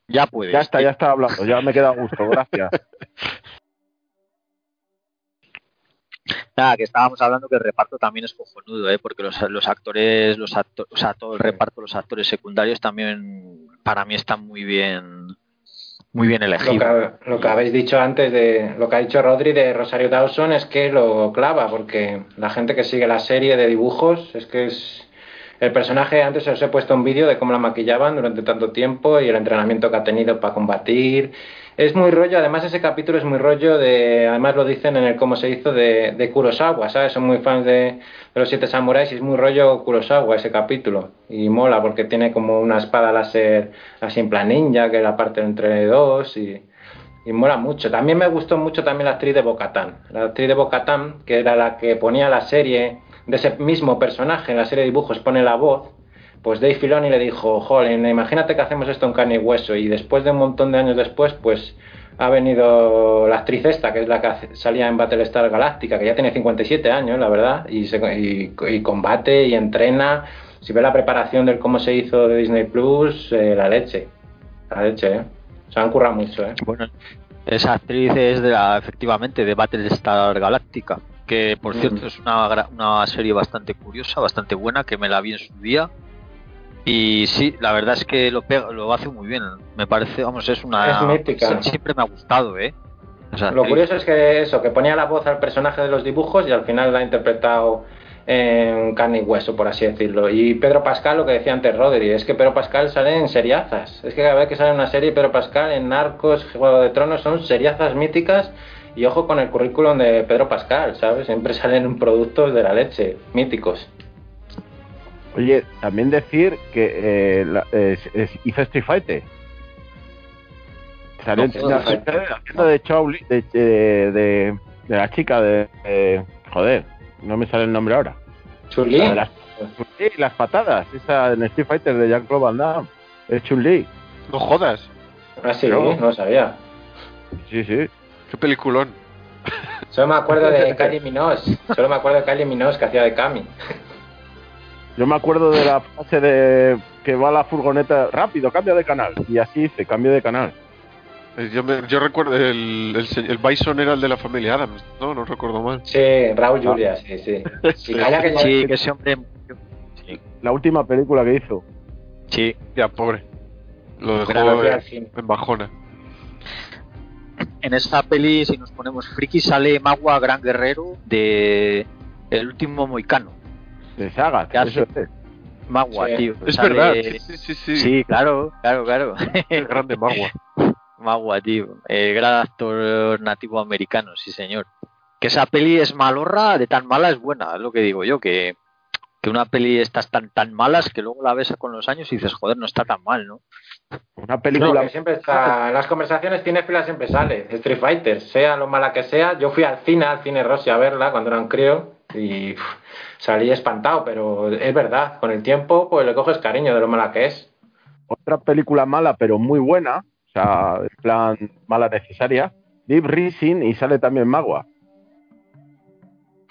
Ya puedes. Ya está, ya está hablando, ya me queda a gusto, gracias. Nada, que estábamos hablando que el reparto también es cojonudo, ¿eh? porque los, los actores, los acto- o sea, todo el reparto, los actores secundarios también para mí están muy bien, muy bien Lo elegidos. que, lo que habéis dicho antes de lo que ha dicho Rodri de Rosario Dawson es que lo clava, porque la gente que sigue la serie de dibujos es que es el personaje. Antes os he puesto un vídeo de cómo la maquillaban durante tanto tiempo y el entrenamiento que ha tenido para combatir. Es muy rollo, además ese capítulo es muy rollo de, además lo dicen en el cómo se hizo de, de Kurosawa, ¿sabes? Son muy fans de, los siete samuráis y es muy rollo Kurosawa ese capítulo. Y mola porque tiene como una espada láser así en plan ninja, que la parte entre dos y, y mola mucho. También me gustó mucho también la actriz de Bocatán. La actriz de Bocatán, que era la que ponía la serie de ese mismo personaje en la serie de dibujos, pone la voz. Pues Dave Filoni le dijo, joder, imagínate que hacemos esto en carne y hueso. Y después de un montón de años después, pues ha venido la actriz esta, que es la que salía en Battlestar Galáctica, que ya tiene 57 años, la verdad, y, se, y, y combate y entrena. Si ve la preparación del cómo se hizo de Disney Plus, eh, la leche. La leche, ¿eh? Se han currado mucho, ¿eh? Bueno, esa actriz es de la, efectivamente de Battlestar Galáctica, que por Mm. cierto es una, una serie bastante curiosa, bastante buena, que me la vi en su día. Y sí, la verdad es que lo, pega- lo hace muy bien. Me parece, vamos, es una. Es mítica. sie- Siempre me ha gustado, ¿eh? Lo curioso es que eso, que ponía la voz al personaje de los dibujos y al final la ha interpretado en carne y hueso, por así decirlo. Y Pedro Pascal, lo que decía antes Rodri, es que Pedro Pascal sale en seriazas. Es que cada vez que sale una serie, Pedro Pascal en Narcos, Juego de Tronos, son seriazas míticas. Y ojo con el currículum de Pedro Pascal, ¿sabes? Siempre salen productos de la leche, míticos. Oye, también decir que eh, la- es- es- hizo Street Fighter. Salió No, en- joder, haciendo- de, Chao-Li- de, de, de- de la chica de, de- Joder, no me sale el nombre ahora. Chulí. La las, sí, las patadas, esa en Street Fighter de Jean-Claude Van Damme. Es Chun-Li. No jodas. Ah, sí, No. no lo sabía. Sí, sí. Qué peliculón. Solo me acuerdo de Kylie Minogue. Solo me acuerdo de Kylie Minogue que hacía de Cami. Yo me acuerdo de la fase de que va la furgoneta rápido, cambia de canal. Y así hice, cambio de canal. Eh, Yo, me- yo recuerdo, el, el, el Bison era el de la familia Adams, no, no recuerdo mal. Sí, Raúl Julia, sí, sí. Y calla que Sí, que ese hombre. Sí, La última película que hizo. sí. Ya, pobre. Lo dejó en, en bajona. En esa peli, si nos ponemos friki, sale Magua Gran Guerrero de El último Moicano. De saga, ¿Qué eso hace? es. Magua, Sí. tío. Es Sale- verdad, sí, sí, sí. sí. Sí, claro, claro, claro. El grande Magua. Magua, tío. El gran actor nativo americano, sí, señor. Que esa peli es malorra, de tan mala es buena, es lo que digo yo, que, que una peli estas tan tan malas que luego la ves con los años y dices, joder, no está tan mal, ¿no? Una No, película. que siempre está, en las conversaciones cinéfilas siempre sale Street Fighter, sea lo mala que sea. Yo fui al cine, al cine Rossi a verla cuando era un crío y salí espantado, pero es verdad, con el tiempo pues le coges cariño de lo mala que es. otra película mala, pero muy buena, o sea, en plan mala necesaria, Deep Rising y sale también Magua.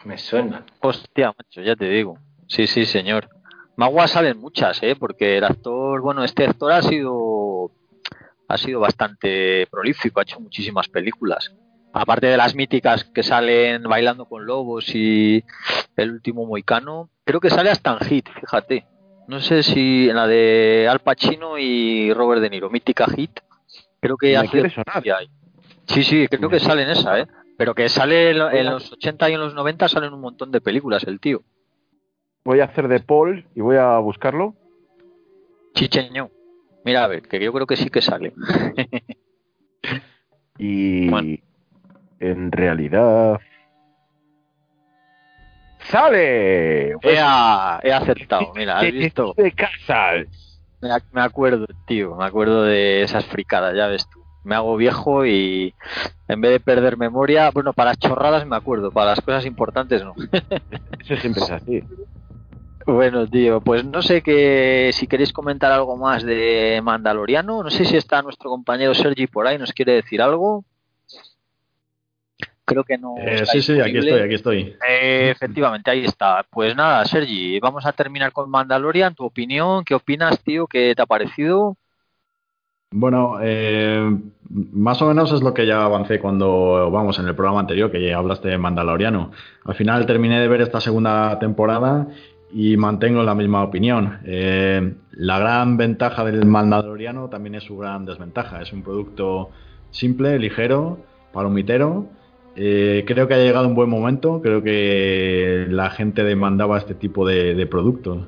Me suena. Hostia, macho, ya te digo. Sí, sí, señor. Magua salen muchas, ¿eh? Porque el actor, bueno, este actor ha sido ha sido bastante prolífico, ha hecho muchísimas películas. Aparte de las míticas que salen bailando con lobos y el último moicano, creo que sale hasta en hit, fíjate. No sé si en la de Al Pacino y Robert De Niro, Mítica Hit. Creo que hace. Sí, sí, creo que sale en esa, ¿eh? Pero que sale en los 80 y en los 90 salen un montón de películas el tío. Voy a hacer de Paul y voy a buscarlo. Chicheño. Mira, a ver, que yo creo que sí que sale. y en realidad ¡Sale! He, acertado, mira, ¿has visto? De Casals. Me, acuerdo, tío, me acuerdo de esas fricadas, ya ves tú. Me hago viejo y en vez de perder memoria, bueno, para las chorradas me acuerdo, para las cosas importantes no. Eso siempre es así. Bueno, tío, pues no sé que si queréis comentar algo más de Mandaloriano, no sé si está nuestro compañero Sergi por ahí, nos quiere decir algo creo que no. Eh, sí, sí, aquí estoy, aquí estoy. Eh, efectivamente, ahí está. Pues nada, Sergi, vamos a terminar con Mandalorian. Tu opinión, ¿qué opinas, tío? ¿Qué te ha parecido? Bueno, eh, más o menos es lo que ya avancé cuando, vamos, en el programa anterior, que ya hablaste de Mandaloriano. Al final terminé de ver esta segunda temporada y mantengo la misma opinión. la gran ventaja del Mandaloriano también es su gran desventaja. Es un producto simple, ligero, palomitero eh, creo que ha llegado un buen momento, creo que la gente demandaba este tipo de, productos.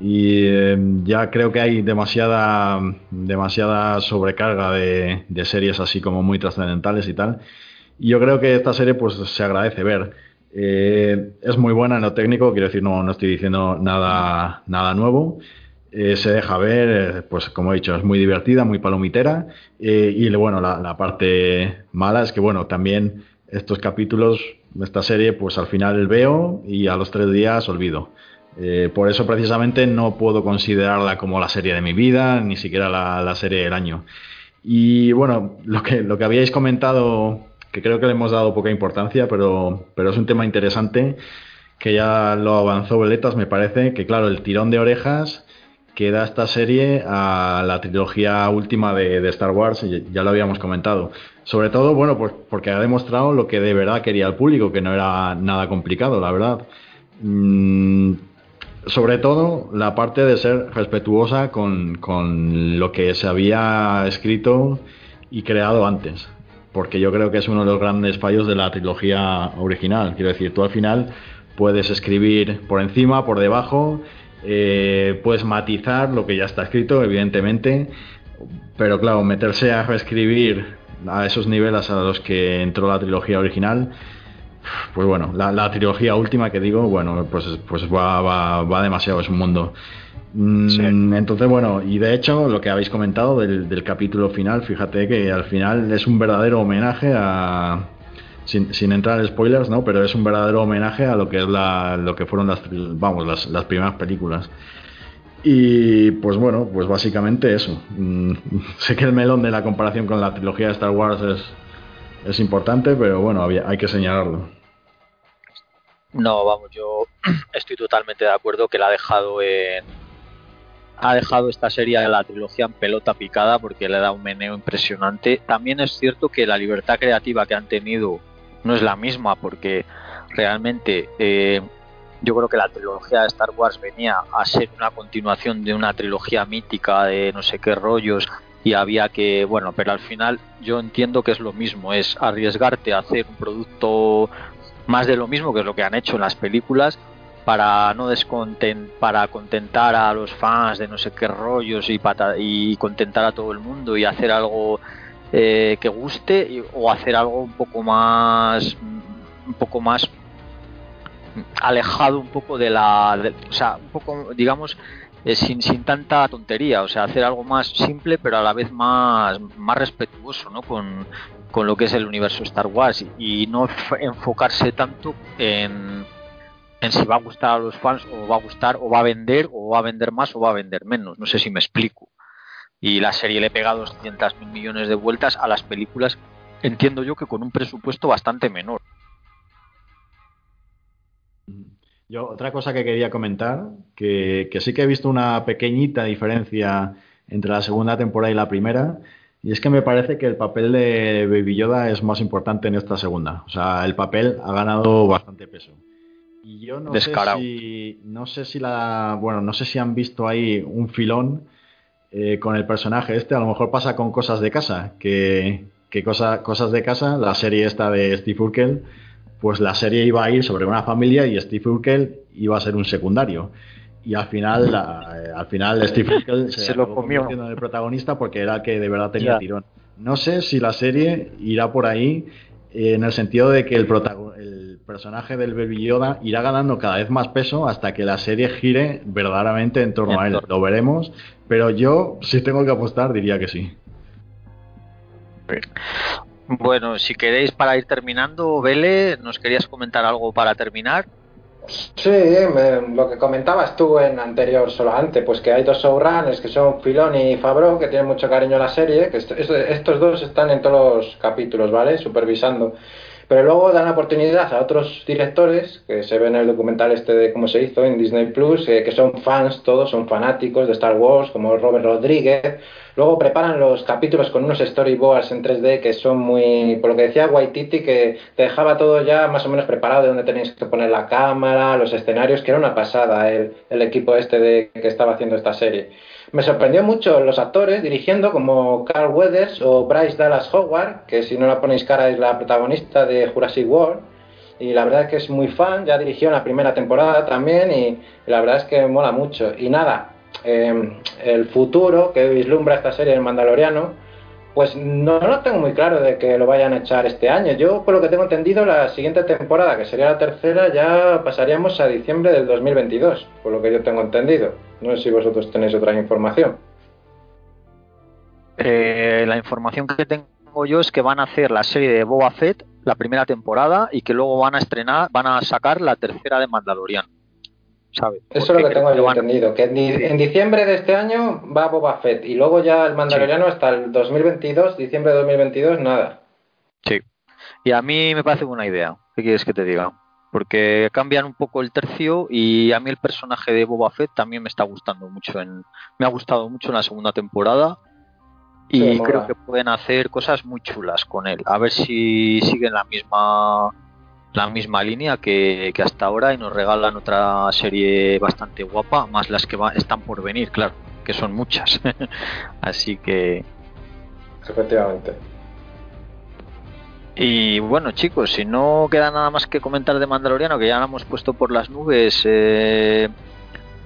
Y em, ya creo que hay demasiada, demasiada sobrecarga de, series así como muy trascendentales y tal. Y yo creo que esta serie pues se agradece ver. Eh, es muy buena en lo técnico, quiero decir, no, no estoy diciendo nada, nada nuevo. Eh, se deja ver, pues como he dicho, es muy divertida, muy palomitera. y bueno, la, la, parte mala es que, bueno, también estos capítulos, esta serie, pues al final veo y a los tres días olvido. Eh, por eso precisamente no puedo considerarla como la serie de mi vida, ni siquiera la, serie del año. Y bueno, lo que, lo que habíais comentado, que creo que le hemos dado poca importancia, pero, pero es un tema interesante, que ya lo avanzó Veletas, me parece, que claro, el tirón de orejas que da esta serie a la trilogía última de, Star Wars, ya lo habíamos comentado. Sobre todo, bueno, pues porque ha demostrado lo que de verdad quería el público, que no era nada complicado, la verdad. Mm, sobre todo la parte de ser respetuosa con, con lo que se había escrito y creado antes. Porque yo creo que es uno de los grandes fallos de la trilogía original. Quiero decir, tú al final puedes escribir por encima, por debajo, eh, puedes matizar lo que ya está escrito, evidentemente, pero claro, meterse a reescribir a esos niveles a los que entró la trilogía original, pues bueno, la, trilogía última que digo, bueno, pues, pues va, va, demasiado, es un mundo. Mm, entonces, bueno, y de hecho, lo que habéis comentado del, del, capítulo final, fíjate que al final es un verdadero homenaje a, sin, entrar en spoilers, ¿no? Pero es un verdadero homenaje a lo que es la, lo que fueron las, vamos, las, las primeras películas. Y pues bueno, pues básicamente eso. Mm, sé que el melón de la comparación con la trilogía de Star Wars es, es importante, pero bueno, hay que señalarlo. No, vamos, yo estoy totalmente de acuerdo que la ha dejado en, ha dejado esta serie de la trilogía en pelota picada porque le da un meneo impresionante. También es cierto que la libertad creativa que han tenido no es la misma porque realmente eh, yo creo que la trilogía de Star Wars venía a ser una continuación de una trilogía mítica de no sé qué rollos y había que, bueno, pero al final yo entiendo que es lo mismo, es arriesgarte a hacer un producto más de lo mismo que es lo que han hecho en las películas para no descontent para contentar a los fans de no sé qué rollos y, y contentar a todo el mundo y hacer algo eh, que guste o hacer algo un poco más un poco más alejado un poco de la o sea un poco digamos eh, sin, sin tanta tontería o sea hacer algo más simple pero a la vez más más respetuoso ¿no? con, con lo que es el universo Star Wars y, no enfocarse tanto en en si va a gustar a los fans o va a gustar o va a vender o va a vender más o va a vender menos no sé si me explico y la serie le pega 200 mil millones de vueltas a las películas, entiendo yo que con un presupuesto bastante menor. Yo, otra cosa que quería comentar, que, sí que he visto una pequeñita diferencia entre la segunda temporada y la primera, y es que me parece que el papel de Baby Yoda es más importante en esta segunda. O sea, el papel ha ganado bastante peso. Y yo no sé si no sé si la bueno, no sé si han visto ahí un filón eh, con el personaje este, a lo mejor pasa con cosas de casa, que, que cosa, cosas de casa, la serie esta de Steve Urkel, pues la serie iba a ir sobre una familia y Steve Urkel iba a ser un secundario y al final eh, al final Steve Urkel se, lo comió el protagonista porque era el que de verdad tenía tirón. No sé si la serie irá por ahí eh, en el sentido de que el, el personaje del Baby Yoda irá ganando cada vez más peso hasta que la serie gire verdaderamente en torno a él. Lo veremos, pero yo si tengo que apostar diría que sí. Bueno, si queréis para ir terminando, Vele, ¿nos querías comentar algo para terminar? Sí, lo que comentabas tú en anterior solo antes, pues que hay dos showrunners que son Filoni y Fabro, que tienen mucho cariño a la serie, que estos dos están en todos los capítulos, ¿vale? Supervisando. Pero luego dan la oportunidad a otros directores, que se ven en el documental este de cómo se hizo en Disney Plus, eh, que son fans todos, son fanáticos de Star Wars, como Robert Rodríguez. Luego preparan los capítulos con unos storyboards en 3D que son muy, por lo que decía Waititi, que te dejaba todo ya más o menos preparado de dónde tenéis que poner la cámara, los escenarios, que era una pasada el, el equipo este de, que estaba haciendo esta serie. Me sorprendió mucho los actores dirigiendo como Carl Weathers o Bryce Dallas Howard, que si no la ponéis cara es la protagonista de Jurassic World. Y la verdad es que es muy fan, ya dirigió la primera temporada también y la verdad es que mola mucho. Y nada, em, el futuro que vislumbra esta serie del Mandaloriano, pues no lo tengo muy claro de que lo vayan a echar este año. Yo, por lo que tengo entendido, la siguiente temporada, que sería la tercera, ya pasaríamos a diciembre del 2022, por lo que yo tengo entendido. No sé si vosotros tenéis otra información. Eh, la información que tengo yo es que van a hacer la serie de Boba Fett, la primera temporada, y que luego van a estrenar, van a sacar la tercera de Mandalorian. ¿Sabes? Eso es lo que tengo yo entendido, que en diciembre de este año va Boba Fett y luego ya el Mandaloriano hasta el 2022, diciembre de 2022, nada. Sí, y a mí me parece buena idea. ¿Qué quieres que te diga? porque cambian un poco el tercio y a mí el personaje de Boba Fett también me está gustando mucho en me ha gustado mucho en la segunda temporada y creo que pueden hacer cosas muy chulas con él a ver si siguen la misma la misma línea que, hasta ahora y nos regalan otra serie bastante guapa más las que están por venir claro que son muchas. Así que efectivamente. Y bueno, chicos, si no queda nada más que comentar de Mandaloriano, que ya lo hemos puesto por las nubes, eh,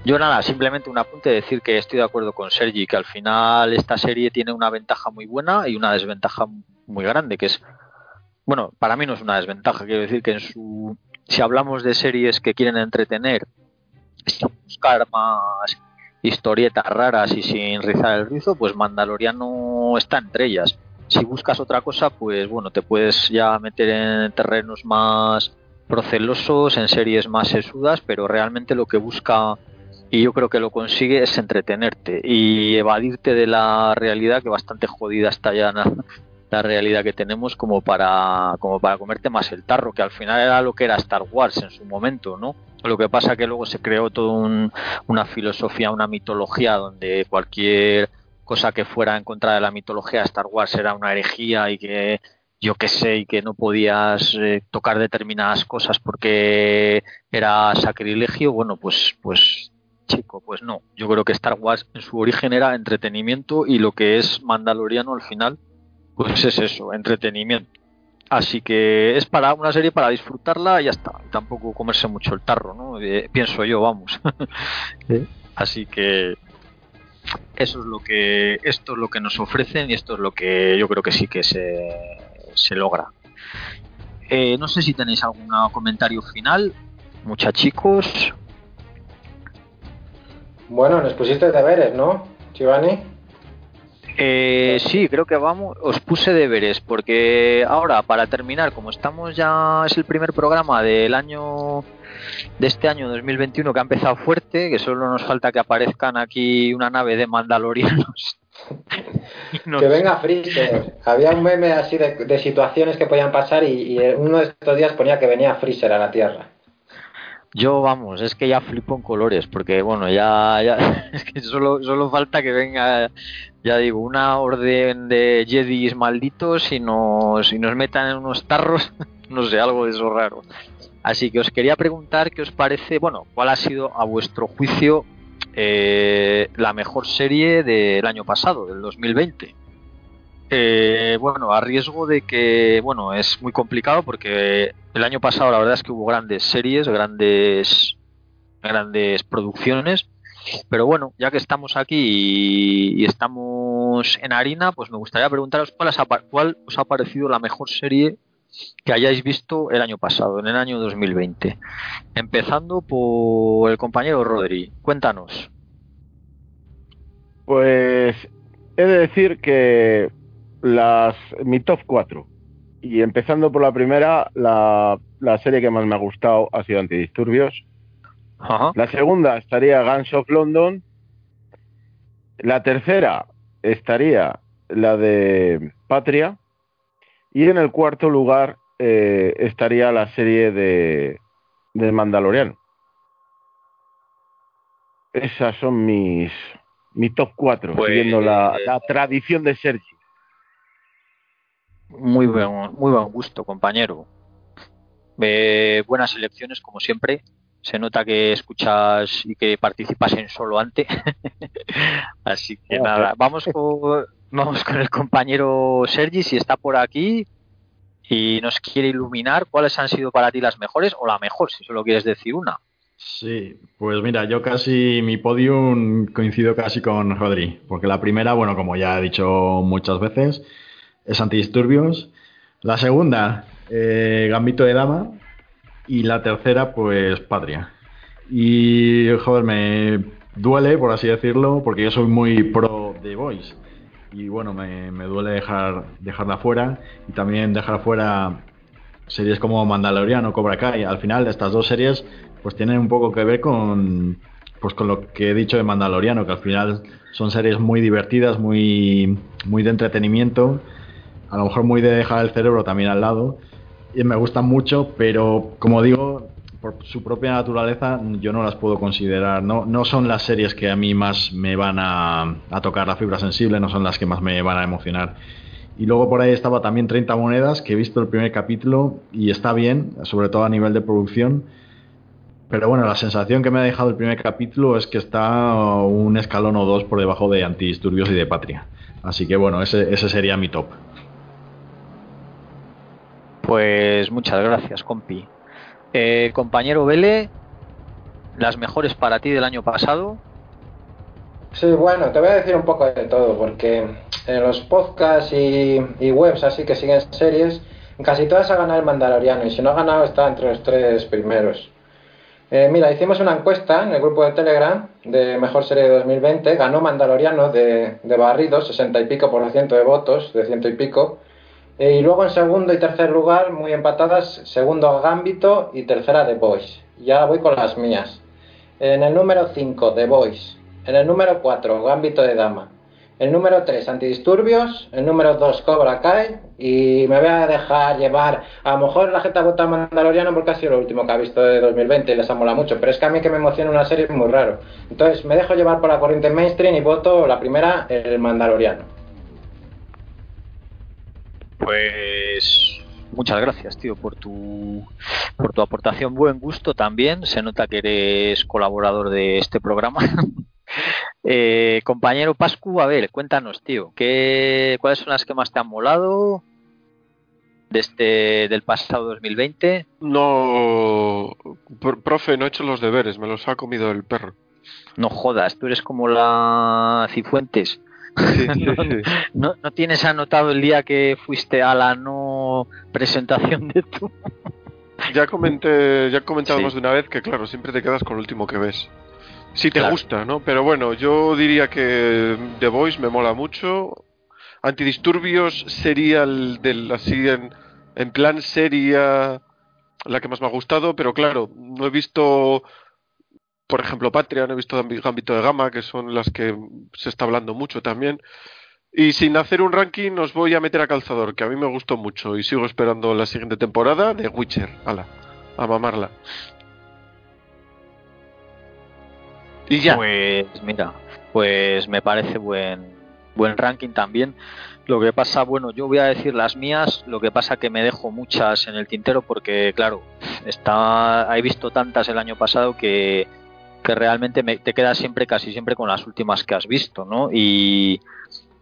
yo nada, simplemente un apunte, decir que estoy de acuerdo con Sergi, que al final esta serie tiene una ventaja muy buena y una desventaja muy grande, que es, bueno, para mí no es una desventaja, quiero decir que en su, si hablamos de series que quieren entretener, sin buscar más historietas raras y sin rizar el rizo, pues Mandaloriano está entre ellas. Si buscas otra cosa, pues bueno, te puedes ya meter en terrenos más procelosos, en series más sesudas, pero realmente lo que busca y yo creo que lo consigue es entretenerte y evadirte de la realidad que bastante jodida está ya la, realidad que tenemos como para como para comerte más el tarro que al final era lo que era Star Wars en su momento no lo que pasa que luego se creó toda una filosofía una mitología donde cualquier cosa que fuera en contra de la mitología de Star Wars era una herejía y que yo qué sé y que no podías eh, tocar determinadas cosas porque era sacrilegio, bueno, pues pues chico, pues no. Yo creo que Star Wars en su origen era entretenimiento y lo que es Mandaloriano al final pues es eso, entretenimiento. Así que es para una serie para disfrutarla y ya está. Tampoco comerse mucho el tarro, ¿no? Eh, pienso yo, vamos. Así que eso es lo que esto es lo que nos ofrecen y esto es lo que yo creo que sí que se, se logra eh, no sé si tenéis algún comentario final muchachicos bueno nos pusiste deberes no Chivani eh, sí, creo que vamos. Os puse deberes porque ahora, para terminar, como estamos ya, es el primer programa del año de este año 2021 que ha empezado fuerte, que solo nos falta que aparezcan aquí una nave de mandalorianos. Que venga Freezer. Había un meme así de, situaciones que podían pasar y, uno de estos días ponía que venía Freezer a la Tierra. Yo, vamos, es que ya flipo en colores, porque bueno, ya, ya es que solo, solo falta que venga, ya digo, una orden de Jedis malditos y nos, y nos metan en unos tarros, no sé, algo de eso raro. Así que os quería preguntar qué os parece, bueno, cuál ha sido a vuestro juicio eh, la mejor serie del año pasado, del 2020. Eh, bueno, a riesgo de que, bueno, es muy complicado porque el año pasado la verdad es que hubo grandes series, grandes, grandes producciones, pero bueno, ya que estamos aquí y, estamos en harina, pues me gustaría preguntaros cuál, cuál os ha parecido la mejor serie que hayáis visto el año pasado, en el año 2020. Empezando por el compañero Rodri. Cuéntanos. Pues he de decir que las mi top 4 y empezando por la primera, la, serie que más me ha gustado ha sido Antidisturbios. La segunda estaría Guns of London. La tercera estaría la de Patria. Y en el cuarto lugar eh, estaría la serie de, de Mandaloriano. Esas son mis, mi top 4, pues, siguiendo la, la, tradición de Sergi. Muy buen, muy buen gusto, compañero. Eh, buenas elecciones, como siempre. Se nota que escuchas y que participas en solo antes. Así que nada, vamos con, Vamos con el compañero Sergi, si está por aquí y nos quiere iluminar cuáles han sido para ti las mejores o la mejor, si solo quieres decir una. Sí, pues mira, yo casi mi podium coincido casi con Rodri, porque la primera, bueno, como ya he dicho muchas veces, es Antidisturbios. La segunda, eh, Gambito de Dama. Y la tercera, pues Patria. Y, joder, me duele, por así decirlo, porque yo soy muy pro The Voice y bueno, me, duele dejar dejarla fuera y también dejar fuera series como Mandalorian o Cobra Kai. Al final, estas dos series pues tienen un poco que ver con pues con lo que he dicho de Mandaloriano, que al final son series muy divertidas, muy muy de entretenimiento, a lo mejor muy de dejar el cerebro también al lado y me gustan mucho, pero como digo, por su propia naturaleza yo no las puedo considerar, no, no son las series que a mí más me van a, tocar la fibra sensible, no son las que más me van a emocionar. Y luego por ahí estaba también 30 monedas, que he visto el primer capítulo y está bien, sobre todo a nivel de producción. Pero bueno, la sensación que me ha dejado el primer capítulo es que está un escalón o dos por debajo de Antidisturbios y de Patria. Así que bueno, ese, ese sería mi top. Pues muchas gracias, compi. Eh, compañero Vele, las mejores para ti del año pasado. Sí, bueno, te voy a decir un poco de todo, porque en los podcasts y, webs así que siguen series, casi todas ha ganado el Mandaloriano, y si no ha ganado está entre los tres primeros. Eh, mira, hicimos una encuesta en el grupo de Telegram de Mejor Serie de 2020, ganó Mandaloriano de, de barrido, 60 y pico por ciento de votos, de ciento y pico, eh, y luego en segundo y tercer lugar, muy empatadas, segundo Gambito y tercera The Boys. Ya voy con las mías. En el número 5, The Boys. En el número 4, Gambito de Dama. El número 3, Antidisturbios. El número 2, Cobra Kai. Y me voy a dejar llevar. A lo mejor la gente ha votado Mandaloriano porque ha sido lo último que ha visto de 2020 y les ha molado mucho. Pero es que a mí que me emociona una serie es muy raro. Entonces me dejo llevar por la corriente mainstream y voto la primera, el Mandaloriano. Pues muchas gracias, tío, por tu por tu aportación. Buen gusto también. Se nota que eres colaborador de este programa. eh, compañero Pascu, a ver, cuéntanos, tío, ¿qué, ¿cuáles son las que más te han molado de este, del pasado 2020? No, profe, no he hecho los deberes, me los ha comido el perro. No jodas, tú eres como la Cifuentes. no, no, tienes anotado el día que fuiste a la no presentación de tu. ya comenté, ya comentábamos de una vez que claro, siempre te quedas con lo último que ves. Si te gusta, ¿no? Pero bueno, yo diría que The Voice me mola mucho. Antidisturbios sería el del así en, en plan sería la que más me ha gustado, pero claro, no he visto por ejemplo, Patreon, he visto Gambito de Gama, que son las que se está hablando mucho también. Y sin hacer un ranking, os voy a meter a calzador, que a mí me gustó mucho y sigo esperando la siguiente temporada de Witcher. Ala, a mamarla. Y ya. Pues mira, pues me parece buen, buen ranking también. Lo que pasa, bueno, yo voy a decir las mías, lo que pasa que me dejo muchas en el tintero porque, claro, está, he visto tantas el año pasado que, que realmente te quedas siempre, casi siempre con las últimas que has visto, ¿no? Y,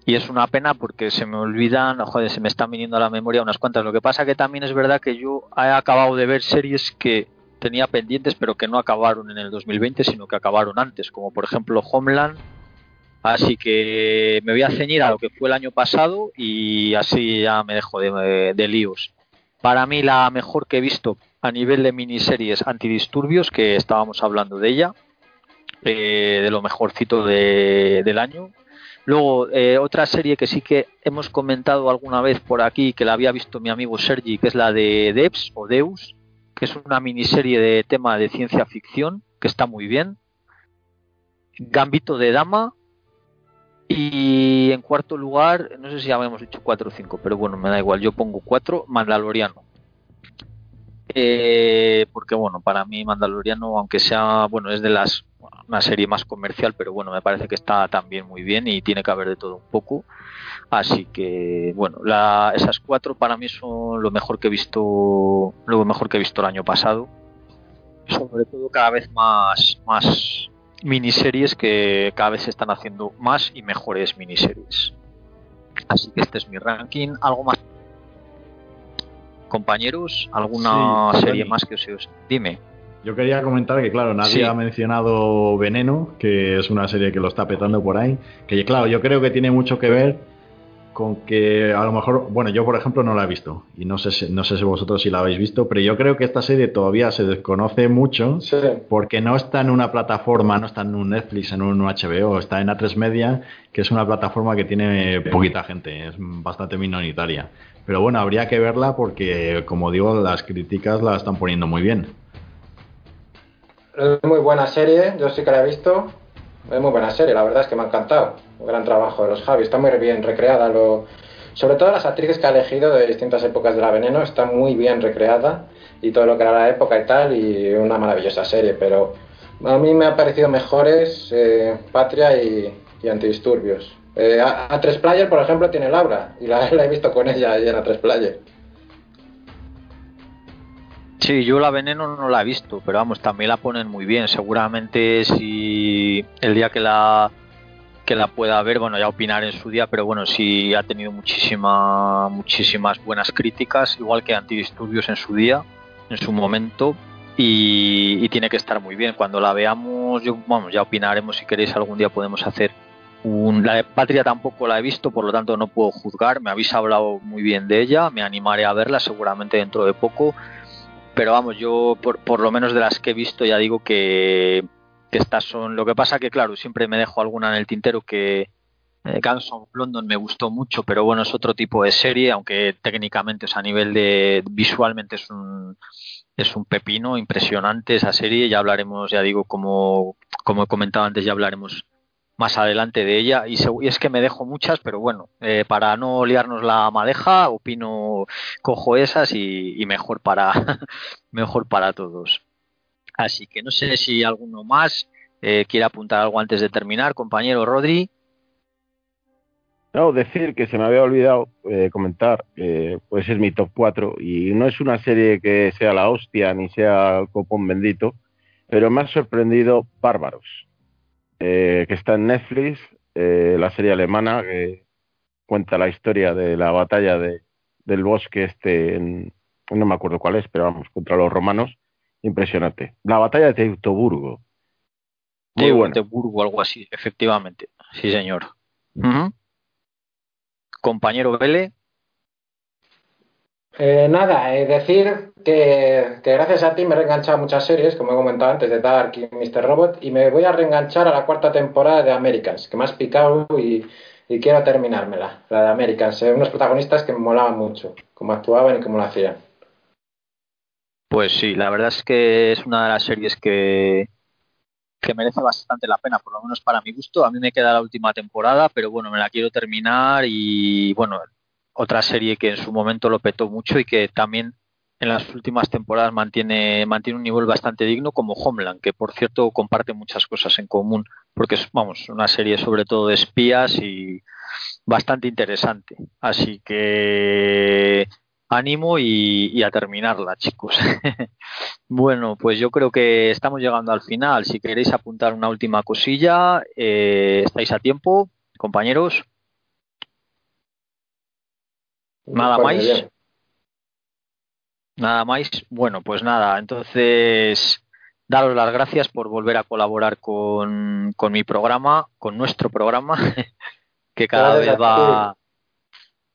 es una pena porque se me olvidan, joder, se me están viniendo a la memoria unas cuantas. Lo que pasa que también es verdad que yo he acabado de ver series que tenía pendientes pero que no acabaron en el 2020 sino que acabaron antes, como por ejemplo Homeland. Así que me voy a ceñir a lo que fue el año pasado y así ya me dejo de, líos. Para mí la mejor que he visto a nivel de miniseries antidisturbios, que estábamos hablando de ella, eh, de lo mejorcito de, del año, Luego, eh, otra serie que sí que hemos comentado alguna vez por aquí, que la había visto mi amigo Sergi, que es la de Devs o Deus, que es una miniserie de tema de ciencia ficción, que está muy bien. Gambito de Dama. Y en cuarto lugar, no sé si habíamos dicho cuatro o cinco, pero bueno, me da igual, yo pongo cuatro, Mandaloriano. Eh, porque bueno, para mí Mandaloriano, aunque sea, bueno, es de las una serie más comercial, pero bueno, me parece que está también muy bien y tiene que haber de todo un poco. Así que, bueno, esas cuatro para mí son lo mejor que he visto, lo mejor que he visto el año pasado. Sobre todo cada vez más, más miniseries que cada vez se están haciendo más y mejores miniseries. Así que este es mi ranking. ¿Algo más? Compañeros, ¿alguna serie más que os... Dime. Yo quería comentar que, claro, nadie ha mencionado Veneno, que es una serie que lo está petando por ahí. Que, claro, yo creo que tiene mucho que ver con que a lo mejor, bueno, yo por ejemplo no la he visto y no sé si, no sé si vosotros si la habéis visto, pero yo creo que esta serie todavía se desconoce mucho porque no está en una plataforma, no está en un Netflix, en un HBO, está en A3 Media, que es una plataforma que tiene poquita gente, es bastante minoritaria. Pero bueno, habría que verla porque, como digo, las críticas la están poniendo muy bien. Es muy buena serie, yo sí que la he visto. Es muy buena serie, la verdad es que me ha encantado. Un gran trabajo de los Javi, está muy bien recreada. Lo... Sobre todo las actrices que ha elegido de distintas épocas de la Veneno, está muy bien recreada. Y todo lo que era la época y tal, y una maravillosa serie. Pero a mí me ha parecido mejores eh, Patria y, Antidisturbios. Eh, a, 3 Player, por ejemplo, tiene Laura, y la, la he visto con ella en A3 Player. Sí, yo la veneno no la he visto, pero vamos, también la ponen muy bien. Seguramente si el día que la que la pueda ver, bueno, ya opinar en su día, pero bueno, sí ha tenido muchísima, muchísimas buenas críticas, igual que Antidisturbios en su día, en su momento, y, tiene que estar muy bien. Cuando la veamos, yo, vamos, ya opinaremos si queréis algún día podemos hacer un, la de Patria tampoco la he visto, por lo tanto no puedo juzgar. Me habéis hablado muy bien de ella, me animaré a verla seguramente dentro de poco pero vamos, yo por, por lo menos de las que he visto ya digo que, estas son. Lo que pasa que, claro, siempre me dejo alguna en el tintero que eh, Guns of London me gustó mucho, pero bueno, es otro tipo de serie, aunque técnicamente, es a nivel de visualmente es un es un pepino impresionante esa serie. Ya hablaremos, ya digo, como, como he comentado antes, ya hablaremos más adelante de ella y, es que me dejo muchas, pero bueno, eh, para no liarnos la madeja, opino, cojo esas y, mejor para mejor para todos. Así que no sé si alguno más eh, quiere apuntar algo antes de terminar, compañero Rodri. No, decir que se me había olvidado eh, comentar, pues es mi top 4 y no es una serie que sea la hostia ni sea copón bendito, pero me ha sorprendido Bárbaros. Eh, que está en Netflix, eh, la serie alemana que cuenta la historia de la batalla de, del bosque este, en, no me acuerdo cuál es, pero vamos, contra los romanos, impresionante. La batalla de Teutoburgo. Muy bueno. Teutoburgo, algo así, efectivamente. Sí, señor. Compañero Vele. Eh, nada, eh, decir que, gracias a ti me he reenganchado muchas series, como he comentado antes, de Dark y Mr. Robot, y me voy a reenganchar a la cuarta temporada de Americans, que me has picado y, quiero terminármela, la de Americans. Unos protagonistas que me molaban mucho, cómo actuaban y cómo lo hacían. Pues sí, la verdad es que es una de las series que, que merece bastante la pena, por lo menos para mi gusto. A mí me queda la última temporada, pero bueno, me la quiero terminar y bueno, otra serie que en su momento lo petó mucho y que también en las últimas temporadas mantiene, mantiene un nivel bastante digno como Homeland, que por cierto comparte muchas cosas en común, porque es, vamos, una serie sobre todo de espías y, bastante interesante. Así que ánimo y, a terminarla, chicos. bueno, pues yo creo que estamos llegando al final. Si queréis apuntar una última cosilla, eh, estáis a tiempo, compañeros. Nada más. Nada más. Bueno, pues nada. Entonces, daros las gracias por volver a colaborar con, con mi programa, con nuestro programa, que cada vez va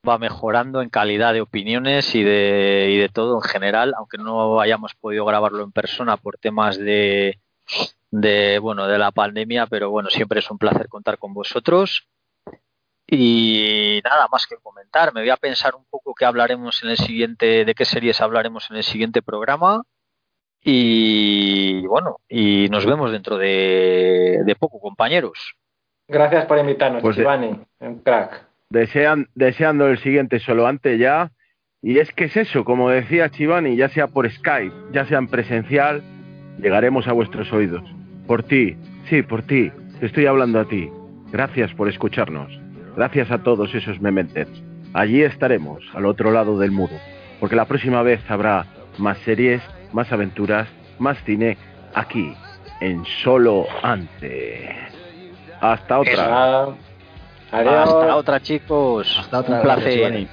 va mejorando en calidad de opiniones y de, y de todo en general, aunque no hayamos podido grabarlo en persona por temas de, de bueno de la pandemia, pero bueno, siempre es un placer contar con vosotros. Y nada más que comentar, me voy a pensar un poco qué hablaremos en el siguiente, de qué series hablaremos en el siguiente programa. Y bueno, y nos vemos dentro de, de poco, compañeros. Gracias por invitarnos, pues un crack desean, deseando el siguiente solo antes ya. Y es que es eso, como decía Chivani, ya sea por Skype, ya sea en presencial, llegaremos a vuestros oídos. Por ti, sí, por ti, te estoy hablando a ti. Gracias por escucharnos. Gracias a todos esos mementes. Allí estaremos, al otro lado del muro, porque la próxima vez habrá más series, más aventuras, más cine, aquí, en Solo Antes. Hasta otra. Hasta otra, chicos. Hasta otra. Un placer.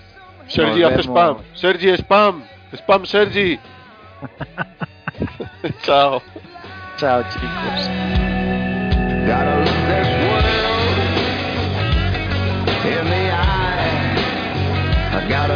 Sergi, hace spam. Sergi, spam. Spam, Sergi. Chao. Chao, chicos. got